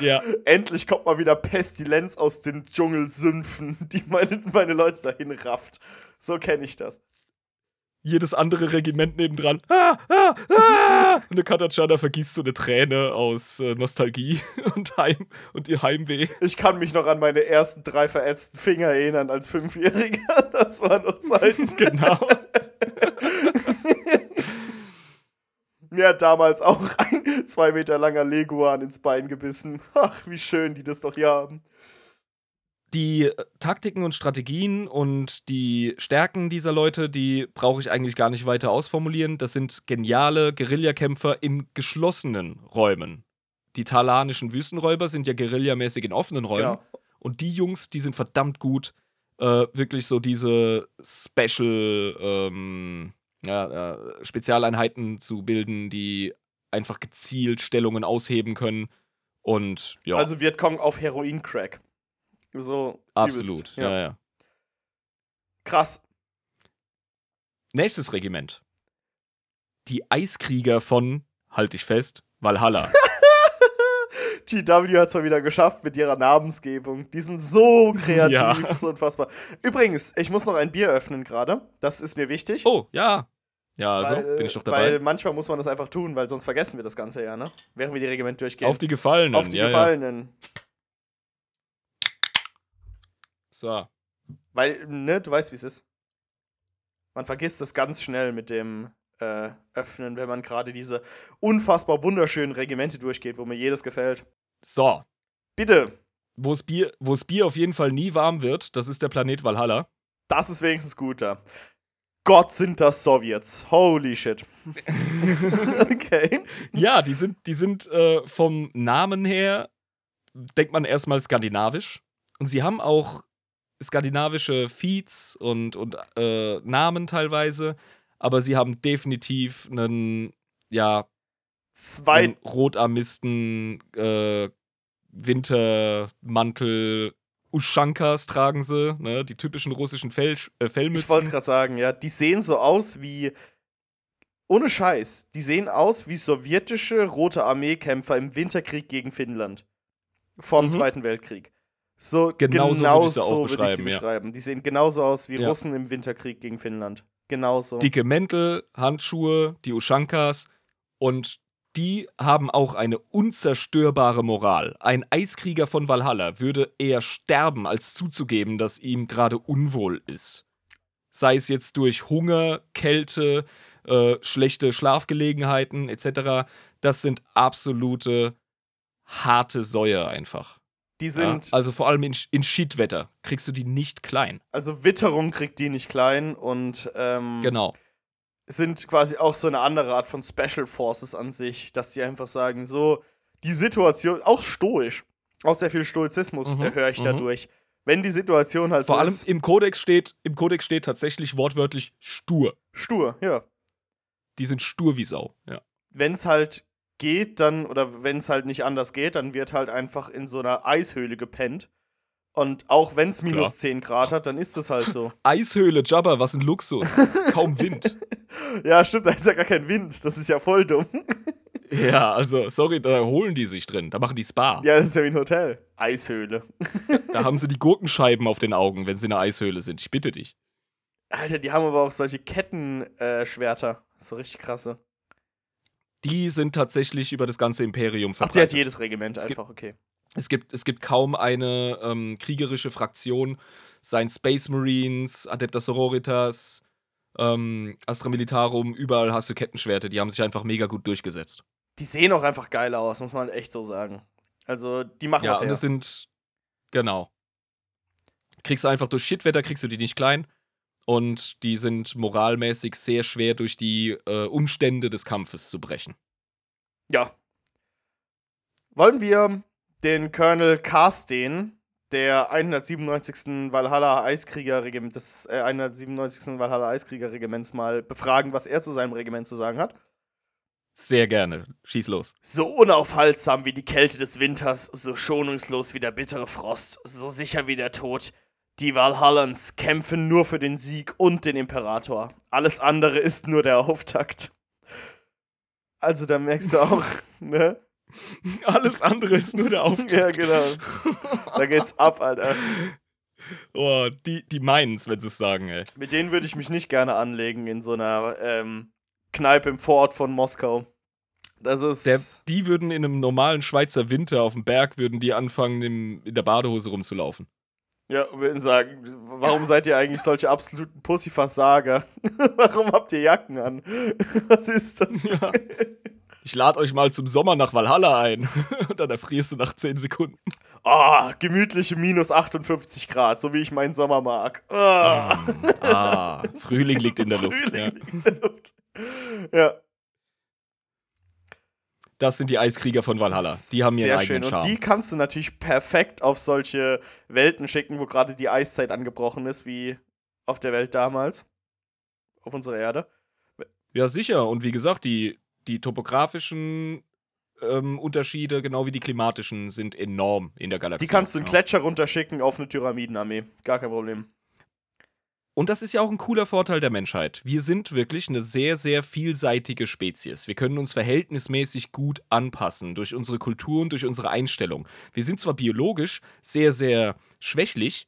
Ja. Endlich kommt mal wieder Pestilenz aus den Dschungelsümpfen, die meine, meine Leute dahin rafft. So kenne ich das jedes andere Regiment nebendran. Ah, ah, ah! Und der Katachana vergießt so eine Träne aus äh, Nostalgie und Heim und ihr Heimweh. Ich kann mich noch an meine ersten drei verätzten Finger erinnern als Fünfjähriger. Das war noch Zeiten. Genau. Mir hat damals auch ein zwei Meter langer Leguan ins Bein gebissen. Ach, wie schön die das doch hier haben die Taktiken und Strategien und die Stärken dieser Leute, die brauche ich eigentlich gar nicht weiter ausformulieren. Das sind geniale Guerillakämpfer in geschlossenen Räumen. Die talanischen Wüstenräuber sind ja guerillamäßig in offenen Räumen. Genau. Und die Jungs, die sind verdammt gut, äh, wirklich so diese Special, ähm, ja, äh, Spezialeinheiten zu bilden, die einfach gezielt Stellungen ausheben können. Und ja. Also Vietcong auf Heroin-Crack. So. Absolut, ja. ja, ja. Krass. Nächstes Regiment. Die Eiskrieger von, halt dich fest, Valhalla. GW hat es mal wieder geschafft mit ihrer Namensgebung. Die sind so kreativ, ja. so unfassbar. Übrigens, ich muss noch ein Bier öffnen gerade. Das ist mir wichtig. Oh, ja. Ja, also weil, bin ich doch dabei. Weil manchmal muss man das einfach tun, weil sonst vergessen wir das Ganze ja, ne? Während wir die Regiment durchgehen. Auf die Gefallenen. Auf die ja, Gefallenen. Ja. So. Weil, ne, du weißt, wie es ist. Man vergisst es ganz schnell mit dem äh, Öffnen, wenn man gerade diese unfassbar wunderschönen Regimente durchgeht, wo mir jedes gefällt. So. Bitte. Wo das Bier, Bier auf jeden Fall nie warm wird, das ist der Planet Valhalla. Das ist wenigstens gut, ja. Gott sind das Sowjets. Holy shit. okay. Ja, die sind, die sind äh, vom Namen her, denkt man erstmal skandinavisch. Und sie haben auch skandinavische Feeds und, und äh, Namen teilweise, aber sie haben definitiv einen, ja, zwei einen rotarmisten äh, Wintermantel Ushankas tragen sie, ne? die typischen russischen Fell, äh, Fellmützen. Ich wollte es gerade sagen, ja. Die sehen so aus wie. Ohne Scheiß. Die sehen aus wie sowjetische Rote Armeekämpfer im Winterkrieg gegen Finnland. Vom mhm. Zweiten Weltkrieg. So genau, genau so, würde ich sie beschreiben. Die sehen genauso aus wie ja. Russen im Winterkrieg gegen Finnland. Genauso. Dicke Mäntel, Handschuhe, die Ushankas und die haben auch eine unzerstörbare Moral. Ein Eiskrieger von Valhalla würde eher sterben, als zuzugeben, dass ihm gerade unwohl ist. Sei es jetzt durch Hunger, Kälte, äh, schlechte Schlafgelegenheiten etc. Das sind absolute harte Säue einfach. Die sind. Ja? Also vor allem in, in Schiedwetter kriegst du die nicht klein. Also Witterung kriegt die nicht klein und. Ähm, genau sind quasi auch so eine andere Art von Special Forces an sich, dass sie einfach sagen, so, die Situation, auch stoisch, auch sehr viel Stoizismus mhm, höre ich mhm. dadurch. Wenn die Situation halt Vor so allem ist, im Kodex steht, im Kodex steht tatsächlich wortwörtlich stur. Stur, ja. Die sind stur wie Sau, ja. Wenn es halt geht, dann, oder wenn es halt nicht anders geht, dann wird halt einfach in so einer Eishöhle gepennt. Und auch wenn es minus Klar. 10 Grad hat, dann ist das halt so. Eishöhle, Jabba, was ein Luxus. Kaum Wind. ja, stimmt, da ist ja gar kein Wind. Das ist ja voll dumm. ja, also, sorry, da holen die sich drin. Da machen die Spa. Ja, das ist ja wie ein Hotel. Eishöhle. da haben sie die Gurkenscheiben auf den Augen, wenn sie in einer Eishöhle sind. Ich bitte dich. Alter, die haben aber auch solche Kettenschwerter. Äh, so richtig krasse. Die sind tatsächlich über das ganze Imperium verbreitet. Ach, die hat jedes Regiment einfach, okay. Es gibt, es gibt kaum eine ähm, kriegerische Fraktion, seien Space Marines, Adeptas Sororitas, ähm, Astra Militarum, überall hast du Kettenschwerte, die haben sich einfach mega gut durchgesetzt. Die sehen auch einfach geil aus, muss man echt so sagen. Also, die machen ja, was Ja, und das sind, genau. Kriegst du einfach durch Shitwetter, kriegst du die nicht klein. Und die sind moralmäßig sehr schwer durch die äh, Umstände des Kampfes zu brechen. Ja. Wollen wir den Colonel Carsten, der 197. Valhalla Eiskriegerregiment, des äh, 197. Valhalla Eiskriegerregiments mal befragen, was er zu seinem Regiment zu sagen hat. Sehr gerne. Schieß los. So unaufhaltsam wie die Kälte des Winters, so schonungslos wie der bittere Frost, so sicher wie der Tod. Die Valhallans kämpfen nur für den Sieg und den Imperator. Alles andere ist nur der Auftakt. Also da merkst du auch, ne? Alles andere ist nur der Auftrag. ja, genau. Da geht's ab, Alter. Oh, die, die meinen's, wenn sie es sagen, ey. Mit denen würde ich mich nicht gerne anlegen in so einer ähm, Kneipe im Vorort von Moskau. Das ist. Der, die würden in einem normalen Schweizer Winter auf dem Berg, würden die anfangen, im, in der Badehose rumzulaufen. Ja, und würden sagen, warum seid ihr eigentlich solche absoluten Pussyversager? warum habt ihr Jacken an? Was ist das? Ja ich lade euch mal zum Sommer nach Valhalla ein. Und dann erfrierst du nach 10 Sekunden. Ah, oh, gemütliche minus 58 Grad, so wie ich meinen Sommer mag. Oh. Ah, Frühling liegt in der Luft. Frühling ja. liegt in der Luft. Ja. Das sind die Eiskriege von Valhalla. Die haben ihren Sehr eigenen schön. Charme. Und die kannst du natürlich perfekt auf solche Welten schicken, wo gerade die Eiszeit angebrochen ist, wie auf der Welt damals. Auf unserer Erde. Ja, sicher. Und wie gesagt, die die topografischen ähm, Unterschiede, genau wie die klimatischen, sind enorm in der Galaxie. Die kannst du einen Gletscher runterschicken auf eine Pyramidenarmee. Gar kein Problem. Und das ist ja auch ein cooler Vorteil der Menschheit. Wir sind wirklich eine sehr, sehr vielseitige Spezies. Wir können uns verhältnismäßig gut anpassen durch unsere Kultur und durch unsere Einstellung. Wir sind zwar biologisch sehr, sehr schwächlich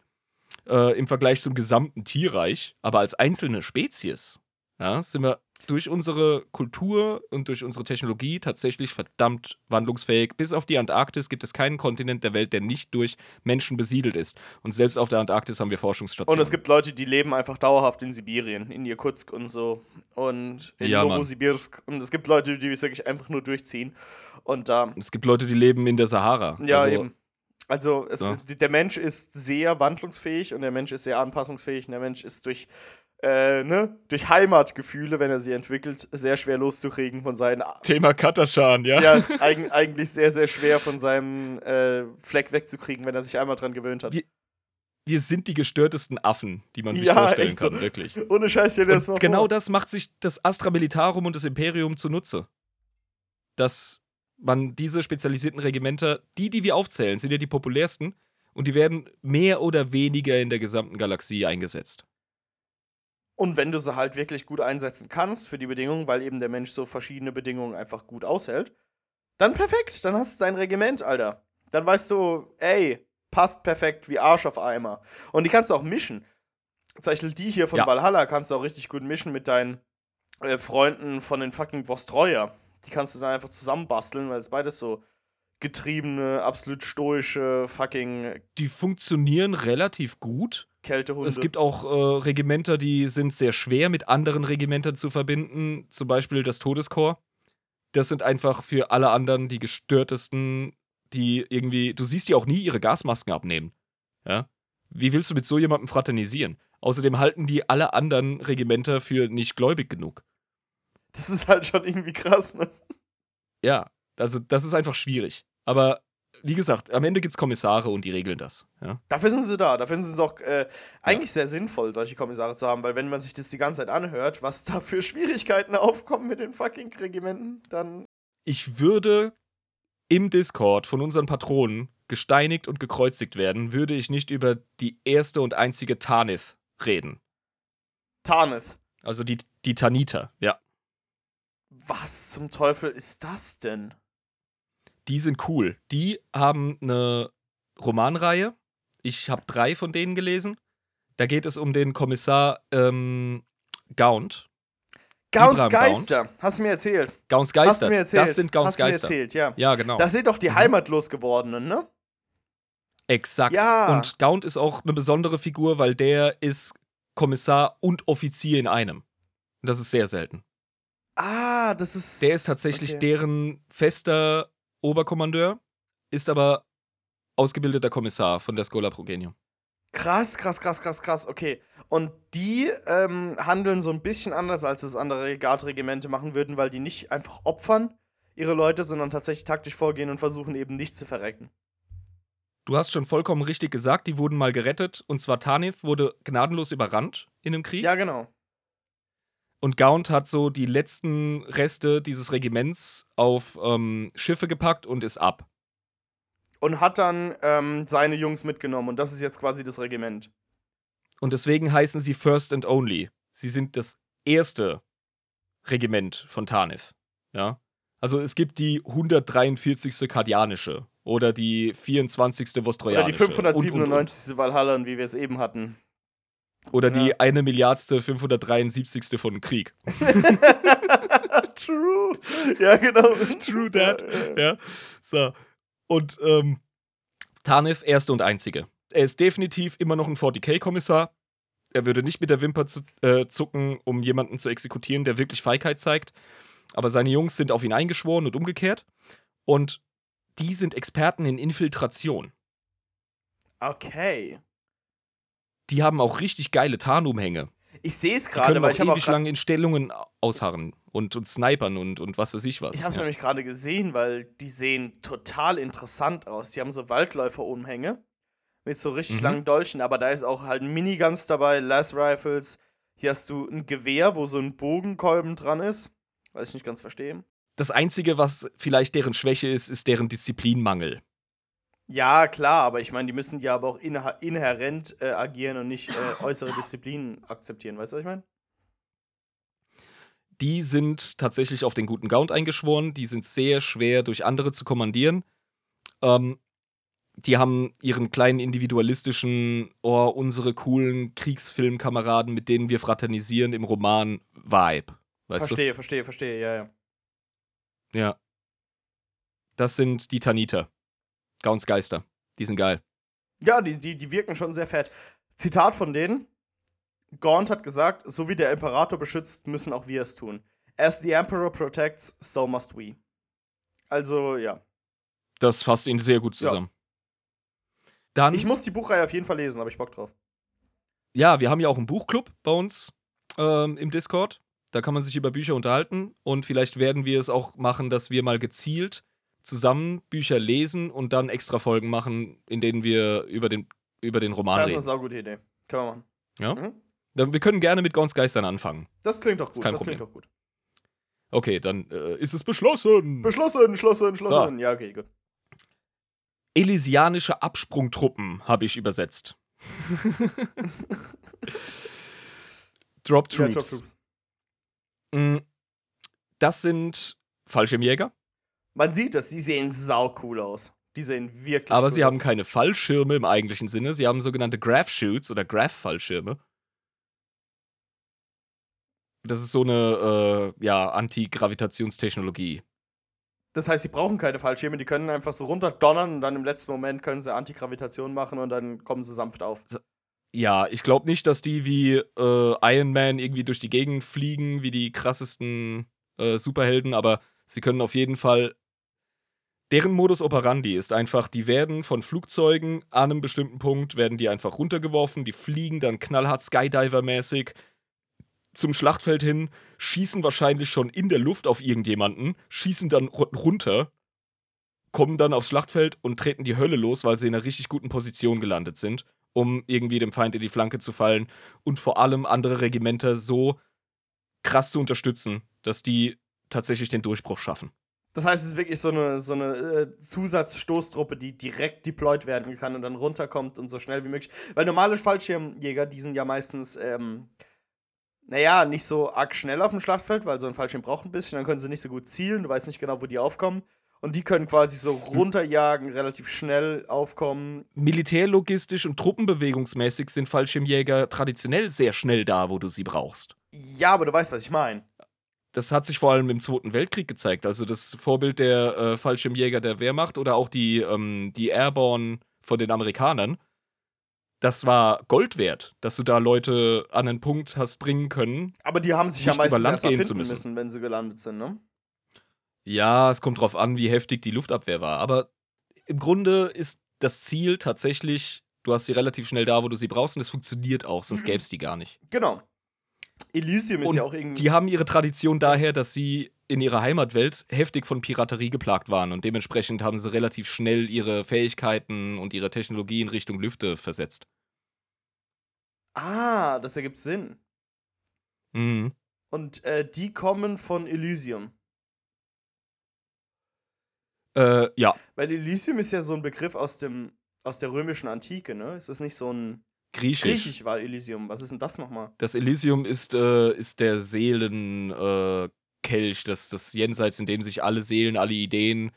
äh, im Vergleich zum gesamten Tierreich, aber als einzelne Spezies ja, sind wir durch unsere Kultur und durch unsere Technologie tatsächlich verdammt wandlungsfähig. Bis auf die Antarktis gibt es keinen Kontinent der Welt, der nicht durch Menschen besiedelt ist. Und selbst auf der Antarktis haben wir Forschungsstationen. Und es gibt Leute, die leben einfach dauerhaft in Sibirien, in Irkutsk und so. Und in ja, Novosibirsk. Und es gibt Leute, die es wirklich einfach nur durchziehen. Und da. es gibt Leute, die leben in der Sahara. Ja, also, eben. Also es, ja. der Mensch ist sehr wandlungsfähig und der Mensch ist sehr anpassungsfähig und der Mensch ist durch, äh, ne, durch Heimatgefühle, wenn er sie entwickelt, sehr schwer loszukriegen von seinen. Thema Kataschan, ja. Ja, eig eigentlich sehr, sehr schwer von seinem äh, Fleck wegzukriegen, wenn er sich einmal dran gewöhnt hat. Wir, wir sind die gestörtesten Affen, die man sich ja, vorstellen kann, so. wirklich. Ohne Scheiß, dir das mal Genau vor. das macht sich das Astra Militarum und das Imperium zunutze. Dass man diese spezialisierten Regimenter, die, die wir aufzählen, sind ja die populärsten und die werden mehr oder weniger in der gesamten Galaxie eingesetzt. Und wenn du sie halt wirklich gut einsetzen kannst für die Bedingungen, weil eben der Mensch so verschiedene Bedingungen einfach gut aushält, dann perfekt, dann hast du dein Regiment, Alter. Dann weißt du, ey, passt perfekt wie Arsch auf Eimer. Und die kannst du auch mischen. Zum Beispiel die hier von ja. Valhalla kannst du auch richtig gut mischen mit deinen äh, Freunden von den fucking Vostroyer. Die kannst du dann einfach zusammenbasteln, weil es beides so getriebene, absolut stoische fucking. Die funktionieren relativ gut. Kältehunde. Es gibt auch äh, Regimenter, die sind sehr schwer mit anderen Regimentern zu verbinden. Zum Beispiel das Todeskorps. Das sind einfach für alle anderen die gestörtesten, die irgendwie. Du siehst die auch nie ihre Gasmasken abnehmen. Ja? Wie willst du mit so jemandem fraternisieren? Außerdem halten die alle anderen Regimenter für nicht gläubig genug. Das ist halt schon irgendwie krass, ne? Ja, also das ist einfach schwierig. Aber wie gesagt, am Ende gibt es Kommissare und die regeln das. Ja? Dafür sind sie da. Dafür sind es auch äh, eigentlich ja. sehr sinnvoll, solche Kommissare zu haben, weil wenn man sich das die ganze Zeit anhört, was da für Schwierigkeiten aufkommen mit den fucking Regimenten, dann. Ich würde im Discord von unseren Patronen gesteinigt und gekreuzigt werden, würde ich nicht über die erste und einzige Tanith reden. Tanith. Also die, die Taniter, ja. Was zum Teufel ist das denn? Die sind cool. Die haben eine Romanreihe. Ich habe drei von denen gelesen. Da geht es um den Kommissar ähm, Gaunt. Gauns Geister, Gaunt. hast du mir erzählt. Gauns Geister, hast du mir erzählt. das sind Gauns hast Geister. Du mir erzählt, ja. Ja, genau. Das sind doch die mhm. heimatlos gewordenen, ne? Exakt. Ja. Und Gaunt ist auch eine besondere Figur, weil der ist Kommissar und Offizier in einem. Und das ist sehr selten. Ah, das ist. Der ist tatsächlich okay. deren fester Oberkommandeur, ist aber ausgebildeter Kommissar von der Schola Progenium. Krass, krass, krass, krass, krass, okay. Und die ähm, handeln so ein bisschen anders, als es andere Guard-Regimente machen würden, weil die nicht einfach opfern, ihre Leute, sondern tatsächlich taktisch vorgehen und versuchen eben nicht zu verrecken. Du hast schon vollkommen richtig gesagt, die wurden mal gerettet. Und zwar Tanif wurde gnadenlos überrannt in einem Krieg. Ja, genau. Und Gaunt hat so die letzten Reste dieses Regiments auf ähm, Schiffe gepackt und ist ab. Und hat dann ähm, seine Jungs mitgenommen. Und das ist jetzt quasi das Regiment. Und deswegen heißen sie First and Only. Sie sind das erste Regiment von Tanif. Ja. Also es gibt die 143. Kardianische oder die 24. Vostrojanische. Oder die 597. Valhalla, wie wir es eben hatten. Oder ja. die eine Milliardste 573. von Krieg. True. Ja, genau. True that. Ja. So. Und ähm, Tanif, erste und einzige. Er ist definitiv immer noch ein 40k-Kommissar. Er würde nicht mit der Wimper zu, äh, zucken, um jemanden zu exekutieren, der wirklich Feigheit zeigt. Aber seine Jungs sind auf ihn eingeschworen und umgekehrt. Und die sind Experten in Infiltration. Okay die haben auch richtig geile Tarnumhänge. Ich sehe es gerade, weil ich habe ewig lang in Stellungen ausharren und, und snipern und, und was weiß ich was. Ich habe es ja. nämlich gerade gesehen, weil die sehen total interessant aus. Die haben so Waldläufer-Umhänge mit so richtig mhm. langen Dolchen, aber da ist auch halt ein Miniguns dabei, Last Rifles. Hier hast du ein Gewehr, wo so ein Bogenkolben dran ist. Weiß ich nicht ganz verstehen. Das Einzige, was vielleicht deren Schwäche ist, ist deren Disziplinmangel. Ja, klar, aber ich meine, die müssen ja aber auch inhärent äh, agieren und nicht äh, äußere Disziplinen akzeptieren. Weißt du, was ich meine? Die sind tatsächlich auf den guten Gaunt eingeschworen. Die sind sehr schwer durch andere zu kommandieren. Ähm, die haben ihren kleinen individualistischen, oh, unsere coolen Kriegsfilmkameraden, mit denen wir fraternisieren im Roman Vibe. Weißt verstehe, du? verstehe, verstehe, ja, ja. Ja. Das sind die Taniter. Gauns Geister. Die sind geil. Ja, die, die, die wirken schon sehr fett. Zitat von denen: Gaunt hat gesagt, so wie der Imperator beschützt, müssen auch wir es tun. As the Emperor protects, so must we. Also, ja. Das fasst ihn sehr gut zusammen. Ja. Dann, ich muss die Buchreihe auf jeden Fall lesen, habe ich Bock drauf. Ja, wir haben ja auch einen Buchclub bei uns ähm, im Discord. Da kann man sich über Bücher unterhalten und vielleicht werden wir es auch machen, dass wir mal gezielt zusammen Bücher lesen und dann extra Folgen machen, in denen wir über den, über den Roman reden. Das ist eine saugute Idee. Können wir machen. Ja? Mhm. Dann, wir können gerne mit Gauns Geistern anfangen. Das klingt doch gut. Das Problem. klingt doch gut. Okay, dann äh, ist es beschlossen. Beschlossen, schlossen, schlossen. So. Ja, okay, gut. Elysianische Absprungtruppen habe ich übersetzt. Drop Troops. Ja, Drop Troops. Mm, das sind Fallschirmjäger. Man sieht das, die sehen sau cool aus. Die sehen wirklich Aber cool sie aus. haben keine Fallschirme im eigentlichen Sinne. Sie haben sogenannte Graph Shoots oder Graph-Fallschirme. Das ist so eine äh, ja, Antigravitationstechnologie. Das heißt, sie brauchen keine Fallschirme, die können einfach so runterdonnern und dann im letzten Moment können sie Antigravitation machen und dann kommen sie sanft auf. Ja, ich glaube nicht, dass die wie äh, Iron Man irgendwie durch die Gegend fliegen, wie die krassesten äh, Superhelden, aber sie können auf jeden Fall. Deren Modus operandi ist einfach, die werden von Flugzeugen an einem bestimmten Punkt, werden die einfach runtergeworfen, die fliegen dann knallhart Skydiver-mäßig zum Schlachtfeld hin, schießen wahrscheinlich schon in der Luft auf irgendjemanden, schießen dann runter, kommen dann aufs Schlachtfeld und treten die Hölle los, weil sie in einer richtig guten Position gelandet sind, um irgendwie dem Feind in die Flanke zu fallen und vor allem andere Regimenter so krass zu unterstützen, dass die tatsächlich den Durchbruch schaffen. Das heißt, es ist wirklich so eine, so eine äh, Zusatzstoßtruppe, die direkt deployed werden kann und dann runterkommt und so schnell wie möglich. Weil normale Fallschirmjäger, die sind ja meistens ähm, naja, nicht so arg schnell auf dem Schlachtfeld, weil so ein Fallschirm braucht ein bisschen, dann können sie nicht so gut zielen, du weißt nicht genau, wo die aufkommen. Und die können quasi so runterjagen, relativ schnell aufkommen. Militärlogistisch und truppenbewegungsmäßig sind Fallschirmjäger traditionell sehr schnell da, wo du sie brauchst. Ja, aber du weißt, was ich meine. Das hat sich vor allem im Zweiten Weltkrieg gezeigt. Also das Vorbild der äh, Fallschirmjäger der Wehrmacht oder auch die, ähm, die Airborne von den Amerikanern das war Gold wert, dass du da Leute an einen Punkt hast bringen können. Aber die haben sich ja meistens erst mal finden müssen. müssen, wenn sie gelandet sind, ne? Ja, es kommt drauf an, wie heftig die Luftabwehr war. Aber im Grunde ist das Ziel tatsächlich, du hast sie relativ schnell da, wo du sie brauchst und es funktioniert auch, sonst gäbe es die gar nicht. Genau. Elysium ist und ja auch irgendwie. Die haben ihre Tradition daher, dass sie in ihrer Heimatwelt heftig von Piraterie geplagt waren und dementsprechend haben sie relativ schnell ihre Fähigkeiten und ihre Technologie in Richtung Lüfte versetzt. Ah, das ergibt Sinn. Mhm. Und äh, die kommen von Elysium. Äh, ja. Weil Elysium ist ja so ein Begriff aus dem aus der römischen Antike, ne? Ist das nicht so ein Griechisch. Griechisch war Elysium. Was ist denn das nochmal? Das Elysium ist, äh, ist der Seelen, äh, das, das Jenseits, in dem sich alle Seelen, alle Ideen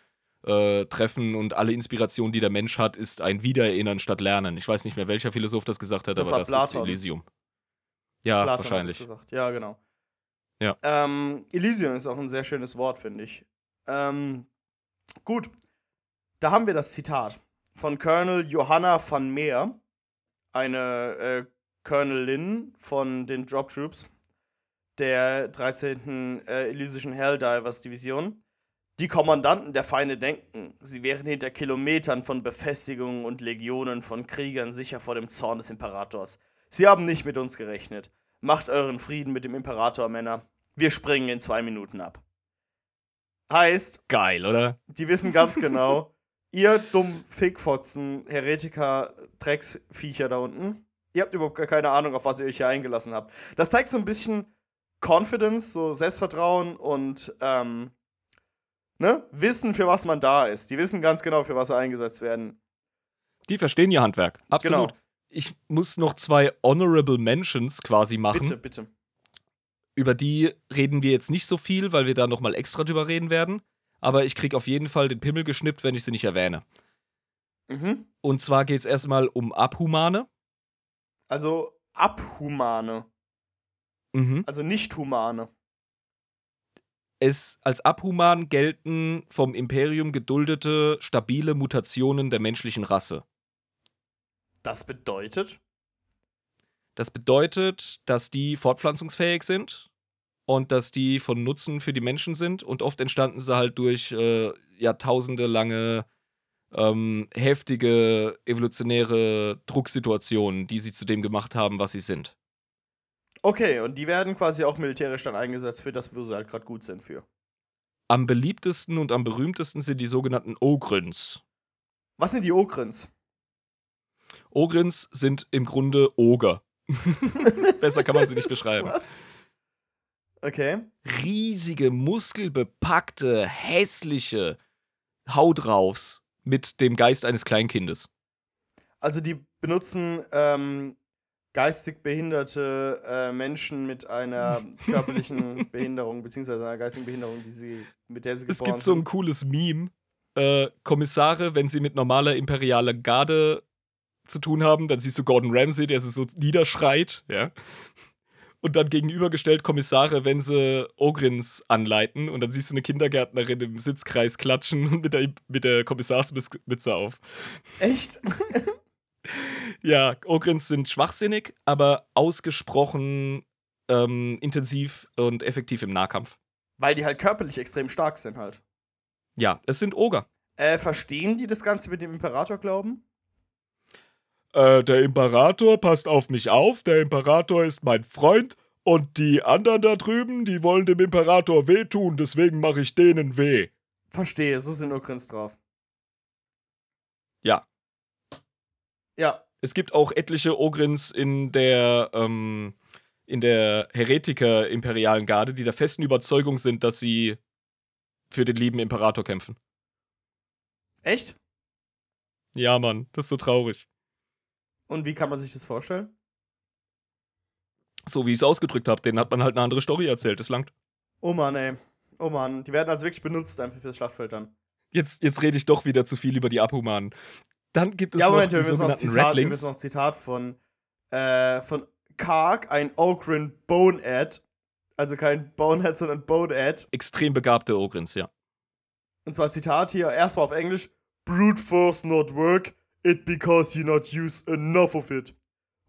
äh, treffen und alle Inspirationen, die der Mensch hat, ist ein Wiedererinnern statt Lernen. Ich weiß nicht mehr, welcher Philosoph das gesagt hat, das aber das Platon. ist Elysium. Ja, Platon wahrscheinlich. gesagt. Ja, genau. Ja. Ähm, Elysium ist auch ein sehr schönes Wort, finde ich. Ähm, gut. Da haben wir das Zitat von Colonel Johanna van Meer, eine äh, Colonelin von den Drop Troops, der 13. Äh, Elysischen Helldivers Division. Die Kommandanten der Feinde denken, sie wären hinter Kilometern von Befestigungen und Legionen von Kriegern sicher vor dem Zorn des Imperators. Sie haben nicht mit uns gerechnet. Macht euren Frieden mit dem Imperator, Männer. Wir springen in zwei Minuten ab. Heißt. Geil, oder? Die wissen ganz genau, ihr dumm Fickfotzen, Heretiker, Drecksviecher da unten, ihr habt überhaupt gar keine Ahnung, auf was ihr euch hier eingelassen habt. Das zeigt so ein bisschen Confidence, so Selbstvertrauen und ähm, ne, wissen, für was man da ist. Die wissen ganz genau, für was sie eingesetzt werden. Die verstehen ihr Handwerk. Absolut. Genau. Ich muss noch zwei Honorable Mentions quasi machen. Bitte, bitte. Über die reden wir jetzt nicht so viel, weil wir da nochmal extra drüber reden werden. Aber ich krieg auf jeden Fall den Pimmel geschnippt, wenn ich sie nicht erwähne. Mhm. Und zwar geht es erstmal um Abhumane. Also Abhumane. Mhm. Also nicht humane. Es als abhuman gelten vom Imperium geduldete, stabile Mutationen der menschlichen Rasse. Das bedeutet? Das bedeutet, dass die fortpflanzungsfähig sind, und dass die von Nutzen für die Menschen sind und oft entstanden sie halt durch äh, jahrtausende lange ähm, heftige evolutionäre Drucksituationen, die sie zu dem gemacht haben, was sie sind. Okay, und die werden quasi auch militärisch dann eingesetzt für das, wo sie halt gerade gut sind für. Am beliebtesten und am berühmtesten sind die sogenannten Ogrins. Was sind die Ogrins? Ogrins sind im Grunde Oger. Besser kann man sie nicht beschreiben. Was? Okay. Riesige, muskelbepackte, hässliche Hautraufs mit dem Geist eines Kleinkindes. Also die benutzen ähm, geistig behinderte äh, Menschen mit einer körperlichen Behinderung, beziehungsweise einer geistigen Behinderung, die sie, mit der sie geboren Es gibt so ein cooles Meme. Äh, Kommissare, wenn sie mit normaler imperialer Garde zu tun haben, dann siehst du Gordon Ramsay, der sie so niederschreit, ja und dann gegenübergestellt Kommissare, wenn sie Ogrins anleiten und dann siehst du eine Kindergärtnerin im Sitzkreis klatschen mit der, mit der Kommissarsmütze auf. Echt? ja, Ogrins sind schwachsinnig, aber ausgesprochen ähm, intensiv und effektiv im Nahkampf. Weil die halt körperlich extrem stark sind halt. Ja, es sind Oger. Äh, verstehen die das Ganze mit dem Imperator-Glauben? Äh, der Imperator passt auf mich auf, der Imperator ist mein Freund und die anderen da drüben, die wollen dem Imperator wehtun, deswegen mache ich denen weh. Verstehe, so sind Ukrins drauf. Ja. Ja. Es gibt auch etliche Ogrins in der, ähm, in der Heretiker-imperialen Garde, die der festen Überzeugung sind, dass sie für den lieben Imperator kämpfen. Echt? Ja, Mann, das ist so traurig. Und wie kann man sich das vorstellen? So wie ich es ausgedrückt habe, denen hat man halt eine andere Story erzählt, das langt. Oh Mann, ey. Oh Mann, die werden also wirklich benutzt einfach fürs Schlachtfeld dann. Jetzt, jetzt rede ich doch wieder zu viel über die Abhumanen. Dann gibt es ja, noch Moment, die wir müssen noch Zitat, wir müssen noch Zitat von, äh, von Karg, ein Ogrin Bonead. Also kein Bonehead, sondern Bonead. Extrem begabte Ogrins, ja. Und zwar Zitat hier, erstmal auf Englisch. Brute force not work, It because you not use enough of it.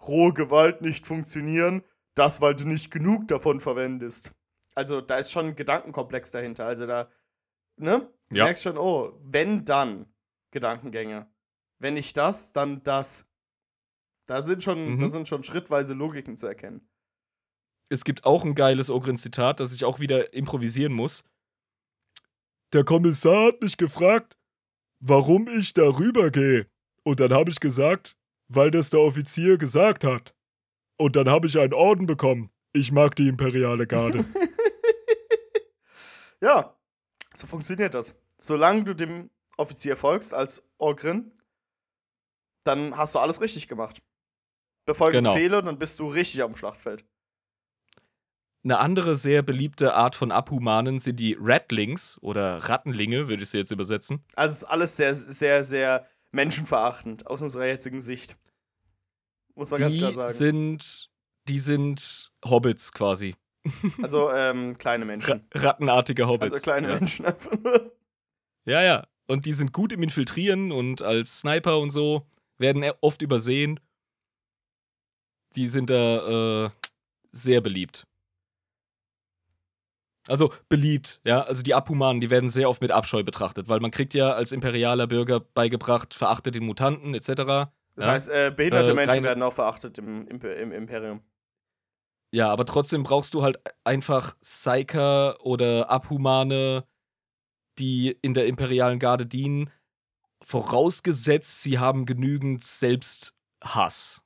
Rohe Gewalt nicht funktionieren, das, weil du nicht genug davon verwendest. Also, da ist schon ein Gedankenkomplex dahinter. Also, da, ne? Du ja. merkst schon, oh, wenn dann Gedankengänge. Wenn nicht das, dann das. Da sind schon, mhm. da sind schon schrittweise Logiken zu erkennen. Es gibt auch ein geiles Ogrin-Zitat, das ich auch wieder improvisieren muss. Der Kommissar hat mich gefragt, warum ich darüber gehe. Und dann habe ich gesagt, weil das der Offizier gesagt hat. Und dann habe ich einen Orden bekommen. Ich mag die imperiale Garde. ja, so funktioniert das. Solange du dem Offizier folgst als Orgrin, dann hast du alles richtig gemacht. Befolge genau. Befehle, dann bist du richtig am Schlachtfeld. Eine andere sehr beliebte Art von Abhumanen sind die Ratlings oder Rattenlinge, würde ich sie jetzt übersetzen. Also es ist alles sehr, sehr, sehr menschenverachtend aus unserer jetzigen Sicht. Muss man die ganz klar sagen. Sind, die sind Hobbits quasi. Also ähm, kleine Menschen. Ra rattenartige Hobbits. Also kleine ja. Menschen einfach nur. Ja, ja. Und die sind gut im Infiltrieren und als Sniper und so werden e-, oft übersehen. Die sind da äh, sehr beliebt. Also beliebt, ja. Also die Abhumanen, die werden sehr oft mit Abscheu betrachtet, weil man kriegt ja als imperialer Bürger beigebracht, verachtet den Mutanten etc. Das ja? heißt, äh, behinderte äh, Menschen werden auch verachtet im, im, im, Imperium. Ja, aber trotzdem brauchst du halt einfach Psyker oder Abhumane, die in der imperialen Garde dienen, vorausgesetzt, sie haben genügend Selbsthass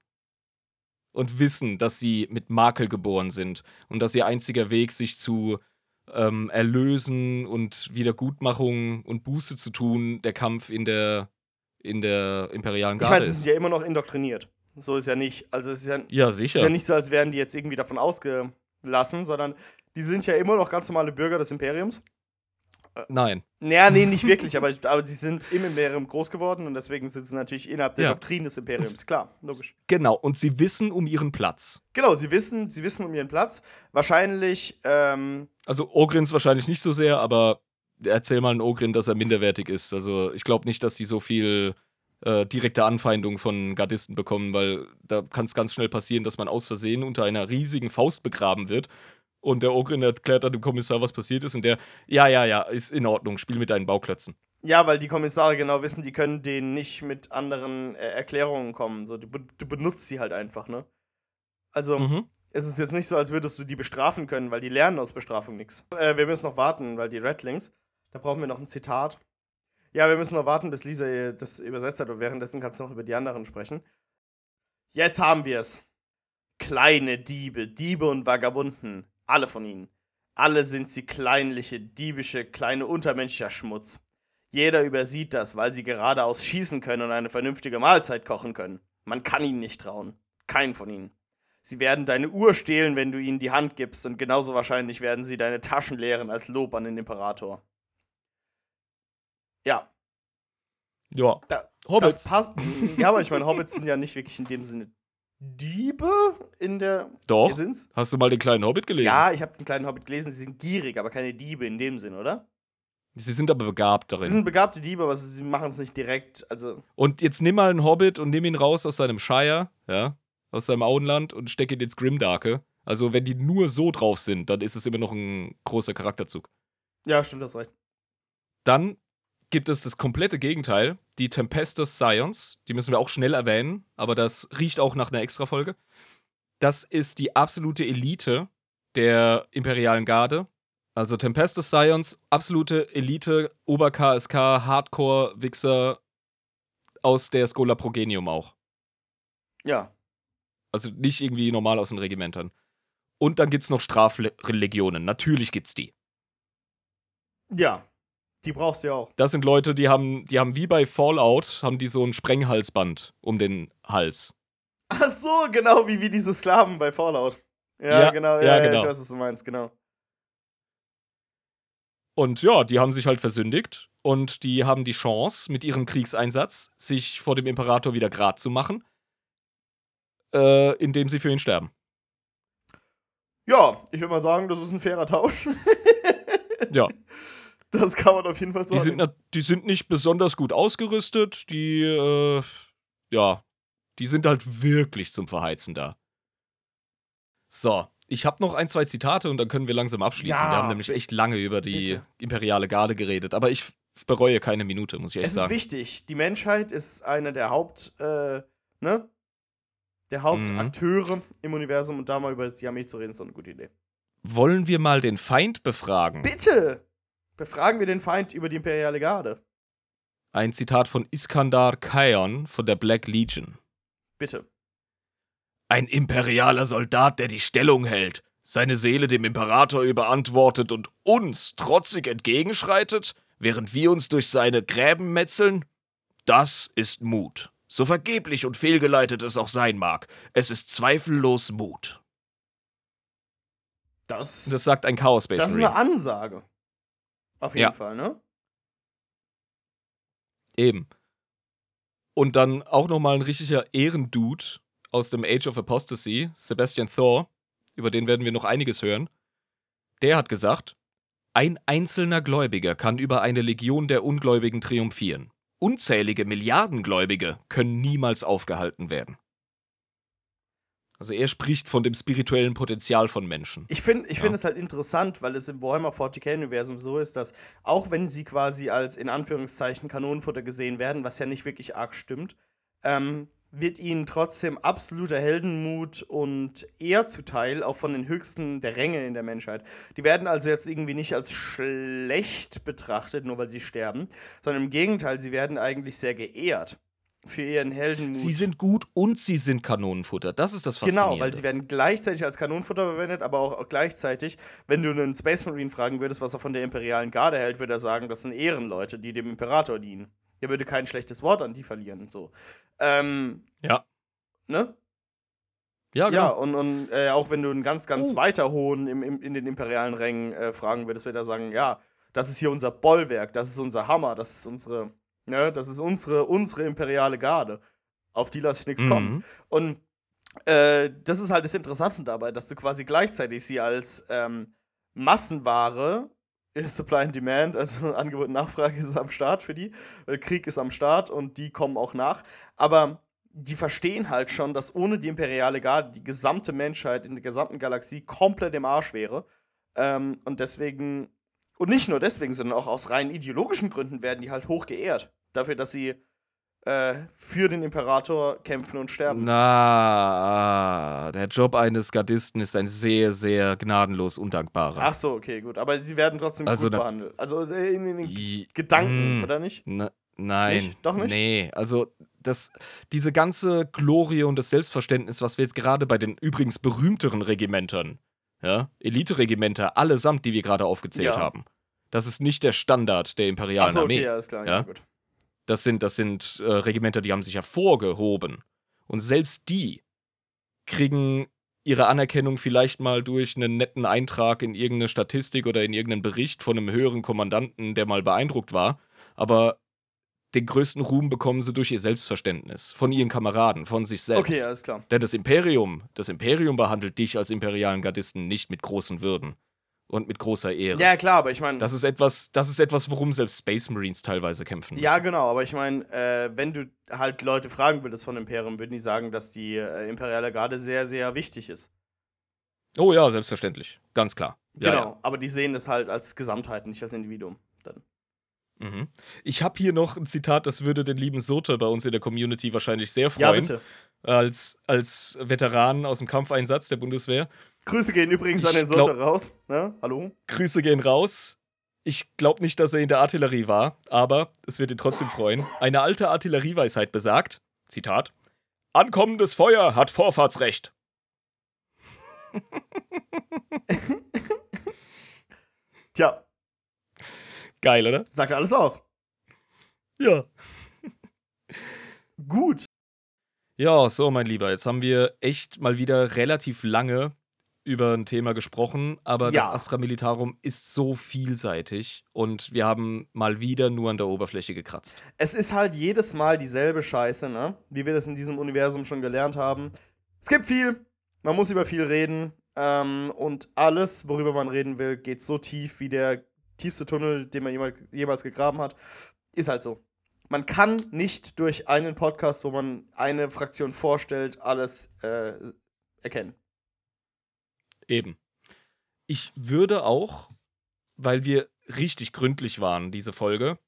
und wissen, dass sie mit Makel geboren sind und dass ihr einziger Weg, sich zu ähm, Erlösen und Wiedergutmachung und Buße zu tun, der Kampf in der, in der imperialen Garde. Ich meine, sie sind ja immer noch indoktriniert. So ist ja nicht. Also es ist ja, ja sicher. ist ja nicht so, als wären die jetzt irgendwie davon ausgelassen, sondern die sind ja immer noch ganz normale Bürger des Imperiums. Nein. Naja, nee, nicht wirklich, aber, aber die sind im Imperium groß geworden und deswegen sind sie natürlich innerhalb der ja. Doktrin des Imperiums. Klar, logisch. Genau, und sie wissen um ihren Platz. Genau, sie wissen, sie wissen um ihren Platz. Wahrscheinlich, ähm Also Ogrins wahrscheinlich nicht so sehr, aber erzähl mal einen Ogrin, dass er minderwertig ist. Also ich glaube nicht, dass sie so viel äh, direkte Anfeindung von Gardisten bekommen, weil da kann es ganz schnell passieren, dass man aus Versehen unter einer riesigen Faust begraben wird Und der Ogrin erklärt dann dem Kommissar, was passiert ist. Und der, ja, ja, ja, ist in Ordnung, spiel mit deinen Bauklötzen. Ja, weil die Kommissare genau wissen, die können denen nicht mit anderen äh, Erklärungen kommen. So, du, du, benutzt sie halt einfach, ne? Also, mhm. es ist jetzt nicht so, als würdest du die bestrafen können, weil die lernen aus Bestrafung nichts. Äh, wir müssen noch warten, weil die Redlings, da brauchen wir noch ein Zitat. Ja, wir müssen noch warten, bis Lisa das übersetzt hat und währenddessen kannst du noch über die anderen sprechen. Jetzt haben wir es. Kleine Diebe, Diebe und Vagabunden, alle von ihnen. Alle sind sie kleinliche, diebische, kleine untermenschlicher Schmutz. Jeder übersieht das, weil sie geradeaus schießen können und eine vernünftige Mahlzeit kochen können. Man kann ihnen nicht trauen. Kein von ihnen. Sie werden deine Uhr stehlen, wenn du ihnen die Hand gibst, und genauso wahrscheinlich werden sie deine Taschen leeren als Lob an den Imperator. Ja. Ja. Da, Hobbits. Das passt. ja, aber ich meine, Hobbits sind ja nicht wirklich in dem Sinne Diebe in der. Doch. Sind's? Hast du mal den kleinen Hobbit gelesen? Ja, ich habe den kleinen Hobbit gelesen. Sie sind gierig, aber keine Diebe in dem Sinn, oder? Sie sind aber begabt darin. Sie sind begabte Diebe, aber sie machen es nicht direkt. Also. Und jetzt nimm mal einen Hobbit und nimm ihn raus aus seinem Shire, ja, aus seinem Auenland und steck ihn ins Grimdarke. Also, wenn die nur so drauf sind, dann ist es immer noch ein großer Charakterzug. Ja, stimmt, das recht. Dann gibt es das komplette Gegenteil, die Tempestus Science. Die müssen wir auch schnell erwähnen, aber das riecht auch nach einer Extra-Folge. Das ist die absolute Elite der imperialen Garde. Also Tempestus Science, absolute Elite, Ober-KSK, Hardcore-Wichser aus der Schola Progenium auch. Ja. Also nicht irgendwie normal aus den Regimentern. Und dann gibt es noch Strafreligionen. Natürlich gibt's die. Ja, die brauchst du ja auch. Das sind Leute, die haben, die haben wie bei Fallout, haben die so ein Sprenghalsband um den Hals. Ach so, genau wie, wie diese Sklaven bei Fallout. Ja, ja genau, ja, ja, genau. ich weiß, was du meinst, genau. Und ja, die haben sich halt versündigt und die haben die Chance, mit ihrem Kriegseinsatz sich vor dem Imperator wieder grad zu machen, äh, indem sie für ihn sterben. Ja, ich würde mal sagen, das ist ein fairer Tausch. ja. Das kann man auf jeden Fall sagen. Die sind, die sind nicht besonders gut ausgerüstet. Die, äh, ja, die sind halt wirklich zum Verheizen da. So, ich habe noch ein, zwei Zitate und dann können wir langsam abschließen. Ja, wir haben nämlich echt lange über die bitte. imperiale Garde geredet, aber ich bereue keine Minute, muss ich echt sagen. Es ist wichtig. Die Menschheit ist einer der Haupt, äh, ne? Der Hauptakteure mhm. im Universum und da mal über die Armee zu reden, ist doch eine gute Idee. Wollen wir mal den Feind befragen? Bitte! Befragen wir den Feind über die imperiale Garde. Ein Zitat von Iskandar Kaion von der Black Legion. Bitte. Ein imperialer Soldat, der die Stellung hält, seine Seele dem Imperator überantwortet und uns trotzig entgegenschreitet, während wir uns durch seine Gräben metzeln? Das ist Mut. So vergeblich und fehlgeleitet es auch sein mag, es ist zweifellos Mut. Das, das sagt ein Chaos Space Das ist eine Ansage. Auf jeden ja. Fall, ne? Eben. Und dann auch nochmal ein richtiger Ehrendude aus dem Age of Apostasy, Sebastian Thor, über den werden wir noch einiges hören. Der hat gesagt, ein einzelner Gläubiger kann über eine Legion der Ungläubigen triumphieren. Unzählige Milliarden Gläubige können niemals aufgehalten werden. Also er spricht von dem spirituellen Potenzial von Menschen. Ich finde ich ja. find es halt interessant, weil es im Warhammer 40k-Universum so ist, dass auch wenn sie quasi als in Anführungszeichen Kanonenfutter gesehen werden, was ja nicht wirklich arg stimmt, ähm, wird ihnen trotzdem absoluter Heldenmut und Ehr zuteil, auch von den höchsten der Ränge in der Menschheit. Die werden also jetzt irgendwie nicht als schlecht betrachtet, nur weil sie sterben, sondern im Gegenteil, sie werden eigentlich sehr geehrt für ihren Heldenmut. Sie sind gut und sie sind Kanonenfutter. Das ist das Faszinierende. Genau, weil sie werden gleichzeitig als Kanonenfutter verwendet, aber auch gleichzeitig, wenn du einen Space Marine fragen würdest, was er von der imperialen Garde hält, würde er sagen, das sind Ehrenleute, die dem Imperator dienen. Er würde kein schlechtes Wort an die verlieren. So. Ähm, ja. Ne? Ja, genau. Ja, und, und äh, auch wenn du einen ganz, ganz uh. weiter hohen im, im, in den imperialen Rängen äh, fragen würdest, würde er sagen, ja, das ist hier unser Bollwerk, das ist unser Hammer, das ist unsere Ne? Das ist unsere, unsere imperiale Garde. Auf die lasse ich nichts mhm. kommen. Und äh, das ist halt das Interessante dabei, dass du quasi gleichzeitig sie als ähm, Massenware, Supply and Demand, also Angebot und Nachfrage ist am Start für die, Krieg ist am Start und die kommen auch nach. Aber die verstehen halt schon, dass ohne die imperiale Garde die gesamte Menschheit in der gesamten Galaxie komplett im Arsch wäre. Ähm, und deswegen, und nicht nur deswegen, sondern auch aus rein ideologischen Gründen werden die halt hoch geehrt. Dafür, dass sie äh, für den Imperator kämpfen und sterben. Na, der Job eines Gardisten ist ein sehr, sehr gnadenlos undankbarer. Ach so, okay, gut. Aber sie werden trotzdem also gut behandelt. Also äh, in den Gedanken, mh, oder nicht? Na, nein. Nicht? Doch nicht? Nee, also das, diese ganze Glorie und das Selbstverständnis, was wir jetzt gerade bei den übrigens berühmteren Regimentern, ja, Elite-Regimenter, allesamt, die wir gerade aufgezählt ja. haben, das ist nicht der Standard der imperialen Ach so, Armee. Okay, alles klar, ja, ja gut. Das sind, das sind äh, Regimenter, die haben sich hervorgehoben. Und selbst die kriegen ihre Anerkennung vielleicht mal durch einen netten Eintrag in irgendeine Statistik oder in irgendeinen Bericht von einem höheren Kommandanten, der mal beeindruckt war. Aber den größten Ruhm bekommen sie durch ihr Selbstverständnis, von ihren Kameraden, von sich selbst. Okay, alles klar. Denn das Imperium, das Imperium behandelt dich als imperialen Gardisten nicht mit großen Würden und mit großer Ehre. Ja, klar, aber ich meine. Das ist etwas, das ist etwas, worum selbst Space Marines teilweise kämpfen. Müssen. Ja, genau, aber ich meine, äh, wenn du halt Leute fragen würdest von Imperium, würden die sagen, dass die äh, imperiale Garde sehr, sehr wichtig ist. Oh ja, selbstverständlich. Ganz klar. Ja, genau, ja. aber die sehen das halt als Gesamtheit, nicht als Individuum. Dann. Mhm. Ich habe hier noch ein Zitat, das würde den lieben Sote bei uns in der Community wahrscheinlich sehr freuen. Ja, bitte. Als, als Veteran aus dem Kampfeinsatz der Bundeswehr. Grüße gehen übrigens ich an den Sote raus. Ja, hallo. Grüße gehen raus. Ich glaube nicht, dass er in der Artillerie war, aber es wird ihn trotzdem freuen. Eine alte Artillerieweisheit besagt, Zitat, Ankommendes Feuer hat Vorfahrtsrecht. Tja. Geil, oder? Sagt alles aus. Ja. Gut. Ja, so, mein Lieber, jetzt haben wir echt mal wieder relativ lange über ein Thema gesprochen, aber ja. das Astra Militarum ist so vielseitig und wir haben mal wieder nur an der Oberfläche gekratzt. Es ist halt jedes Mal dieselbe Scheiße, ne? Wie wir das in diesem Universum schon gelernt haben. Es gibt viel, man muss über viel reden ähm, und alles, worüber man reden will, geht so tief wie der tiefste Tunnel, den man jemals gegraben hat. Ist halt so. Man kann nicht durch einen Podcast, wo man eine Fraktion vorstellt, alles äh, erkennen. Eben. Ich würde auch, weil wir richtig gründlich waren, diese Folge,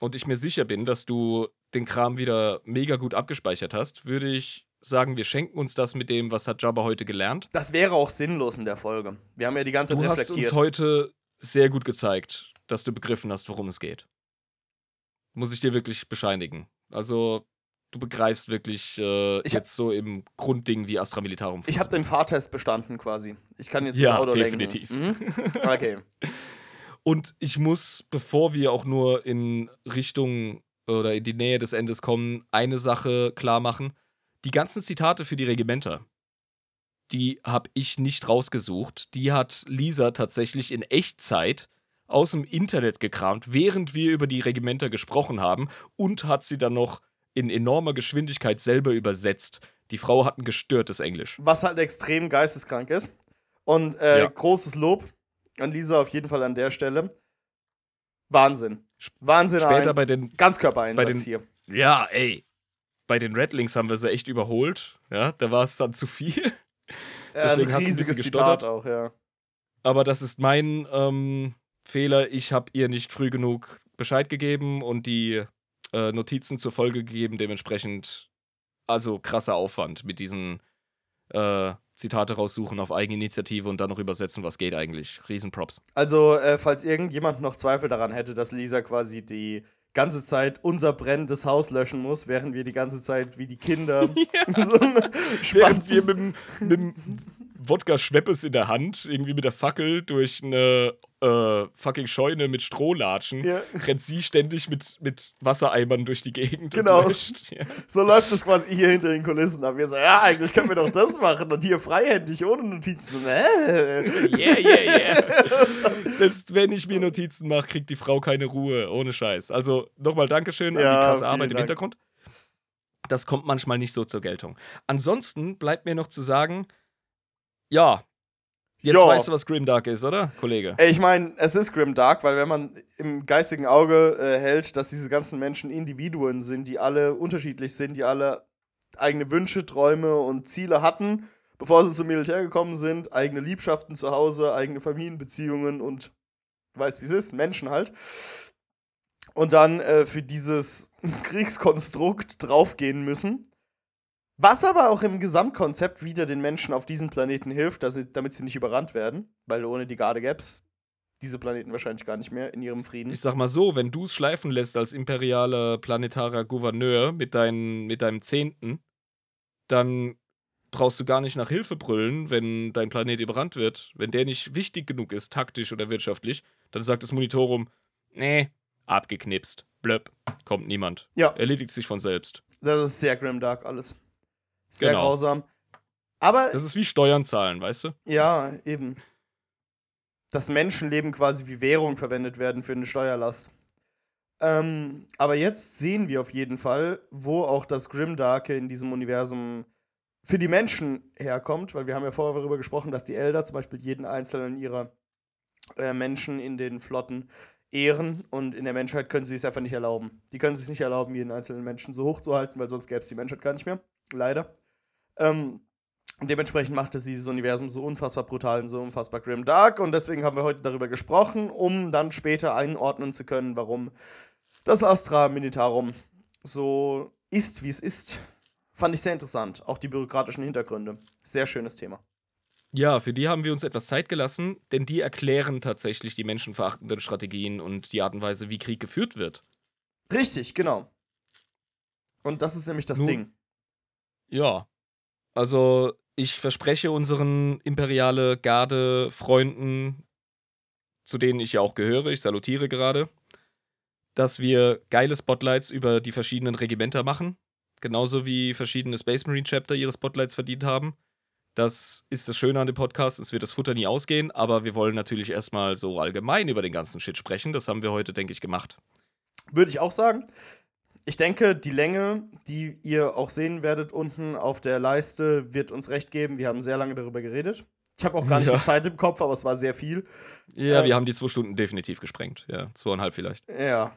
und ich mir sicher bin, dass du den Kram wieder mega gut abgespeichert hast, würde ich sagen, wir schenken uns das mit dem, was hat Jabba heute gelernt. Das wäre auch sinnlos in der Folge. Wir haben ja die ganze Zeit du reflektiert. Du hast uns heute sehr gut gezeigt, dass du begriffen hast, worum es geht. Muss ich dir wirklich bescheinigen. Also, du begreifst wirklich äh, jetzt so im Grundding, wie Astra Militarum. Ich habe den Fahrtest bestanden quasi. Ich kann jetzt ja, das Auto definitiv. lenken. Mhm. Okay. Und ich muss, bevor wir auch nur in Richtung oder in die Nähe des Endes kommen, eine Sache klar machen. Die ganzen Zitate für die Regimenter, die habe ich nicht rausgesucht. Die hat Lisa tatsächlich in Echtzeit aus dem Internet gekramt, während wir über die Regimenter gesprochen haben und hat sie dann noch in enormer Geschwindigkeit selber übersetzt. Die Frau hat ein gestörtes Englisch. Was halt extrem geisteskrank ist. Und äh, ja. großes Lob an Lisa auf jeden Fall an der Stelle. Wahnsinn. Wahnsinn. Später ein bei den Ganzkörpereinsatz bei den, hier. Ja, ey. Bei den Redlings haben wir sie echt überholt. Ja, da war es dann zu viel. Ja, Deswegen ein riesiges Zitat auch, ja. Aber das ist mein ähm, Fehler. Ich habe ihr nicht früh genug Bescheid gegeben und die äh, Notizen zur Folge gegeben. Dementsprechend, also krasser Aufwand mit diesen äh, Zitate raussuchen auf Eigeninitiative und dann noch übersetzen, was geht eigentlich. Riesenprops. Also, äh, falls irgendjemand noch Zweifel daran hätte, dass Lisa quasi die ganze Zeit unser brennendes Haus löschen muss, während wir die ganze Zeit wie die Kinder ja. so während wir mit, mit dem Wodka Schweppes in der Hand irgendwie mit der Fackel durch eine äh, fucking Scheune mit Strohlatschen, ja. rennt sie ständig mit, mit Wassereimern durch die Gegend. Genau. Ja. So läuft es quasi hier hinter den Kulissen ab. Wir sagen, ja, eigentlich können wir doch das machen und hier freihändig ohne Notizen. Äh. Yeah, yeah, yeah. Selbst wenn ich mir Notizen mache, kriegt die Frau keine Ruhe, ohne Scheiß. Also nochmal Dankeschön ja, an die krasse Arbeit im Hintergrund. Das kommt manchmal nicht so zur Geltung. Ansonsten bleibt mir noch zu sagen, ja, Jetzt jo. weißt du, was Grimdark ist, oder, Kollege? Ich meine, es ist Grimdark, weil wenn man im geistigen Auge äh, hält, dass diese ganzen Menschen Individuen sind, die alle unterschiedlich sind, die alle eigene Wünsche, Träume und Ziele hatten, bevor sie zum Militär gekommen sind, eigene Liebschaften zu Hause, eigene Familienbeziehungen und weiß wie es ist, Menschen halt. Und dann äh, für dieses Kriegskonstrukt draufgehen müssen. Was aber auch im Gesamtkonzept wieder den Menschen auf diesem Planeten hilft, sie, damit sie nicht überrannt werden, weil ohne die Garde Gaps diese Planeten wahrscheinlich gar nicht mehr in ihrem Frieden. Ich sag mal so, wenn du es schleifen lässt als imperialer planetarer Gouverneur mit, dein, mit deinem Zehnten, dann brauchst du gar nicht nach Hilfe brüllen, wenn dein Planet überrannt wird. Wenn der nicht wichtig genug ist, taktisch oder wirtschaftlich, dann sagt das Monitorum, nee, abgeknipst, blöpp, kommt niemand. Ja. Erledigt sich von selbst. Das ist sehr grimdark alles. Sehr genau. grausam. Aber. Das ist wie Steuern zahlen, weißt du? Ja, eben dass Menschenleben quasi wie Währung verwendet werden für eine Steuerlast. Ähm, aber jetzt sehen wir auf jeden Fall, wo auch das Grimdarke in diesem Universum für die Menschen herkommt, weil wir haben ja vorher darüber gesprochen, dass die Elder zum Beispiel jeden einzelnen ihrer äh, Menschen in den Flotten ehren und in der Menschheit können sie es einfach nicht erlauben. Die können sich nicht erlauben, jeden einzelnen Menschen so hoch zu halten, weil sonst gäbe es die Menschheit gar nicht mehr. Leider. Ähm, dementsprechend macht es dieses Universum so unfassbar brutal und so unfassbar grim dark. Und deswegen haben wir heute darüber gesprochen, um dann später einordnen zu können, warum das Astra Militarum so ist, wie es ist. Fand ich sehr interessant. Auch die bürokratischen Hintergründe. Sehr schönes Thema. Ja, für die haben wir uns etwas Zeit gelassen, denn die erklären tatsächlich die menschenverachtenden Strategien und die Art und Weise, wie Krieg geführt wird. Richtig, genau. Und das ist nämlich das Nun, Ding. Ja. Also, ich verspreche unseren imperiale Garde-Freunden, zu denen ich ja auch gehöre, ich salutiere gerade, dass wir geile Spotlights über die verschiedenen Regimenter machen. Genauso wie verschiedene Space Marine Chapter ihre Spotlights verdient haben. Das ist das Schöne an dem Podcast, es wird das Futter nie ausgehen, aber wir wollen natürlich erstmal so allgemein über den ganzen Shit sprechen. Das haben wir heute, denke ich, gemacht. Würde ich auch sagen ich denke, die Länge, die ihr auch sehen werdet unten auf der Leiste, wird uns recht geben. Wir haben sehr lange darüber geredet. Ich habe auch gar nicht ja. die Zeit im Kopf, aber es war sehr viel. Ja, ähm, wir haben die zwei Stunden definitiv gesprengt. Ja, zweieinhalb vielleicht. Ja,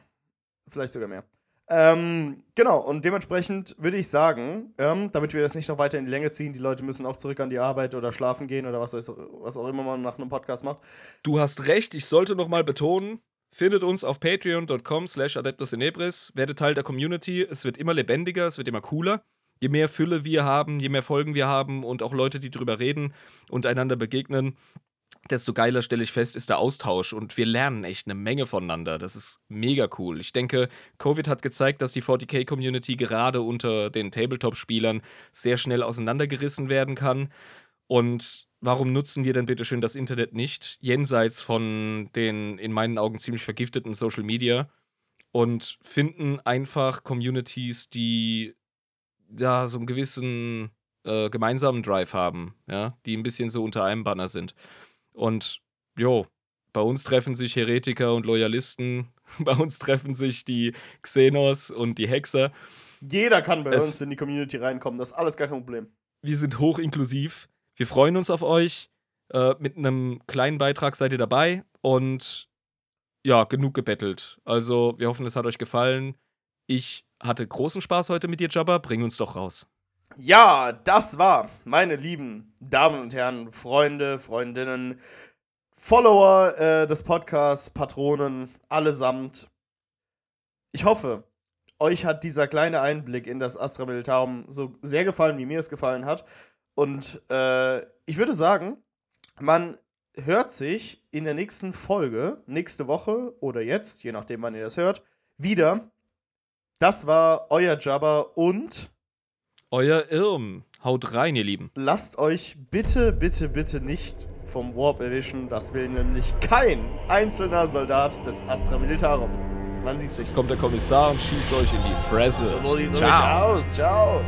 vielleicht sogar mehr. Ähm, genau, und dementsprechend würde ich sagen, ähm, damit wir das nicht noch weiter in die Länge ziehen, die Leute müssen auch zurück an die Arbeit oder schlafen gehen oder was, was auch immer man nach einem Podcast macht. Du hast recht, ich sollte noch mal betonen, Findet uns auf patreon.com slash adeptusinebris, werdet Teil der Community, es wird immer lebendiger, es wird immer cooler. Je mehr Fülle wir haben, je mehr Folgen wir haben und auch Leute, die drüber reden und einander begegnen, desto geiler stelle ich fest, ist der Austausch und wir lernen echt eine Menge voneinander. Das ist mega cool. Ich denke, Covid hat gezeigt, dass die 40k-Community gerade unter den Tabletop-Spielern sehr schnell auseinandergerissen werden kann. Und warum nutzen wir denn bitte schön das Internet nicht, jenseits von den in meinen Augen ziemlich vergifteten Social Media und finden einfach Communities, die ja so einen gewissen äh, gemeinsamen Drive haben, ja, die ein bisschen so unter einem Banner sind. Und jo, bei uns treffen sich Heretiker und Loyalisten, bei uns treffen sich die Xenos und die Hexer. Jeder kann bei es, uns in die Community reinkommen, das ist alles gar kein Problem. Wir sind hoch inklusiv wir freuen uns auf euch. Äh, mit einem kleinen Beitrag seid ihr dabei und ja, genug gebettelt. Also, wir hoffen, es hat euch gefallen. Ich hatte großen Spaß heute mit dir, Jabba. Bring uns doch raus. Ja, das war, meine lieben Damen und Herren, Freunde, Freundinnen, Follower äh, des Podcasts, Patronen, allesamt. Ich hoffe, euch hat dieser kleine Einblick in das Astra Militarum so sehr gefallen, wie mir es gefallen hat. Und äh, ich würde sagen, man hört sich in der nächsten Folge, nächste Woche oder jetzt, je nachdem, wann ihr das hört, wieder. Das war euer Jabba und euer Irm. Haut rein, ihr Lieben. Lasst euch bitte, bitte, bitte nicht vom Warp erwischen. Das will nämlich kein einzelner Soldat des Astra Militarum. Man sieht sich. Jetzt kommt der Kommissar und schießt euch in die Fresse. So sieht's Ciao. aus. Ciao.